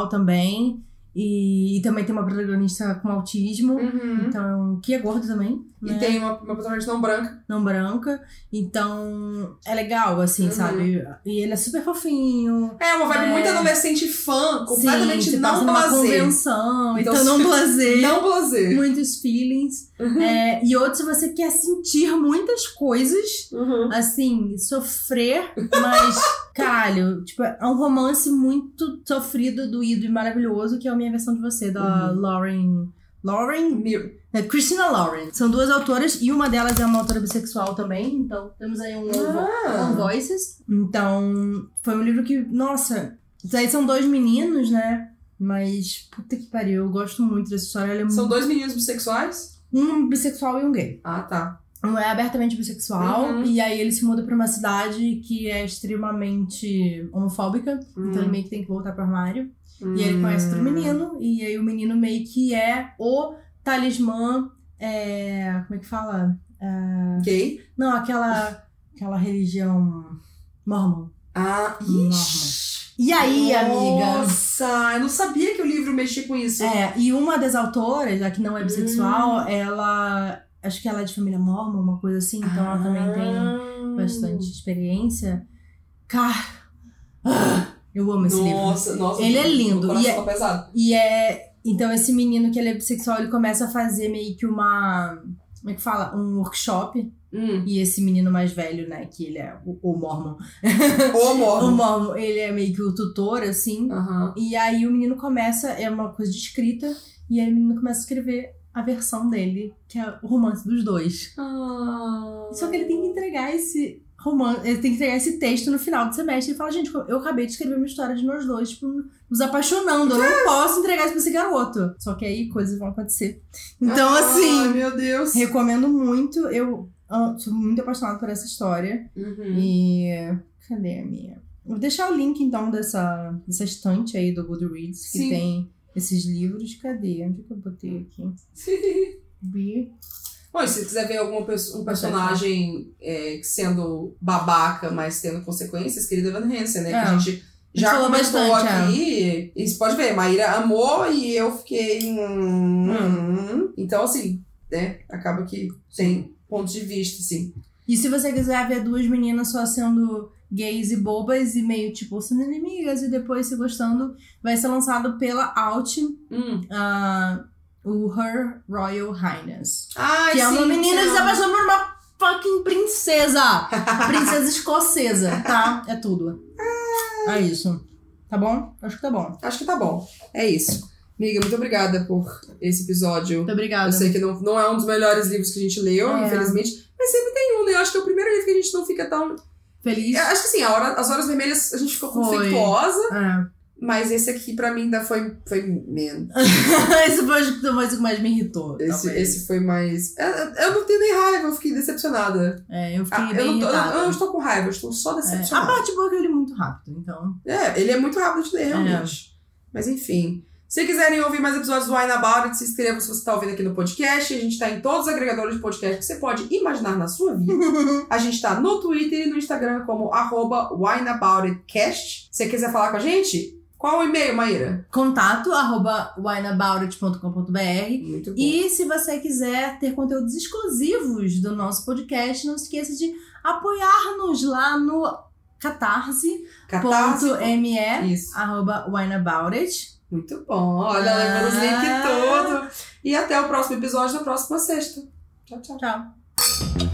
também. E, e também tem uma protagonista com autismo. Uhum. Então, que é gordo também. E né? tem uma, uma protagonista não branca. não branca. Então, é legal, assim, Uhum. sabe? E ele é super fofinho. É, uma vibe É. muito adolescente fã, completamente Sim, não blazer. convenção, Então, então, não [LAUGHS] blazer. Não blazer. Muitos feelings. Uhum. É, e outros você quer sentir muitas coisas, Uhum. assim, sofrer, mas, [LAUGHS] caralho, tipo, é um romance muito sofrido, doído e maravilhoso, que é a minha versão de você, da Uhum. Lauren. Lauren? Meu- É Christina Lauren. São duas autoras e uma delas é uma autora bissexual também. Então temos aí um, Ah. um Voices. Então foi um livro que, nossa, isso aí são dois meninos, né? Mas, puta que pariu, eu gosto muito dessa história. É São mu- dois meninos bissexuais? um bissexual e um gay. Ah, tá. Um é abertamente bissexual Uhum. e aí ele se muda pra uma cidade que é extremamente homofóbica. Então ele meio que tem que voltar pro armário. E ele conhece outro menino, e aí o menino meio que é o talismã. É, como é que fala? É, Gay? não, aquela, aquela religião mormon. Ah, ixi. E aí, amiga? Nossa, eu não sabia que o livro mexia com isso. É, e uma das autoras, a que não é bissexual, Hum. ela. Acho que ela é de família mormon, uma coisa assim, então ela também tem Ah. bastante experiência. Cara. ah, eu amo esse livro. Nossa, nossa. Ele é lindo, O e é- pesado. E é. Então, esse menino que ele é bissexual, ele começa a fazer meio que uma. Como é que fala? Um workshop. Hum. E esse menino mais velho, né? Que ele é o, o Mormon. O morro. [LAUGHS] Mormon, ele é meio que o tutor, assim. Aham. E aí o menino começa, é uma coisa de escrita, e aí o menino começa a escrever a versão dele, que é o romance dos dois. Ah. Só que ele tem que entregar esse romance, ele tem que entregar esse texto no final do semestre. Ele fala, gente, eu acabei de escrever uma história de nós dois, tipo, nos apaixonando. Eu não posso entregar isso pra esse garoto. Só que aí coisas vão acontecer. Então, Ai, assim, meu Deus. recomendo muito. Eu ah, sou muito apaixonada por essa história. Uhum. E. Cadê a minha? Vou deixar o link, então, dessa, dessa estante aí do Goodreads, que Sim. tem esses livros. Cadê? Onde que eu botei aqui? [LAUGHS] Bi. Bom, e se você quiser ver algum um personagem é, sendo babaca, mas tendo consequências, querida Van Hansen, né? É. Que a gente já falou comentou bastante, aqui. E você pode ver, Maíra amou e eu fiquei. hum, hum. Então, assim, né? Acaba que tem pontos de vista, assim. E se você quiser ver duas meninas só sendo gays e bobas e meio tipo sendo inimigas e depois se gostando, vai ser lançado pela Out Hum. ah, o Her Royal Highness. Ai, que é uma sim, menina que sim. se apaixona por uma fucking princesa. [LAUGHS] princesa escocesa, tá? É tudo. É isso. Tá bom? Acho que tá bom. Acho que tá bom. É isso. Amiga, muito obrigada por esse episódio. Muito obrigada. Eu sei que não, não é um dos melhores livros que a gente leu, É. infelizmente. Mas sempre tem um, né? Eu acho que é o primeiro livro que a gente não fica tão. Feliz. Eu acho que assim, a hora, as horas vermelhas a gente ficou conflituosa, É. mas esse aqui pra mim ainda foi, foi menos. [LAUGHS] esse foi foi o que mais me irritou. Esse, esse foi mais. Eu, eu não tenho nem raiva, eu fiquei decepcionada. É, eu fiquei Ah, eu, bem não tô, eu, eu não estou com raiva, eu estou só É, A decepcionada. parte boa é que eu li muito rápido, então. É, ele é muito rápido de ler, É. realmente. Mas enfim. Se quiserem ouvir mais episódios do Wine About It, se inscreva se você está ouvindo aqui no podcast. A gente está em todos os agregadores de podcast que você pode imaginar na sua vida. [LAUGHS] A gente está no Twitter e no Instagram como arroba wineaboutitcast. Se você quiser falar com a gente, qual o e-mail, Maíra? Contato arroba wineaboutit.com.br Muito bom. E se você quiser ter conteúdos exclusivos do nosso podcast, não esqueça de apoiar-nos lá no catarse.me Catarse. Arroba wineaboutit. Muito bom. Olha, Ah. levando os links tudo. E até o próximo episódio da próxima sexta. Tchau, tchau. Tchau.